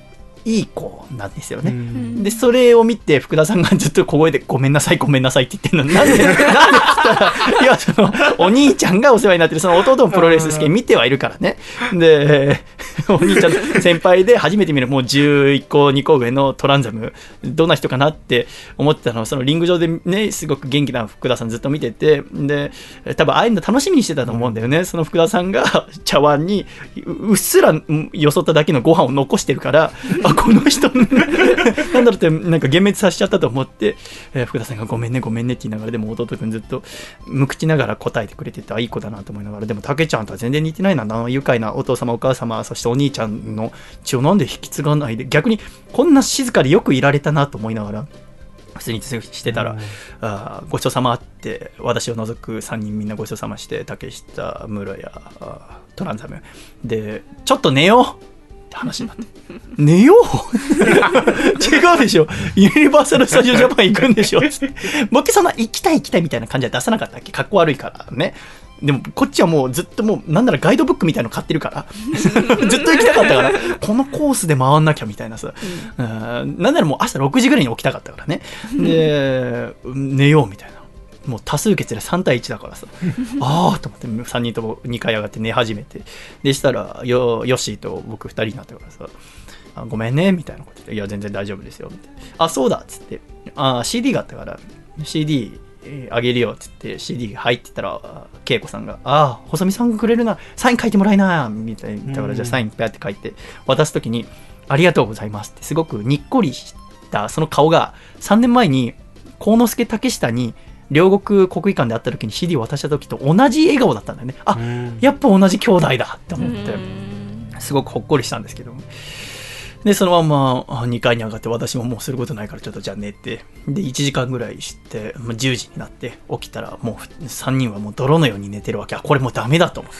いい子なんですよね。で、それを見て、福田さんがずっと小声で、ごめんなさい、ごめんなさいって言ってるの。[laughs] なんで、なんでったら、いや、その、お兄ちゃんがお世話になってる、その弟のプロレス好き見てはいるからね。で、お兄ちゃん、先輩で初めて見る、もう11個、2個上のトランザム、どんな人かなって思ってたのを、そのリング上でね、すごく元気な福田さんずっと見てて、で、多分ああいうの楽しみにしてたと思うんだよね。その福田さんが茶碗にううっすらうんよそっただけのご飯を残してるから、あ、この人、なんだろうって、なんか幻滅させちゃったと思って、えー福田さんがごめんね、ごめんねって言いながら、でも弟くんずっと無口ながら答えてくれてて、あ、いい子だなと思いながら、でも、たけちゃんとは全然似てないな、あの愉快なお父様、お母様、そしてお兄ちゃんの血をなんで引き継がないで、逆にこんな静かでよくいられたなと思いながら、普通にしてたら、あーごちそうさまって、私を除く3人みんなごちそうさまして、竹下、室谷、あートランザム。で、ちょっと寝ようって話になって。[laughs] 寝よう？[laughs] 違うでしょ。ユニバーサル・スタジオ・ジャパン行くんでしょ。つって僕そんな行きたい行きたいみたいな感じは出さなかったっけ？かっこ悪いからね。でも、こっちはもうずっともう、なんならガイドブックみたいの買ってるから、ずっと行きたかったから、このコースで回んなきゃみたいなさ、うん。なんならもう朝6時ぐらいに起きたかったからね。で、寝ようみたいな。もう多数決で3対1だからさ、[laughs] ああと思って3人とも2回上がって寝始めて、でしたら、よヨッシーと僕2人になったからさ、あごめんねみたいなこと言って、いや、全然大丈夫ですよみたいな。あ、そうだっつって、あ CD があったから、CD えーあげるよっつって CD が入ってたら、あ恵子さんが、ああ、細見さんがくれるな、サイン書いてもらいな、みたいに言ったから、じゃあサインペアって書いて、渡すときに、ありがとうございますって、すごくにっこりしたその顔が、3年前に、幸之助竹下に、両国国技館で会った時に CD を渡した時と同じ笑顔だったんだよね。あ、やっぱ同じ兄弟だって思って、すごくほっこりしたんですけど。で、そのまんまあ2階に上がって、私ももうすることないからちょっとじゃあ寝て、で、1時間ぐらいして、まあ、10時になって、起きたらもう3人はもう泥のように寝てるわけ？あ、これもうダメだと思って。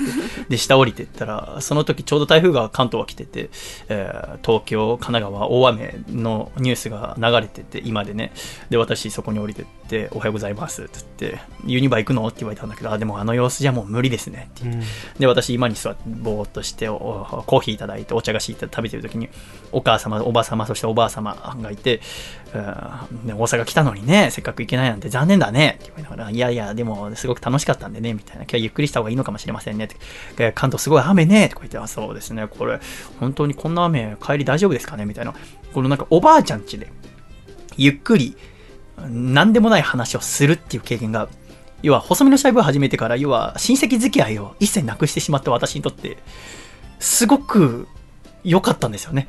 で、下降りてったら、その時ちょうど台風が関東は来てて、えー東京、神奈川、大雨のニュースが流れてて、今でね。で、私そこに降りてって、おはようございますって言って、ユニバ行くの？って言われたんだけど、あ、でもあの様子じゃもう無理ですねって言って。で、私今に座ってぼーっとして、おコーヒーいただいて、お茶菓子いただいて食べてる時に、お母様、おば様、そしておばあ様がいて、うん、大阪来たのにね、せっかく行けないなんて残念だねって言われながら、いやいや、でもすごく楽しかったんでね、みたいな。今日はゆっくりした方がいいのかもしれませんねって。関東すごい雨ね、とか言って、あ、そうですね、これ、本当にこんな雨、帰り大丈夫ですかねみたいな。このなんかおばあちゃん家で、ゆっくり、何でもない話をするっていう経験が、要は、細身のシャイブを始めてから、要は、親戚付き合いを一切なくしてしまった私にとって、すごく良かったんですよね。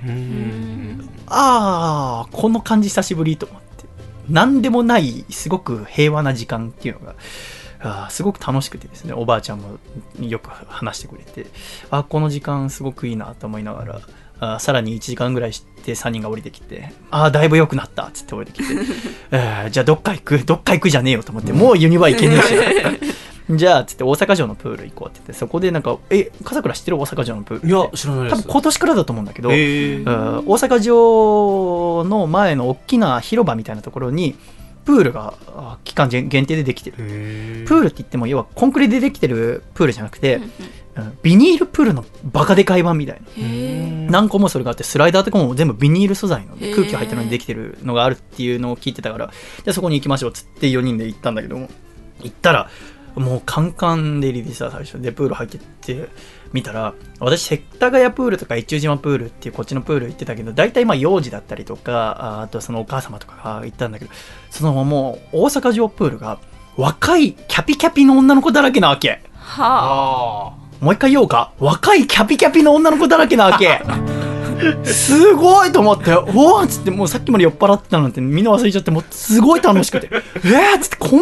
ああ、この感じ久しぶりと思って。何でもない、すごく平和な時間っていうのが、あーすごく楽しくてですね、おばあちゃんもよく話してくれて、あーこの時間すごくいいなと思いながら、あーさらに1時間ぐらいして3人が降りてきて、ああ、だいぶ良くなったっつって降りてきて、[laughs] えーじゃあどっか行くどっか行くじゃねえよと思って、もうユニバ行けねえし。じゃあ、つって大阪城のプール行こうって言って、そこでなんか、え、笠倉知ってる大阪城のプール。いや知らないです多分今年からだと思うんだけど、へーうん大阪城の前の大きな広場みたいなところに、プールがあ期間限定でできてる。プールって言っても、要はコンクリでできてるプールじゃなくて、うんビニールプールのバカでかい版みたいな。何個もそれがあって、スライダーとかも全部ビニール素材の空気が入ったのにできてるのがあるっていうのを聞いてたから、じゃあそこに行きましょうっつって4人で行ったんだけども、行ったら、もうカンカンでリリースは最初でプール入ってって見たら私世田谷プールとか越中島プールっていうこっちのプール行ってたけど大体まあ幼児だったりとかああとそのお母様とかが行ったんだけどそのもう大阪城プールが若いキャピキャピの女の子だらけなわけ。はもう一回言おうか。若いキャピキャピの女の子だらけなわけ。すごいと思って、おおっつって、もうさっきまで酔っ払ってたなんてみんな忘れちゃって、もうすごい楽しくて、えーっつって、こん、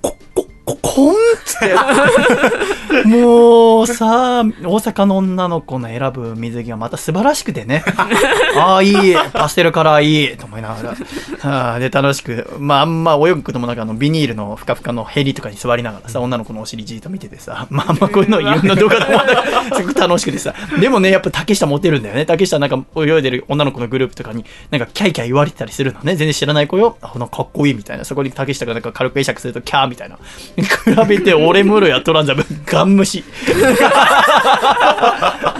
こ、こ、こ [laughs] こんっつって。もうさ、大阪の女の子の選ぶ水着がまた素晴らしくてね。[laughs] ああ、いい。パステルカラーいい。と思いながら。は [laughs] あで、楽しく。まあ、あんま泳ぐこともなく、あの、ビニールのふかふかのヘリとかに座りながらさ、女の子のお尻じーっと見ててさ、まあ、まこういうのいろんな動画でもすごく楽しくてさ。でもね、やっぱ竹下モテるんだよね。竹下なんか泳いでる女の子のグループとかに、なんかキャイキャイ言われてたりするのね。全然知らない子よ。あ、なんかかっこいいみたいな。そこに竹下がなんか軽く会釈するとキャーみたいな。比べて俺ムロやトランザム、ガン虫。[laughs]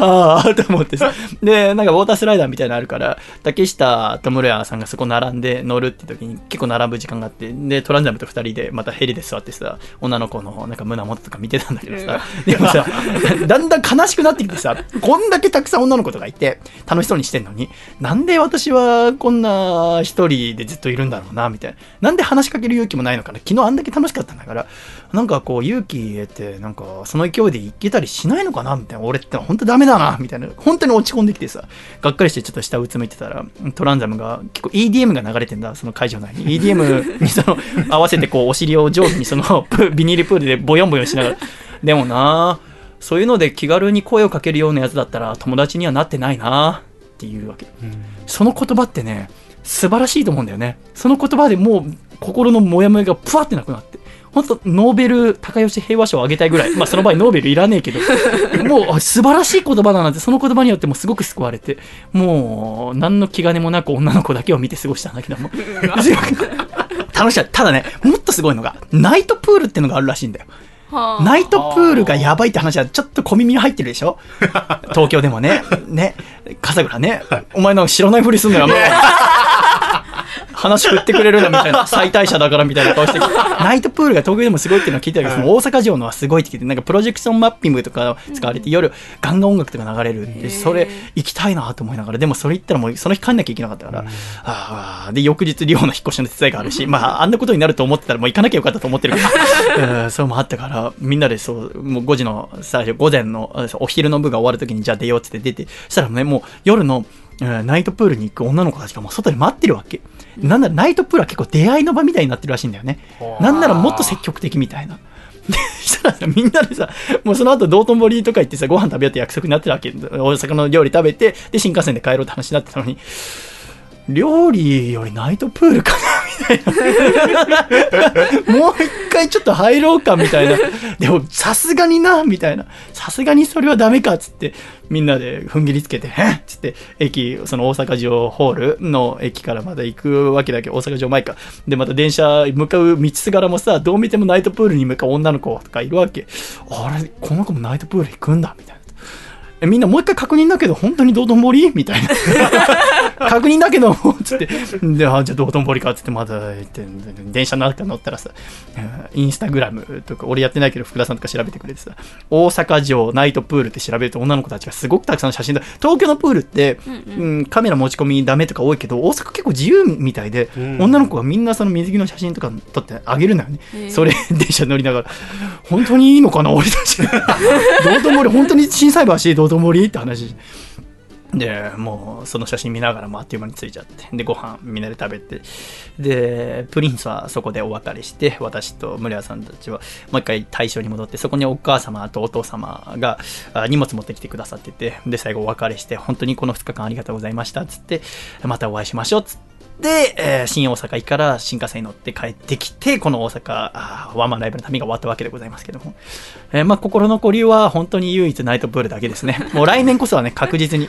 ああ、と思ってさ。で、なんかウォータースライダーみたいなのあるから、竹下と室谷さんがそこ並んで乗るって時に結構並ぶ時間があって、で、トランザムと二人でまたヘリで座ってさ、女の子のなんか胸元とか見てたんだけどさ、でもさ、だんだん悲しくなってきてさ、こんだけたくさん女の子とかいて、楽しそうにしてんのに、なんで私はこんな一人でずっといるんだろうな、みたいな。なんで話しかける勇気もないのかな。昨日あんだけ楽しかったんだから、なんかこう勇気得て、なんかその勢いでいけたりしないのかな、みたいな。俺って本当ダメだな、みたいな。本当に落ち込んできてさ、がっかりしてちょっと下うつむいてたら、トランザムが結構 EDM が流れてんだ、その会場内に。EDM にその、[laughs] 合わせてこうお尻を上手にその、プ [laughs] ビニールプールでボヨンボヨンしながら。でもなそういうので気軽に声をかけるようなやつだったら友達にはなってないなっていうわけ。その言葉ってね、素晴らしいと思うんだよね。その言葉でもう心のモヤモヤがプワってなくなって。本当ノーベル高吉平和賞をあげたいぐらい。まあその場合ノーベルいらねえけど。[laughs] もうあ素晴らしい言葉だなって、その言葉によってもうすごく救われて、もう何の気兼ねもなく女の子だけを見て過ごしたんだけども。楽しかった。ただね、もっとすごいのが、ナイトプールってのがあるらしいんだよ。はあナイトプールがやばいって話はちょっと小耳に入ってるでしょ？東京でもね。ね。笠倉ね。お前なんか知らないふりすんのよ。もう [laughs] 話振ってくれるなみたいな。最大者だからみたいな顔して。[laughs] ナイトプールが東京でもすごいっていうのは聞いてたけど、その大阪城のはすごいって聞いて、なんかプロジェクションマッピングとか使われて、夜ガンガン音楽とか流れるんで、それ行きたいなと思いながら、でもそれ行ったらもうその日帰んなきゃいけなかったから、ああで、翌日寮の引っ越しの手伝いがあるし、まああんなことになると思ってたらもう行かなきゃよかったと思ってるから、[laughs] うんそうもあったから、みんなでそう、もう5時の最初、午前のあお昼の部が終わるときにじゃあ出ようっつって出て、そしたらね、もう夜の、えーナイトプールに行く女の子たちがもう外で待ってるわけ。なんならナイトプールは結構出会いの場みたいになってるらしいんだよね。なんならもっと積極的みたいな。で、したらさ、みんなでさ、もうその後道頓堀とか行ってさ、ご飯食べようって約束になってるわけ。大阪の料理食べて、で、新幹線で帰ろうって話になってたのに、料理よりナイトプールかなみたいな。もう一回ちょっと入ろうかみたいな。でも、さすがにな、みたいな。さすがにそれはダメかっつって、みんなで踏ん切りつけて、えっつって、駅、その大阪城ホールの駅からまだ行くわけだけど、大阪城前か。で、また電車向かう道すがらもさ、どう見てもナイトプールに向かう女の子とかいるわけ。あれ、この子もナイトプール行くんだ、みたいな。えみんなもう一回確認だけど、本当に道頓堀？みたいな。[laughs] 確認だけど、つって。で、あ、じゃあ道頓堀か、つってまだ行って、電車の中乗ったらさ、うんインスタグラムとか、俺やってないけど、福田さんとか調べてくれてさ、大阪城ナイトプールって調べると女の子たちがすごくたくさんの写真だ。東京のプールって、うんカメラ持ち込みダメとか多いけど、大阪結構自由みたいで、女の子がみんなその水着の写真とか撮ってあげるんだよね。へえそれ、電車乗りながら、本当にいいのかな、俺たち。[laughs] 道頓堀、本当に心斎橋、道頓堀って話。で、もう、その写真見ながらもあっという間に着いちゃって。で、ご飯みんなで食べて。で、プリンスはそこでお別れして、私と村屋さんたちはもう一回対象に戻って、そこにお母様とお父様が荷物持ってきてくださってて、で、最後お別れして、本当にこの2日間ありがとうございました、つって、またお会いしましょう、つって。で、えー新大阪駅から新幹線に乗って帰ってきて、この大阪、ワンマンライブの旅が終わったわけでございますけども。えーまあ、心残りは本当に唯一ナイトプールだけですね。[laughs] もう来年こそはね、確実に、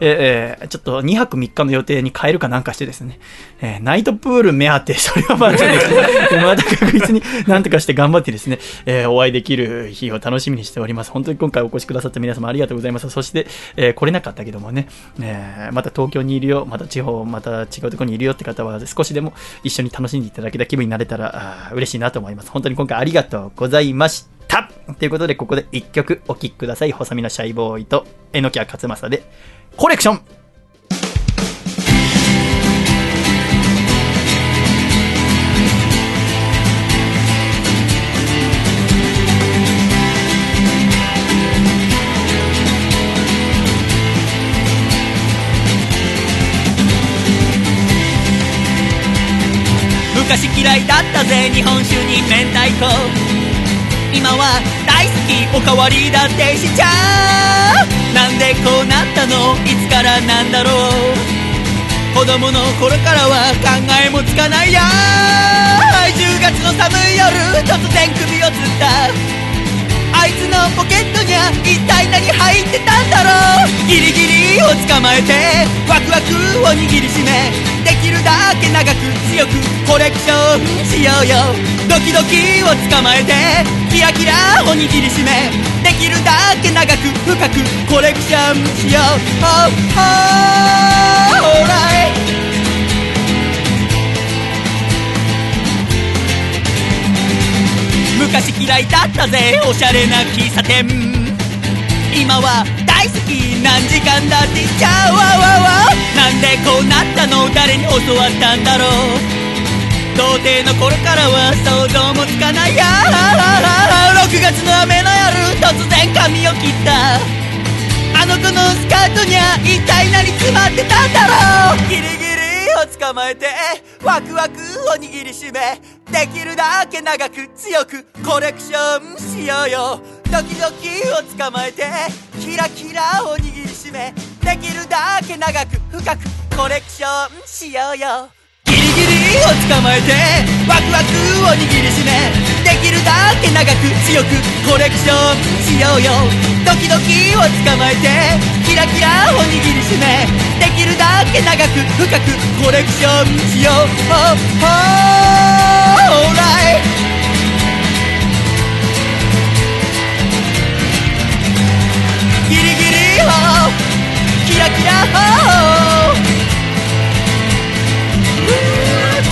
えーえーちょっと2泊3日の予定に変えるかなんかしてですね、えーナイトプール目当て、それはまたですね、[laughs] また確実になんとかして頑張ってですね、えーお会いできる日を楽しみにしております。本当に今回お越しくださった皆様ありがとうございます。そして、えー来れなかったけどもね、えーまた東京にいるよ、また地方、また違うところにいるよって方は少しでも一緒に楽しんでいただけた気分になれたら嬉しいなと思います。本当に今回ありがとうございました。ということで、ここで一曲お聴きください。細身のシャイボーイと榎谷勝正で、コレクション。昔嫌いだったぜ日本酒に明太子。今は大好きおかわりだってしちゃう。なんでこうなったの？いつからなんだろう？子供の頃からは考えもつかないや。10月の寒い夜突然首をつった。あいつのポケットには一体何入ってたんだろう？ギリギリを捕まえて。握りしめできるだけ長く強くコレクションしようよ。ドキドキを捕まえてキラキラを握りしめできるだけ長く深くコレクションしよう。Oh, oh, alright! 昔嫌いだったぜおしゃれな喫茶店。今は大好き何時間だって。ちゃうわわわなんでこうなったの？誰に教わったんだろう？童貞の頃からは想像もつかない。や6月の雨の夜突然髪を切った。あの子のスカートには一体何詰まってたんだろう？ギリギリを捕まえてワクワクを握りしめできるだけ長く強くコレクションしようよ。ドキドキを捕まえてキラキラを握りしめできるだけ長く深くコレクションしようよ。ギリギリを捕まえてワクワクを握りしめ。できるだけ長く強くコレクションしようよ。ドキドキを捕まえてキラキラを握りしめ。できるだけ長く深くコレクションしよう。Oh, oh, alright! ギリギリをキラキラ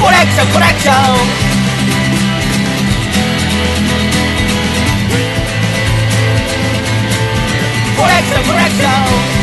コレクションコレクションコレクションコレクション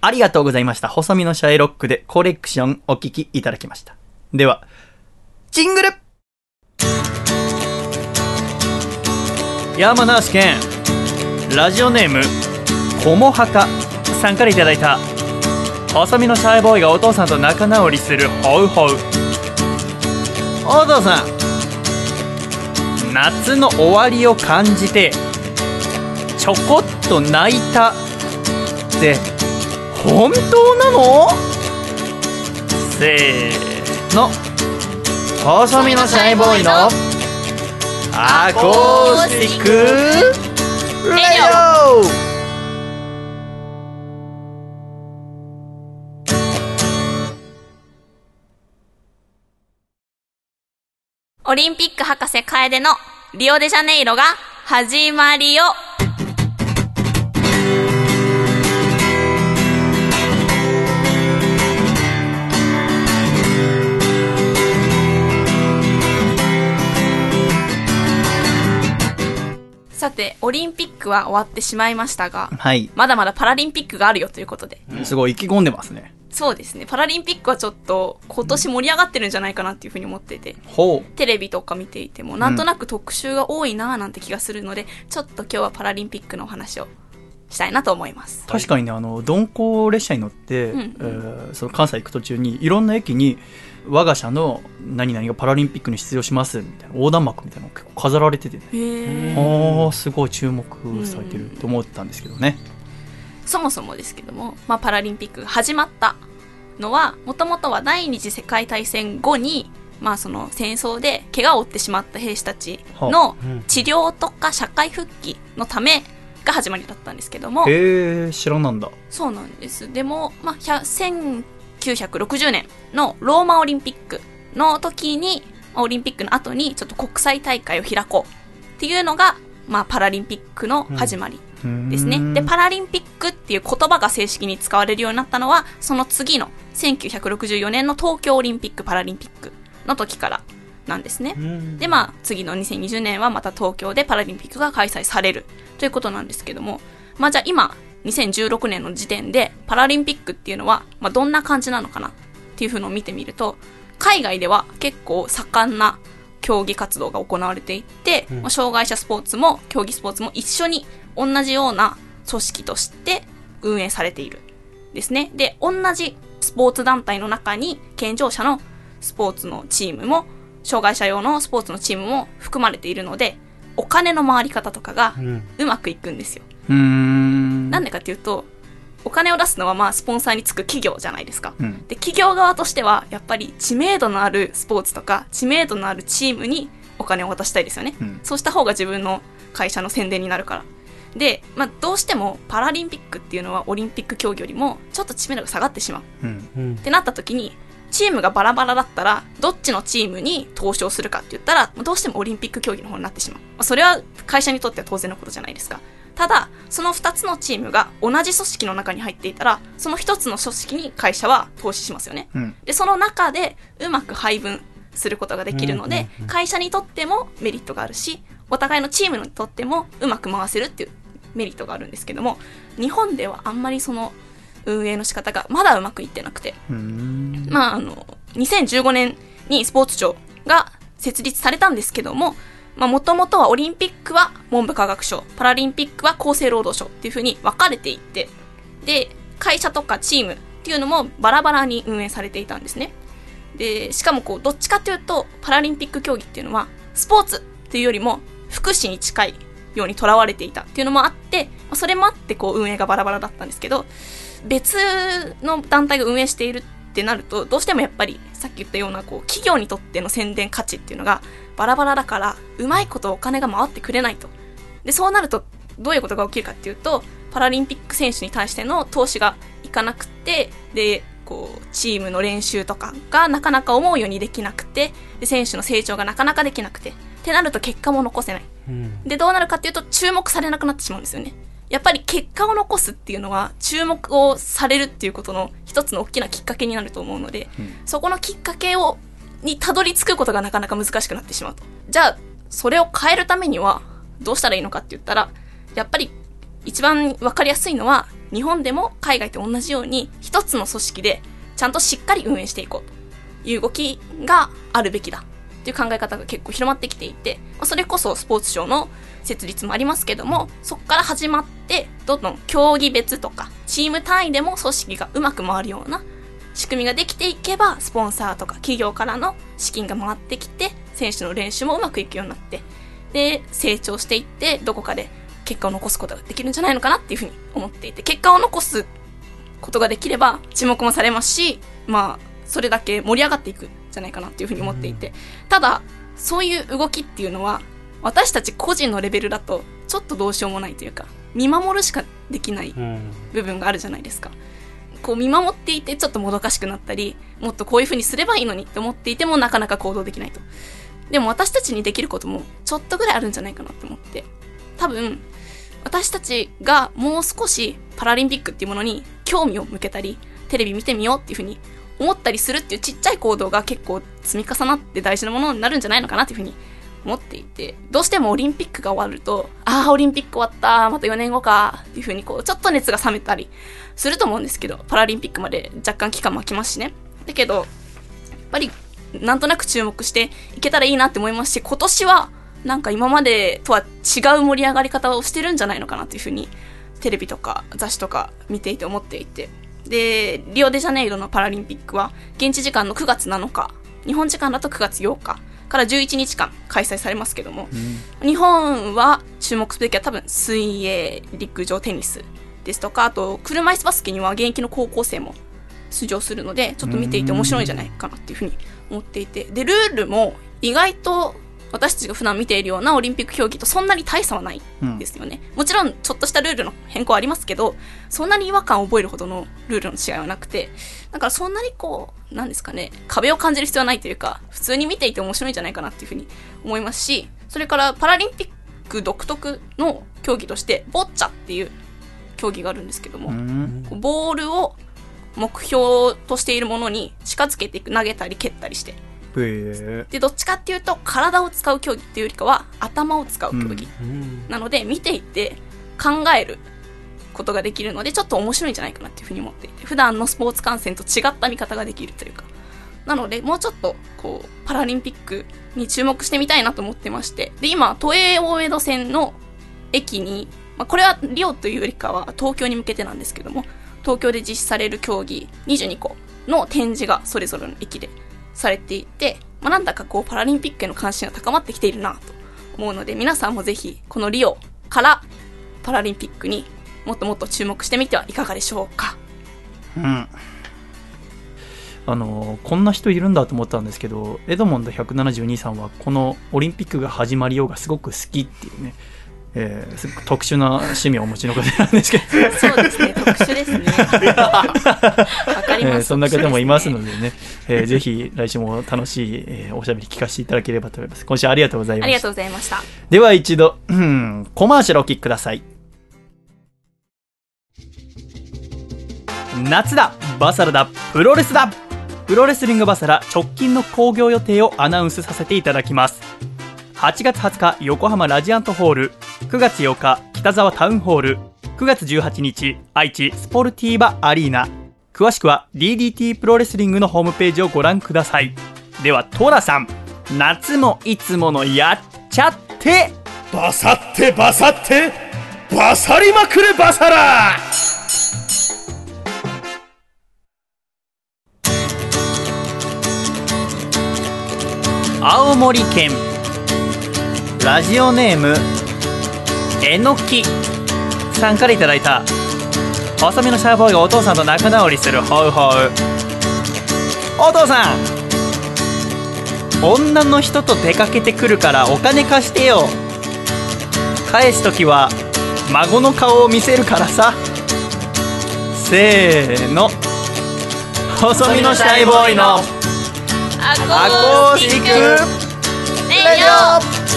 ありがとうございました。細身のシャイロックでコレクションお聞きいただきました。では、ジングル山梨県、ラジオネーム、こもはかさんからいただいた、細身のシャイボーイがお父さんと仲直りするホウホウ。お父さん、夏の終わりを感じて、ちょこっと泣いたって、本当なの？せーの。細身のシャイボーイの。アコースティックレディオオリンピック博士楓のリオデジャネイロが始まりよ。さて、オリンピックは終わってしまいましたが、はい。まだまだパラリンピックがあるよということで。すごい意気込んでますね。そうですね。パラリンピックはちょっと今年盛り上がってるんじゃないかなっていうふうに思っていて。ほテレビとか見ていてもなんとなく特集が多いなぁなんて気がするので、ちょっと今日はパラリンピックのお話をしたいなと思います。う。確かにね、あの、鈍行列車に乗って、うんえーその関西行く途中に、いろんな駅に、我が社の何々がパラリンピックに出場しますみたいな横断幕みたいなのが結構飾られててね。へああ、すごい注目されてると思ったんですけどね。そもそもですけども、まあ、パラリンピックが始まったのは、もともとは第二次世界大戦後に、まあその戦争で怪我を負ってしまった兵士たちの治療とか社会復帰のためが始まりだったんですけども、へえ、知らなんだ。そうなんです。でも、まあ、100 1960年のローマオリンピックの時に、オリンピックの後にちょっと国際大会を開こうっていうのが、まあ、パラリンピックの始まりですね。で、パラリンピックっていう言葉が正式に使われるようになったのは、その次の1964年の東京オリンピック・パラリンピックの時からなんですね。で、まあ、次の2020年はまた東京でパラリンピックが開催されるということなんですけども、まあじゃあ今、2016年の時点でパラリンピックっていうのは、まあどんな感じなのかなっていうふうのを見てみると、海外では結構盛んな競技活動が行われていて、うんまあ障害者スポーツも競技スポーツも一緒に同じような組織として運営されている。ですね。で、同じスポーツ団体の中に健常者のスポーツのチームも、障害者用のスポーツのチームも含まれているので、お金の回り方とかがうんうまくいくんですよ。うーん。なんでかっていうと、お金を出すのはまあスポンサーにつく企業じゃないですか。うん。で、企業側としては、やっぱり知名度のあるスポーツとか、知名度のあるチームにお金を渡したいですよね。うんそうした方が自分の会社の宣伝になるから。で、まあ、どうしてもパラリンピックっていうのはオリンピック競技よりもちょっと知名度が下がってしまう。うん。うんってなった時に、チームがバラバラだったら、どっちのチームに投資をするかって言ったら、どうしてもオリンピック競技の方になってしまう。まあ、それは会社にとっては当然のことじゃないですか。ただ、その2つのチームが同じ組織の中に入っていたら、その1つの組織に会社は投資しますよね。うん。で、その中でうまく配分することができるので、会社にとってもメリットがあるし、お互いのチームにとってもうまく回せるっていうメリットがあるんですけども、日本ではあんまりその運営の仕方がまだうまくいってなくて。まあ、あの、2015年にスポーツ庁が設立されたんですけども、まあ、もともとはオリンピックは文部科学省、パラリンピックは厚生労働省っていう風に分かれていて、で、会社とかチームっていうのもバラバラに運営されていたんですね。で、しかもこう、どっちかっていうと、パラリンピック競技っていうのは、スポーツっていうよりも、福祉に近いようにとらわれていたっていうのもあって、それもあってこう、運営がバラバラだったんですけど、別の団体が運営しているってなると、どうしてもやっぱり、さっき言ったような、こう、企業にとっての宣伝価値っていうのが、バラバラだから、うまいことお金が回ってくれないと。で、そうなると、どういうことが起きるかっていうと、パラリンピック選手に対しての投資がいかなくて、で、こう、チームの練習とかがなかなか思うようにできなくて、で、選手の成長がなかなかできなくて、ってなると結果も残せない。うんで、どうなるかっていうと、注目されなくなってしまうんですよね。やっぱり結果を残すっていうのは、注目をされるっていうことの一つの大きなきっかけになると思うので、そこのきっかけを、にたどり着くことがなかなか難しくなってしまうと。じゃあ、それを変えるためには、どうしたらいいのかって言ったら、やっぱり、一番わかりやすいのは、日本でも海外と同じように、一つの組織で、ちゃんとしっかり運営していこうという動きがあるべきだっていう考え方が結構広まってきていて、まあそれこそスポーツ庁の設立もありますけども、そこから始まって、どんどん競技別とか、チーム単位でも組織がうまく回るような仕組みができていけば、スポンサーとか企業からの資金が回ってきて、選手の練習もうまくいくようになって、で、成長していって、どこかで結果を残すことができるんじゃないのかなっていうふうに思っていて、結果を残すことができれば注目もされますし、まあ、それだけ盛り上がっていくんじゃないかなっていうふうに思っていて、ただ、そういう動きっていうのは、私たち個人のレベルだと、ちょっとどうしようもないというか、見守るしかできないうん部分があるじゃないですか。こう見守っていてちょっともどかしくなったり、もっとこういう風にすればいいのにって思っていてもなかなか行動できないと。でも私たちにできることもちょっとぐらいあるんじゃないかなって思って。多分、私たちがもう少しパラリンピックっていうものに興味を向けたり、テレビ見てみようっていう風に思ったりするっていうちっちゃい行動が結構積み重なって大事なものになるんじゃないのかなっていう風に思っていて、どうしてもオリンピックが終わると、ああ、オリンピック終わった、また4年後か、っていう風にこう、ちょっと熱が冷めたりすると思うんですけど、パラリンピックまで若干期間も空きますしね。だけど、やっぱり、なんとなく注目していけたらいいなって思いますし、今年は、なんか今までとは違う盛り上がり方をしてるんじゃないのかなっていう風に、テレビとか雑誌とか見ていて思っていて。で、リオデジャネイロのパラリンピックは、現地時間の9月7日、日本時間だと9月8日から11日間開催されますけども、日本は注目すべきは多分水泳、陸上、テニスですとか、あと車椅子バスケには現役の高校生も出場するので、ちょっと見ていて面白いんじゃないかなっていうふうに思っていて、で、ルールも意外と私たちが普段見ているようなオリンピック競技とそんなに大差はないんですよね。もちろんちょっとしたルールの変更はありますけど、そんなに違和感を覚えるほどのルールの違いはなくて、だからそんなにこう、なんですかね、壁を感じる必要はないというか、普通に見ていて面白いんじゃないかなっていうふうに思いますし、それからパラリンピック独特の競技として、ボッチャっていう競技があるんですけども、ボールを目標としているものに近づけていく、投げたり蹴ったりして、へで、どっちかっていうと、体を使う競技っていうよりかは、頭を使う競技。なので、見ていて、考えることができるので、ちょっと面白いんじゃないかなっていうふうに思っていて、普段のスポーツ観戦と違った見方ができるというか。なので、もうちょっと、こう、パラリンピックに注目してみたいなと思ってまして。で、今、都営大江戸線の駅に、まあ、これはリオというよりかは東京に向けてなんですけども、東京で実施される競技22個の展示がそれぞれの駅でされていて、まあ、なんだかこうパラリンピックへの関心が高まってきているなと思うので、皆さんもぜひこのリオからパラリンピックにもっともっと注目してみてはいかがでしょうか？うん。あのこんな人いるんだと思ったんですけどエドモンド172さんはこのオリンピックが始まりようがすごく好きっていうね、えーすごく特殊な趣味をお持ちの方なんですけどそうですね、特殊ですね。[laughs] わかります。えーそんな方もいますのでね、えーぜひ来週も楽しい、えーおしゃべり聞かせていただければと思います今週ありがとうございましたありがとうございました。では一度、うん、コマーシャルお聞きください。夏だバサラだプロレスだプロレスリングバサラ直近の興行予定をアナウンスさせていただきます。8月20日横浜ラジアントホール、9月8日北沢タウンホール、9月18日愛知スポルティーバアリーナ。詳しくは DDT プロレスリングのホームページをご覧ください。ではトラさん、夏もいつものやっちゃってバサってバサってバサりまくれバサラ青森県。ラジオネームえのき。さんからいただいた。細身のシャーボーイがお父さんと仲直りするホウホウ。お父さん女の人と出かけてくるからお金貸してよ。返す時は孫の顔を見せるからさ。せーの。細身のシャイボーイのアアコースティック。レディオ。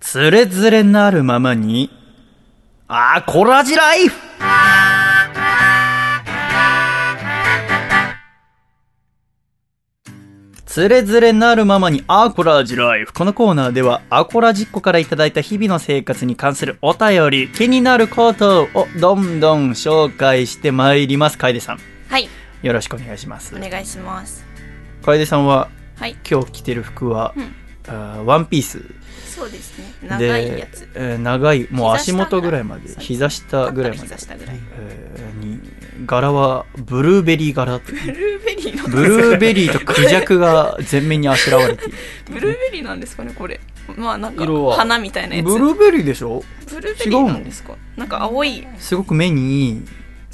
つれづれなるままに、あー、コラジライフつれづれなるままにアコラジライフ。このコーナーでは、アコラジッコからいただいた日々の生活に関するお便り、気になることをどんどん紹介してまいります。楓さん、はい、よろしくお願いしますお。願いします。楓さんは、はい、今日着てる服は、うんあーワンピースそうですね。長でいやつ。えー長いもう足元ぐらいまで膝下ぐらいまで膝下ぐらい。えーに柄はブルーベリー柄ブルーベリーのブルーベリーとクジャクが全面にあしらわれている [laughs] ブルーベリーなんですかね、これ。まあなんか花みたいなやつ。ブルーベリーでしょ？ブルーベリーなんですか？なんか青い。すごく目にいい、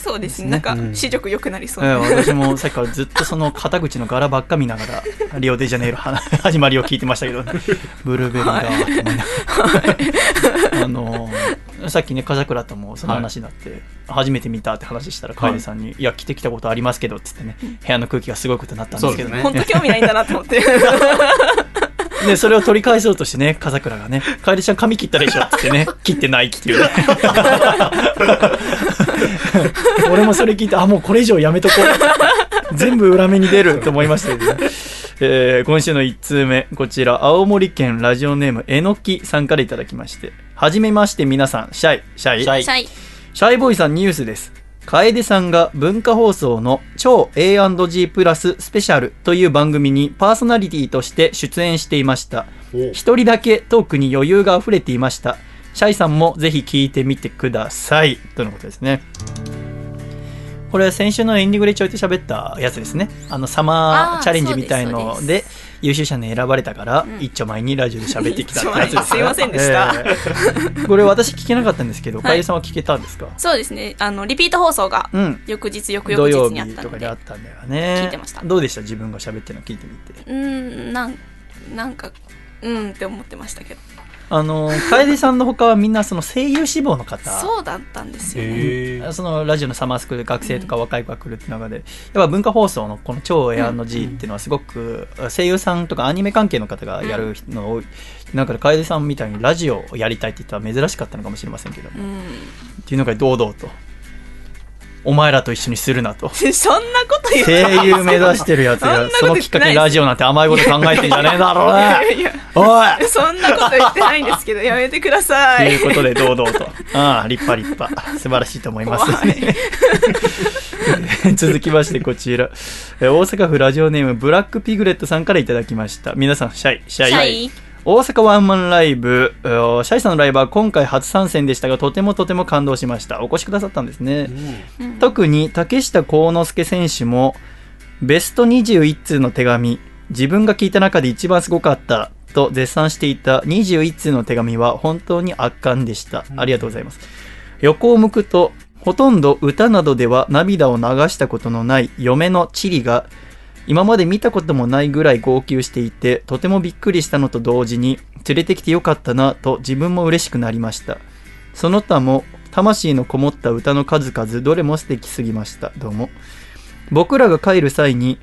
そうですね。ね。なんかうん。視力良くなりそうえな。ー私もさっきからずっとその肩口の柄ばっか見ながら [laughs] リオデジャネイロは始まりを聞いてましたけど、ブルーベリーだと思いながら、あのーさっきね風倉ともその話になって、初めて見たって話したら楓さんに「い、や着てきたことありますけど」っつってね。部屋の空気がすごいことになったんですけどね。本当興味ないんだなと思って。[laughs] で、それを取り返そうとしてね、風倉がね、楓ちゃん髪切ったでしょってってね、切ってないっていうね。[laughs] 俺もそれ聞いて、あ、もうこれ以上やめとこう。全部裏目に出ると思いましたけどね。えー今週の1通目、こちら、青森県ラジオネーム、えのきさんからいただきまして。はじめまして皆さん、シャイ、シャイシャイ。シャイボーイさんニュースです。楓さんが文化放送の超 A&G プラススペシャルという番組にパーソナリティとして出演していました。一人だけトークに余裕が溢れていました。シャイさんもぜひ聞いてみてください。とのことですね。これは先週のエンディングでちょいと喋ったやつですね。あのサマあーーチャレンジみたいので優秀者に選ばれたから、ん一丁前にラジオで喋ってきたってやつです [laughs] すいませんでしたえーこれ私聞けなかったんですけど、はい楓さんは聞けたんですか？そうですね。あの、リピート放送がうん。翌日、翌土曜々日にあったので日とかであ。ったんだよね。聞いてましたどうでした？自分が喋ってるの聞いてみて。うーん、なん、なんか、うんって思ってましたけど。あの楓さんの他はみんなその声優志望の方？そうだったんですよね。そのラジオのサマースクール学生とか若い子が来るって中で、やっぱ文化放送のこの超エアの G っていうのはすごく声優さんとかアニメ関係の方がやるのが多い。なんか楓さんみたいにラジオをやりたいって言ったら珍しかったのかもしれませんけども。うん。っていうのが堂々と。お前らと一緒にするなと。[laughs] そんなこと言って声優目指してるやつが、そのきっかけにラジオなんて甘いこと考えてんじゃねえだろういなや。いやおいそんなこと言ってないんですけど、やめてください。ということで堂々と。ああ、立派立派。素晴らしいと思います、ね。[laughs] 続きましてこちら。え大阪府ラジオネームブラックピグレットさんからいただきました。皆さん、シャイ、シャイ。シャイ大阪ワンマンライブ、えーシャイさんのライブは今回初参戦でしたが、とてもとても感動しました。お越しくださったんですね。特に竹下幸之助選手も、ベスト21通の手紙、自分が聞いた中で一番すごかったと絶賛していた21通の手紙は本当に圧巻でした。ありがとうございます。横を向くと、ほとんど歌などでは涙を流したことのない嫁のチリが、今まで見たこともないぐらい号泣していて、とてもびっくりしたのと同時に、連れてきてよかったなと自分も嬉しくなりました。その他も、魂のこもった歌の数々、どれも素敵すぎました。どうも。僕らが帰る際に、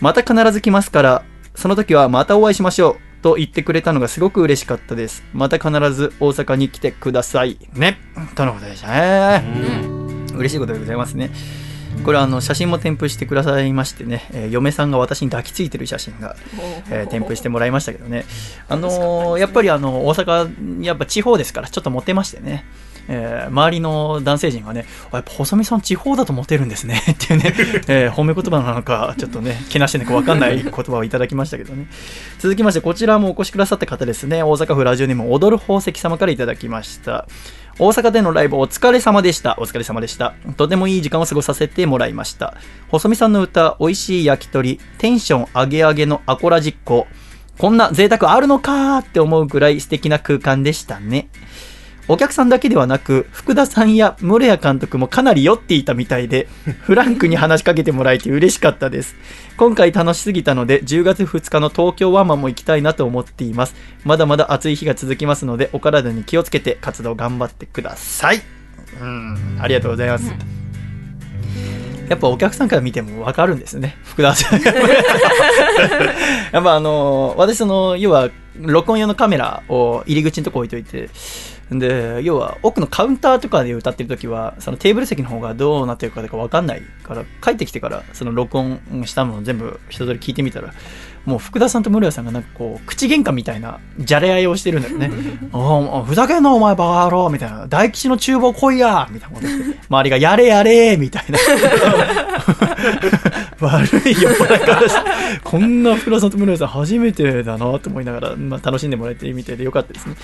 また必ず来ますから、その時はまたお会いしましょう。と言ってくれたのがすごく嬉しかったです。また必ず大阪に来てください。ね。とのことでしたね。嬉しいことでございますね。これはあの写真も添付してくださいましてね、えー嫁さんが私に抱きついてる写真が、えー添付してもらいましたけどね、あのーやっぱりあの大阪、やっぱ地方ですから、ちょっとモテましてね、えー周りの男性陣がね、やっぱ細見さん、地方だとモテるんですね [laughs] っていうね、えー褒め言葉なのか、ちょっとね、けなしてね、わかんない言葉をいただきましたけどね。続きまして、こちらもお越しくださった方ですね、大阪府ラジオネーム踊る宝石様からいただきました。大阪でのライブお疲れ様でした。お疲れ様でした。とてもいい時間を過ごさせてもらいました。細見さんの歌、美味しい焼き鳥、テンション上げ上げのアコラ実行。こんな贅沢あるのかーって思うくらい素敵な空間でしたね。お客さんだけではなく、福田さんや室谷監督もかなり酔っていたみたいで、[laughs] フランクに話しかけてもらえて嬉しかったです。今回楽しすぎたので、10月2日の東京ワンマンも行きたいなと思っています。まだまだ暑い日が続きますので、お体に気をつけて活動頑張ってください。うん、ありがとうございます。やっぱお客さんから見ても分かるんですね、福田さん。やっぱあの、私その、要は、録音用のカメラを入り口のとこ置いといて、で、要は奥のカウンターとかで歌ってる時は、そのテーブル席の方がどうなってるかとか分かんないから、帰ってきてから、その録音したものを全部一通り聞いてみたら、もう福田さんと室谷さんがなんかこう、口喧嘩みたいな、じゃれ合いをしてるんだよね。おおふざけんなお前バカ野郎みたいな。大吉の厨房来いやみたいなこと。周りがやれやれみたいな。[laughs] 悪いよ、これからしてこんな福田さんと室谷さん初めてだなと思いながら、まあ、楽しんでもらえてみたいでよかったですね。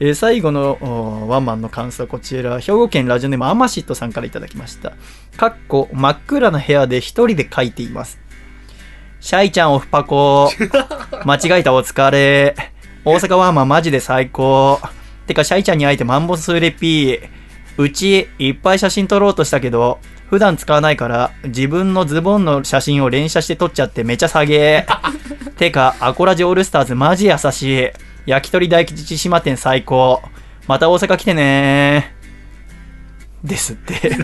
えー最後のおワンマンの感想こちら、兵庫県ラジオネームアマシットさんからいただきました。かっこ真っ暗な部屋で一人で書いています。シャイちゃんオフパコ。[laughs] 間違えたお疲れ。大阪ワンマンマジで最高。てか、シャイちゃんに会えてマンボスレピー。うち、いっぱい写真撮ろうとしたけど、普段使わないから、自分のズボンの写真を連写して撮っちゃってめちゃ下げ。[laughs] てか、アコラジオールスターズマジ優しい。焼き鳥大吉島店最高。また大阪来てねですって。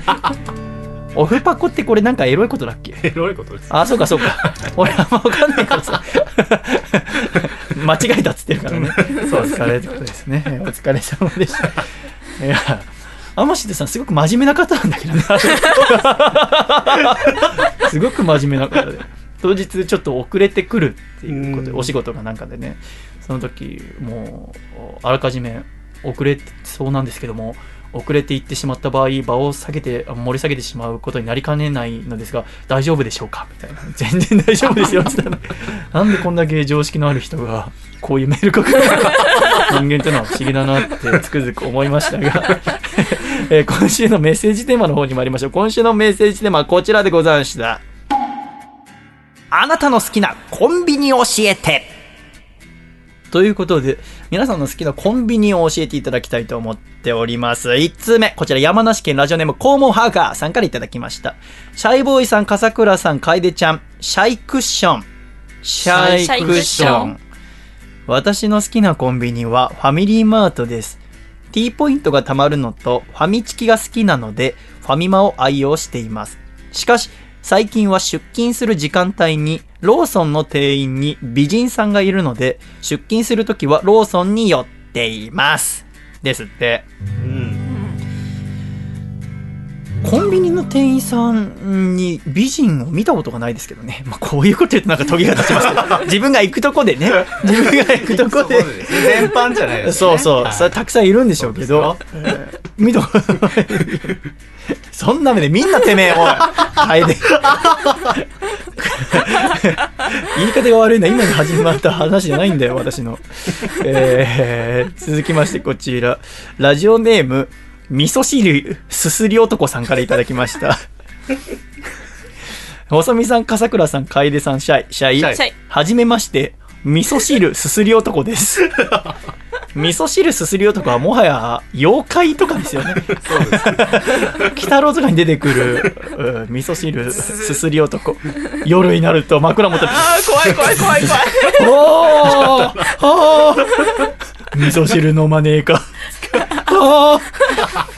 オフパコってこれなんかエロいことだっけ？エロいことです。あ、そうかそうか。[laughs] 俺あんま分かんないからさ。[laughs] 間違えたっつってるからね。そう、お疲れってことですね。お疲れ様でした。いや、天シさんすごく真面目な方なんだけどね。[laughs] すごく真面目な方で。当日ちょっと遅れてくるっていうことで、お仕事がなんかでね、その時、もう、あらかじめ遅れそうなんですけども、遅れていってしまった場合、場を下げて、あ盛り下げてしまうことになりかねないのですが、大丈夫でしょうか？みたいな。全然大丈夫ですよ。って言ったら [laughs] なんでこんだけ常識のある人が、こういうメール書くのか人間というのは不思議だなってつくづく思いましたが、えー今週のメッセージテーマの方に参りましょう。今週のメッセージテーマはこちらでございました。あなたの好きなコンビニ教えてということで、皆さんの好きなコンビニを教えていただきたいと思っております。1通目、こちら山梨県ラジオネームコーモンハーガーさんからいただきました。シャイボーイさん、笠倉さん、楓ちゃん、シャイクッション。シャイクッション。私の好きなコンビニはファミリーマートです。T ポイントが貯まるのとファミチキが好きなのでファミマを愛用しています。しかし最近は出勤する時間帯にローソンの店員に美人さんがいるので出勤するときはローソンに寄っています。ですって。コンビニの店員さんに美人を見たことがないですけどね。まあ、こういうこと言うとなんかトゲが立ちますけど、[laughs] 自分が行くとこでね、[laughs] 自分が行くとこで、全般じゃないですそうそう、はい。それたくさんいるんでしょうけど、えー見たことない。そんな目でみんなてめえ、おい、楓。言い方が悪いな、今に始まった話じゃないんだよ、私の。えー続きましてこちら、ラジオネーム、味噌汁すすり男さんからいただきました。[laughs] 細見さん、笠倉さん、楓さん、シャイ、シャイ、シャイはじめまして、味噌汁すすり男です。[laughs] 味噌汁すすり男はもはや妖怪とかですよね。そうです。鬼太郎とかに出てくる、うん味噌汁すすり男。夜になると枕元で、あー、怖い怖い怖い怖い。[laughs] おーあー味噌汁飲まねえか。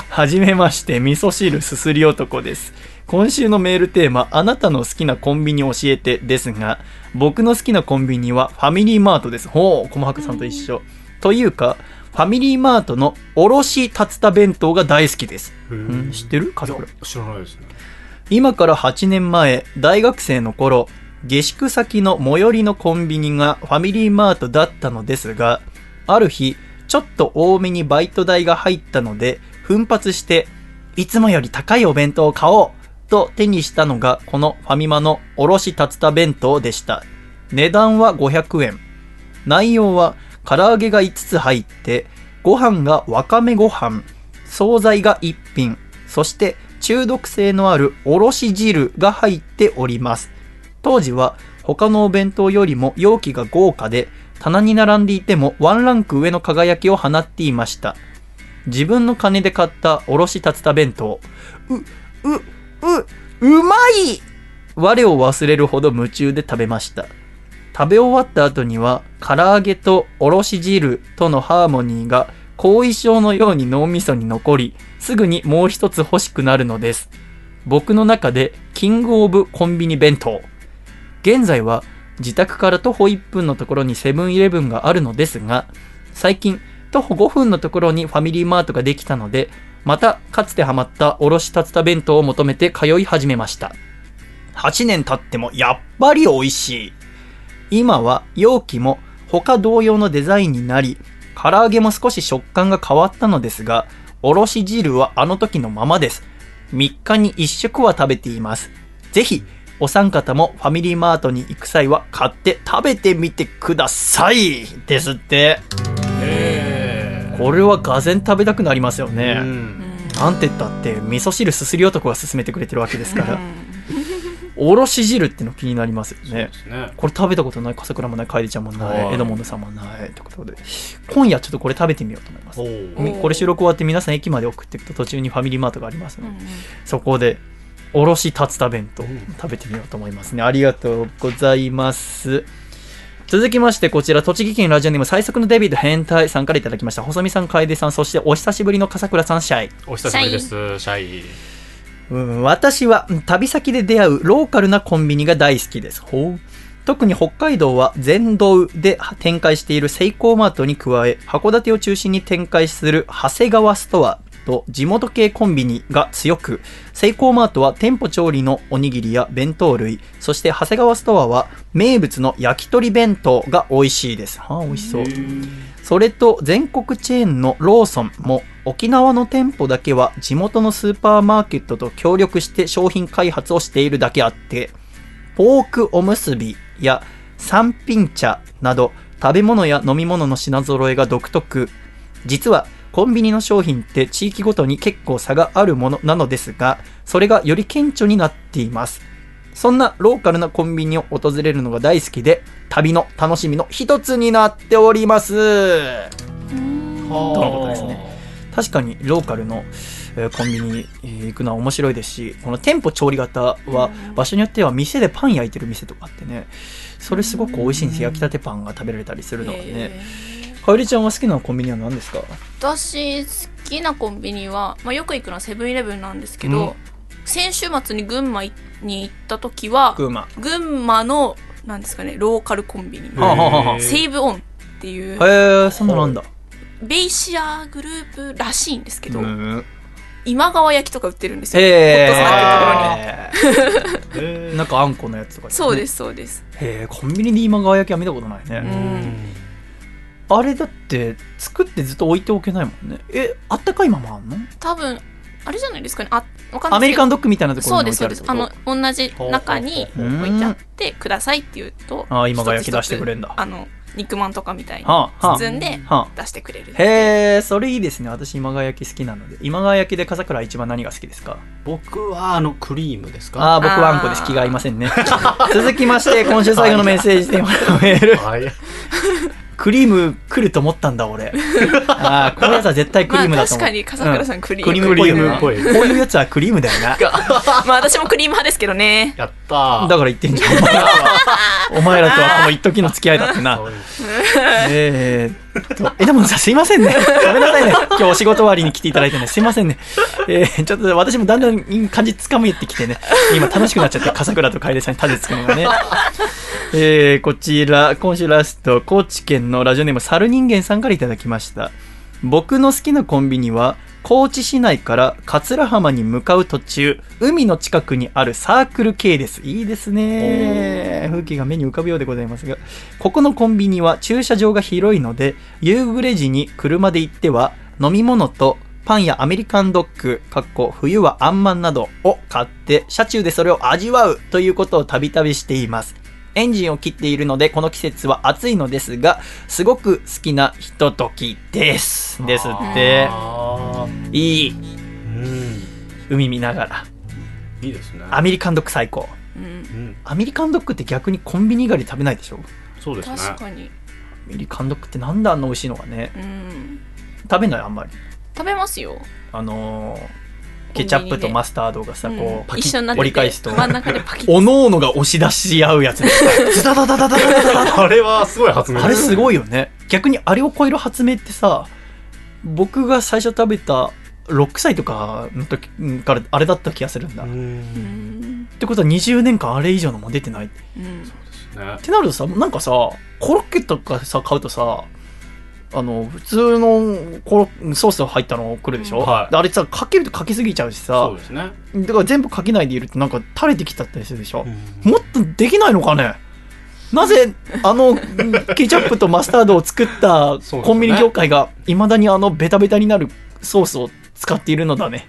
はじめまして、味噌汁すすり男です。今週のメールテーマ、あなたの好きなコンビニ教えてですが、僕の好きなコンビニはファミリーマートです。ほう、細白さんと一緒。というか、ファミリーマートのおろし竜田弁当が大好きです。うん、知ってる？家族知らないですね今から8年前、大学生の頃、下宿先の最寄りのコンビニがファミリーマートだったのですが、ある日、ちょっと多めにバイト代が入ったので、奮発して、いつもより高いお弁当を買おうと手にしたのが、このファミマのおろし竜田弁当でした。値段は500円。内容は、唐揚げが5つ入って、ご飯がわかめご飯、惣菜が1品、そして中毒性のあるおろし汁が入っております。当時は他のお弁当よりも容器が豪華で、棚に並んでいてもワンランク上の輝きを放っていました。自分の金で買ったおろし竜田弁当。う、う、う、うまい我を忘れるほど夢中で食べました。食べ終わった後には、唐揚げとおろし汁とのハーモニーが後遺症のように脳みそに残り、すぐにもう一つ欲しくなるのです。僕の中でキングオブコンビニ弁当。現在は自宅から徒歩1分のところにセブンイレブンがあるのですが、最近徒歩5分のところにファミリーマートができたので、またかつてハマったおろし竜田弁当を求めて通い始めました。8年経ってもやっぱり美味しい。今は容器も他同様のデザインになり、唐揚げも少し食感が変わったのですが、おろし汁はあの時のままです。3日に1食は食べています。ぜひ、お三方もファミリーマートに行く際は買って食べてみてくださいですって。これはがぜん食べたくなりますよね。なんて言ったって、味噌汁すすり男が勧めてくれてるわけですから。[laughs] おろし汁っての気になりますよね。ねこれ食べたことない、笠倉もない、楓ちゃんもな、はいいエドモンドさんもない、ということで、今夜ちょっとこれ食べてみようと思います。これ収録終わって皆さん駅まで送っていくと途中にファミリーマートがありますので、そこで、おろし竜田弁当食べてみようと思いますね。ありがとうございます。続きまして、こちら、栃木県ラジオネーム最速のデビッド変態さんからいただきました。細見さん、楓さん、そしてお久しぶりの笠倉さん、シャイ。お久しぶりですシャイうん私はうん旅先で出会うローカルなコンビニが大好きです。ほう特に北海道は全道で展開しているセイコーマートに加え、函館を中心に展開する長谷川ストアと地元系コンビニが強く、セイコーマートは店舗調理のおにぎりや弁当類、そして長谷川ストアは名物の焼き鳥弁当が美味しいです。はあ、美味しそう。それと全国チェーンのローソンも沖縄の店舗だけは地元のスーパーマーケットと協力して商品開発をしているだけあって、ポークおむすびや三品茶など食べ物や飲み物の品揃えが独特。実はコンビニの商品って地域ごとに結構差があるものなのですが、それがより顕著になっています。そんなローカルなコンビニを訪れるのが大好きで、旅の楽しみの一つになっております。とのことですね。確かにローカルの、えーコンビニえー行くのは面白いですしこの店舗調理型は場所によっては店でパン焼いてる店とかあってねそれすごく美味しいんです焼きたてパンが食べられたりするのでねかおりちゃんは好きなコンビニは何ですか？私好きなコンビニは、まあ、よく行くのはセブンイレブンなんですけど、先週末に群馬に行った時は群馬。群馬のなんですかねローカルコンビニ。セーブオンっていうへえそんなのなんだ。ベイシアグループらしいんですけど、うん。今川焼きとか売ってるんですよ、へホットスナックのところにえなんかあんこのやつとか、そうですすそうです。へえコンビニで今川焼きは見たことないね、あれだって作ってずっと置いておけないもんね。えあったかいままあんの？多分あれじゃないですかね。あわかんなアメリカンドッグみたいなところにそうです置いてあるってこと？そうですあの同じ中に置いてあってくださいって言うとあ今川焼き出してくれんだ。あの肉まんとかみたいにはあはあ。包んでは出してくれるへえそれいいですね。私今川焼き好きなので。今川焼きで笠倉一番何が好きですか？僕はあのクリームですか？ああ僕はあんこです。気が合いませんね。[laughs] 続きまして今週最後のメッセージテーマのメール。はい [laughs] [laughs] クリーム来ると思ったんだ俺。[laughs] ああこのやつは絶対クリームだと思う、まあ確かに笠倉さんうクリーム。クリーム。っぽいよなクリームっぽい。こういうやつはクリームだよな。[laughs] まあ私もクリーム派ですけどね。やったー。だから言ってんじゃん。お前らお前らとはこの一時の付き合いだってな。そうです。えー [laughs] え、でもさ、すいませんね。ごめんなさいね。今日お仕事終わりに来ていただいてね、すいませんね。えーちょっと私もだんだん感じつかめてきてね、今楽しくなっちゃって、笠倉と楓さんに盾つくのがね。えー、こちら、今週ラスト、高知県のラジオネーム、猿人間さんからいただきました。僕の好きなコンビニは、高知市内から桂浜に向かう途中、海の近くにあるサークル系です。いいですね。風景が目に浮かぶようでございますが、ここのコンビニは駐車場が広いので、夕暮れ時に車で行っては、飲み物とパンやアメリカンドッグ、かっこ冬はあんまんなどを買って、車中でそれを味わうということをたびたびしています。エンジンを切っているので、この季節は暑いのですが、すごく好きなひとときです。ですって。あいい。ーうん海見ながら。いいですねアメリカンドッグ最高。うんうんアメリカンドッグって逆にコンビニ以外で食べないでしょ？そうですね確かにアメリカンドッグってなんであんな美味しいのかね。うん食べない？あんまり。食べますよあのーケチャップとマスタードがさ、うん。こう、パキッ折り返すと、真ん中でパキッおのおのが押し出し合うやつでダダダダダダダダあれはすごい発明あれすいごいよね。逆にあれを超える発明ってさ、僕が最初食べた6歳とかの時からあれだった気がするんだ。っうん。てことは20年間あれ以上のも出てない？っうんね。てなるとさ、なんかさ、コロッケとかさ、買うとさ、あの、普通のコロソースが入ったの来るでしょ、はい。であれさ、かけるとかけすぎちゃうしそさう、ですね。だから全部かけないでいるとなんか垂れてきちゃったりするでしょ、うん。もっとできないのかね？なぜあの [laughs] ケチャップとマスタードを作ったコンビニ業界がいまだにあのベタベタになるソースを使っているのだね。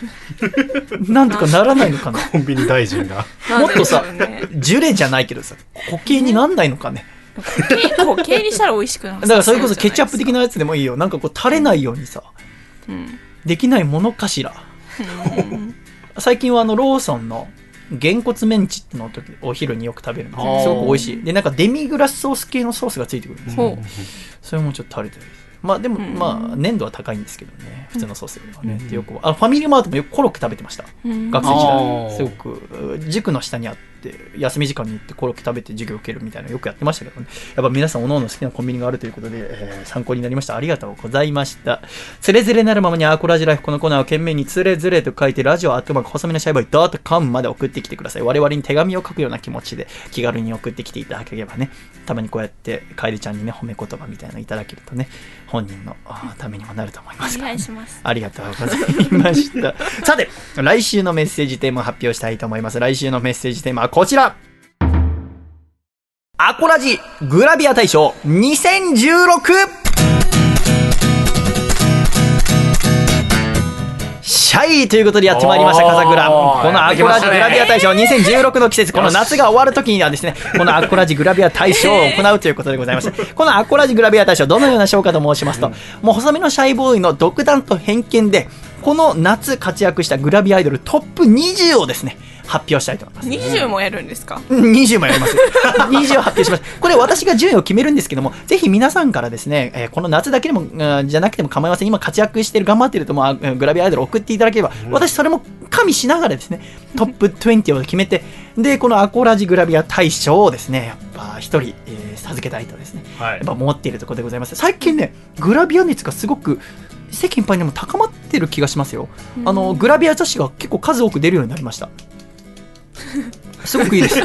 [laughs] なんとかならないのかなコンビニ大臣が。もっとさね。ジュレじゃないけどさ固形になんないのかね？固形固形にしたら美味しくなる。だからそれこそケチャップ的なやつでもいいよ。なんかこう垂れないようにさ。うん。できないものかしら。最近はあのローソンのげんこつメンチってのを時お昼によく食べるんですすごく美味しい。でなんかデミグラスソース系のソースがついてくる。んですよほうそれもちょっと垂れてるまあでもうん。まあ粘度は高いんですけどね。普通のソースよりはね、うん。でよく。あファミリーマートもよくコロッケ食べてました。うん。学生時あ代ー。すごく。塾の下にあって休み時間に行ってコロッケ食べて授業受けるみたいなのよくやってましたけどね。やっぱ皆さんおのおの好きなコンビニがあるということで、えー参考になりました。ありがとうございました。つれづれなるままにアーコラジライフこのコーナーは懸命につれづれと書いてラジオアットマーク細身のシャイボーイドットコムまで送ってきてください。我々に手紙を書くような気持ちで気軽に送ってきていただければね。たまにこうやって楓ちゃんにね褒め言葉みたいなのいただけるとね本人のためにもなると思いますおから、ね願いします。ありがとうございました。さて、来週のメッセージテーマを発表したいと思います。来週のメッセージテーマはこちら。アコラジグラビア大賞 2016! シャイということでやってまいりました、笠倉。このアコラジグラビア大賞2016の季節、この夏が終わる時にはですね、このアコラジグラビア大賞を行うということでございまして、このアコラジグラビア大賞、どのような賞かと申しますと、もう細身のシャイボーイの独断と偏見で、この夏活躍したグラビアアイドルトップ20をですね、発表したいと思います。20もやるんですか？うん20もやります。[laughs] 20を発表します。これ私が順位を決めるんですけども、ぜひ皆さんからですね、えーこの夏だけでも、うんじゃなくても構いません。今活躍してる、頑張ってると思うあグラビアアイドルを送っていただければ、私それも加味しながらですね、トップ20を決めて、で、このアコラジグラビア大賞をですね、やっぱ一人、えー授けたいとですね、はいやっぱ思っているところでございます。最近ね、グラビア熱がすごく世間一般にも高まってる気がしますよ。あの、グラビア雑誌が結構数多く出るようになりました。すごくいいです。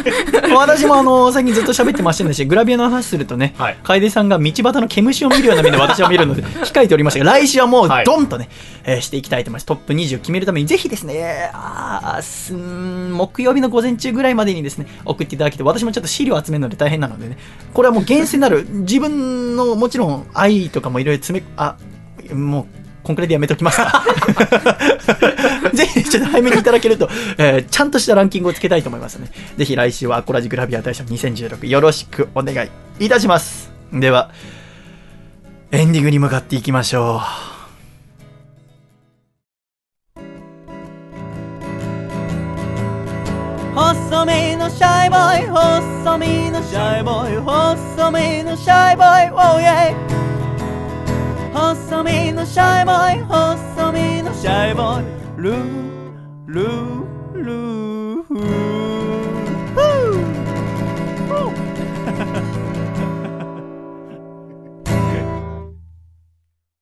私もあの最近ずっと喋ってましたし、グラビアの話するとね、はい楓さんが道端の毛虫を見るような目で私は見るので、[laughs] 控えておりましたが、来週はもうドンとね、えーしていきたいと思います。トップ20決めるために、ぜひですね、あーすん木曜日の午前中ぐらいまでにですね、送っていただけて、私もちょっと資料集めるので大変なのでね、これはもう厳選なる、自分のもちろん愛とかもいろいろ詰め、あ、もう、こんくらいでやめときますか。ぜひ、ちょっと早めにいただけると、えーちゃんとしたランキングをつけたいと思いますので、ぜひ来週はアコラジグラビア大賞2016よろしくお願いいたします。では、エンディングに向かっていきましょう細身のシャイボーイ細身のシャイボーイ細身のシャイボーイ oh yeah 細身のシャイボーイ細身のシャイボーイルールールーフう。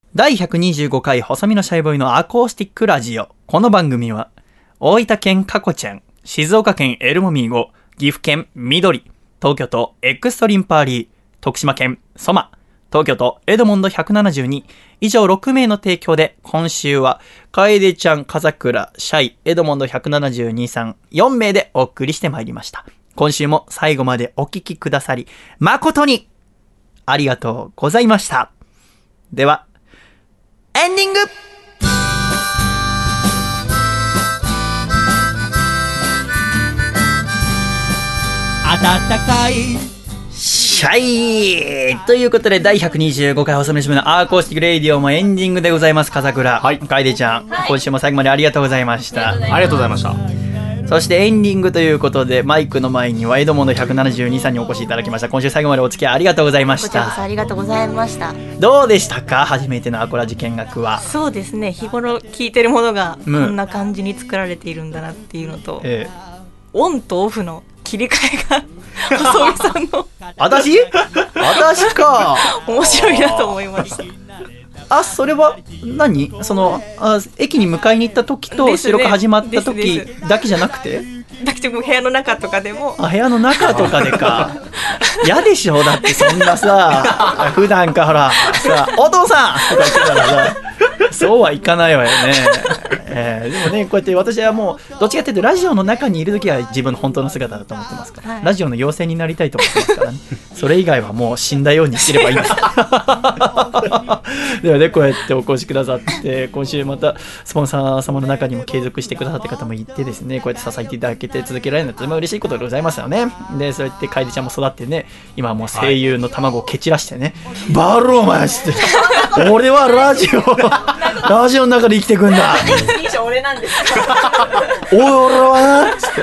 [laughs] 第125回細身のシャイボーイのアコースティックラジオ。この番組は、大分県カコちゃん、静岡県エルモミーゴ、岐阜県緑、東京都エクストリンパーリー、徳島県ソマ、東京都エドモンド172、以上6名の提供で、今週は、楓ちゃん、風倉、シャイ、エドモンド172さん、4名でお送りしてまいりました。今週も最後までお聞きくださり、誠に、ありがとうございました。では、エンディング暖かいシャイということで、第125回細めしめのアーコースティックレイディオもエンディングでございます、笠倉。はい。楓ちゃん、今週も最後までありがとうございました。ありがとうございました。そしてエンディングということで、マイクの前にはエドモンド172さんにお越しいただきました。今週最後までお付き合いありがとうございました。こちらこそありがとうございました。どうでしたか？初めてのアコラジ見学は。そうですね、日頃聞いてるものがこうんんな感じに作られているんだなっていうのと、えオンとオフの切り替えが [laughs] 細見さんの私？私か。面白いなと思いました。あ、それは何？そのあ、駅に迎えに行った時と収録始まった時だけじゃなくて？だけど部屋の中とかでも。あ、部屋の中とかでか。嫌でしょ？だってそんなさ、[laughs] 普段かほら、さ、お父さん！とか言ってたらさ、そうはいかないわよね。えーでもね、こうやって私はもう、どっちかっていうと、ラジオの中にいるときは自分の本当の姿だと思ってますから、はい。ラジオの妖精になりたいと思ってますからね。それ以外はもう死んだようにしてればいいんです。[laughs] [laughs] ではね、こうやってお越しくださって、今週また、スポンサー様の中にも継続してくださって方もいてですね、こうやって支えていただけて続けられるのはとても嬉しいことでございますよね。で、そうやって楓ちゃんも育ってね、今はもう声優の卵を蹴散らしてね、バローマンして、俺はラジオ、ラジオの中で生きてくんだ。[laughs] 俺なんです俺はなつっ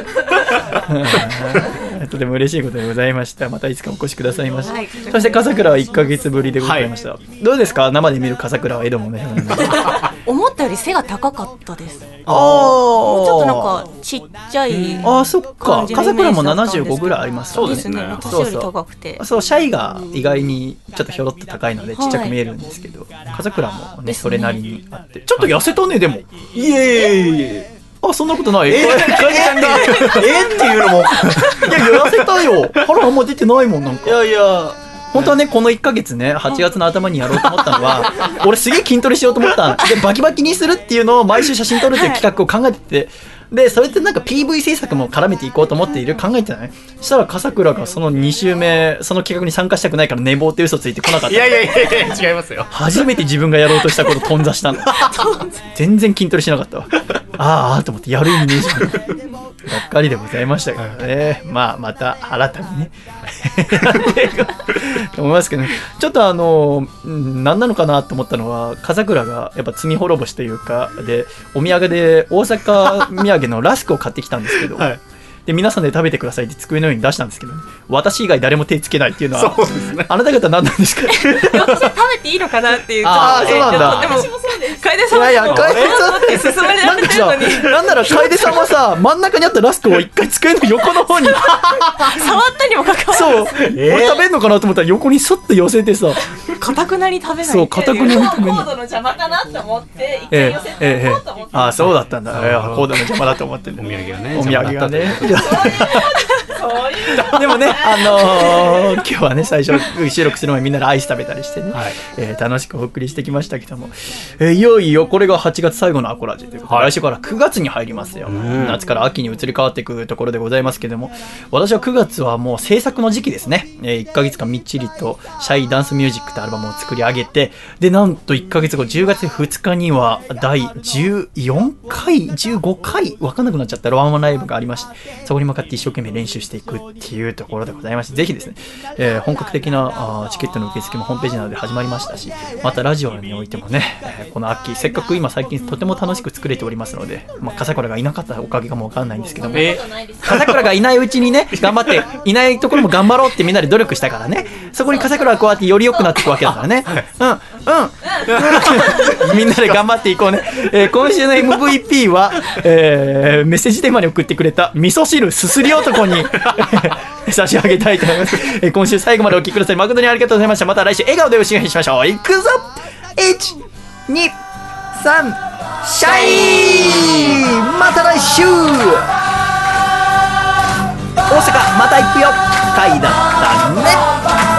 て。とても嬉しいことでございました。またいつかお越しくださいまし。はいそして、笠倉は1ヶ月ぶりでございました。どうですか生で見る笠倉はエドもね。[laughs] 思ったより背が高かったです。あもうちょっとなんかちっちゃいあーそっか笠倉も75ぐらいありますよねそうですね。私より高くて。そう、シャイが意外にちょっとひょろっと高いのでちっちゃく見えるんですけど、笠倉もね、それなりにあって。ちょっと痩せたね、でも。いえいえあ、そんなことない。え楓ちゃんが。えっていうのもいや、痩せたよ。腹あんま出てないもん、なんか。いやいや。本当はね、この1ヶ月ね、8月の頭にやろうと思ったのは、俺すげえ筋トレしようと思ったので、バキバキにするっていうのを毎週写真撮るっていう企画を考えてて、で、それってなんか PV 制作も絡めていこうと思っている考えてない？そしたら笠倉がその2週目、その企画に参加したくないから寝坊って嘘ついてこなかった。いやいやいやいや違いますよ。初めて自分がやろうとしたこと頓挫したの。[laughs] 全然筋トレしなかったわ。ああ、と思ってやる意味ねえじゃん。がっかりでございましたからね。まあ、また新たにね、と [laughs] 思いますけど、ね、ちょっとあの、うん何なのかなと思ったのは、笠倉がやっぱ罪滅ぼしというか、で、お土産で大阪土産のラスクを買ってきたんですけど、はい。で、皆さんで食べてくださいって机の上に出したんですけど、私以外誰も手つけないっていうのは、そうですね。あなた方何なんですか？私は食べていいのかなっていうあーそうなんだ。でも楓さんいやいや、は楓さんって進められてるのに。なんなら楓さんはさ、真ん中にあったラスクを一回机の横の方に、[laughs] 触ったにもかかわらず。そう、俺食べんのかなと思ったら横にスッと寄せてさ、かたくなに食べないそう、固くなりコ食べんのードの邪魔かなと思って一回え寄せてえええおこうと思って、ああそうだったんだ。コードの邪魔だと思っておね土産がねお土産がね。そういうでもねあのー今日はね最初収録する前にみんなでアイス食べたりしてね、はい。えー楽しくお送りしてきましたけども、えーいよいよこれが8月最後のアコラジということで、はい。来週から9月に入りますよ、ん。夏から秋に移り変わっていくところでございますけども。私は9月はもう制作の時期ですね、え1ヶ月間みっちりと「シャイダンスミュージック」ってアルバムを作り上げてでなんと1ヶ月後10月2日には第14回15回分かんなくなっちゃった。ワンワンライブがありましてそこに向かって一生懸命練習していくっていうところでございましてぜひですね、えー本格的なチケットの受付もホームページなどで始まりましたしまたラジオにおいてもね、えーこの秋せっかく今最近とても楽しく作れておりますので、まあ、笠倉がいなかったおかげかもわかんないんですけども、笠倉がいないうちにね [laughs] 頑張っていないところも頑張ろうってみんなで努力したからねそこに笠倉がこうやってより良くなっていくわけだからね。うんうん。みんなで頑張っていこうね、えー今週の MVP は、えーメッセージテーマに送ってくれた味噌汁すすり男に [laughs] 差し上げたいと思います、今週最後までお聴きください誠にありがとうございました。また来週笑顔でおししましょう。いくぞ！123シャイまた来週！大阪また行くよ！回だったね。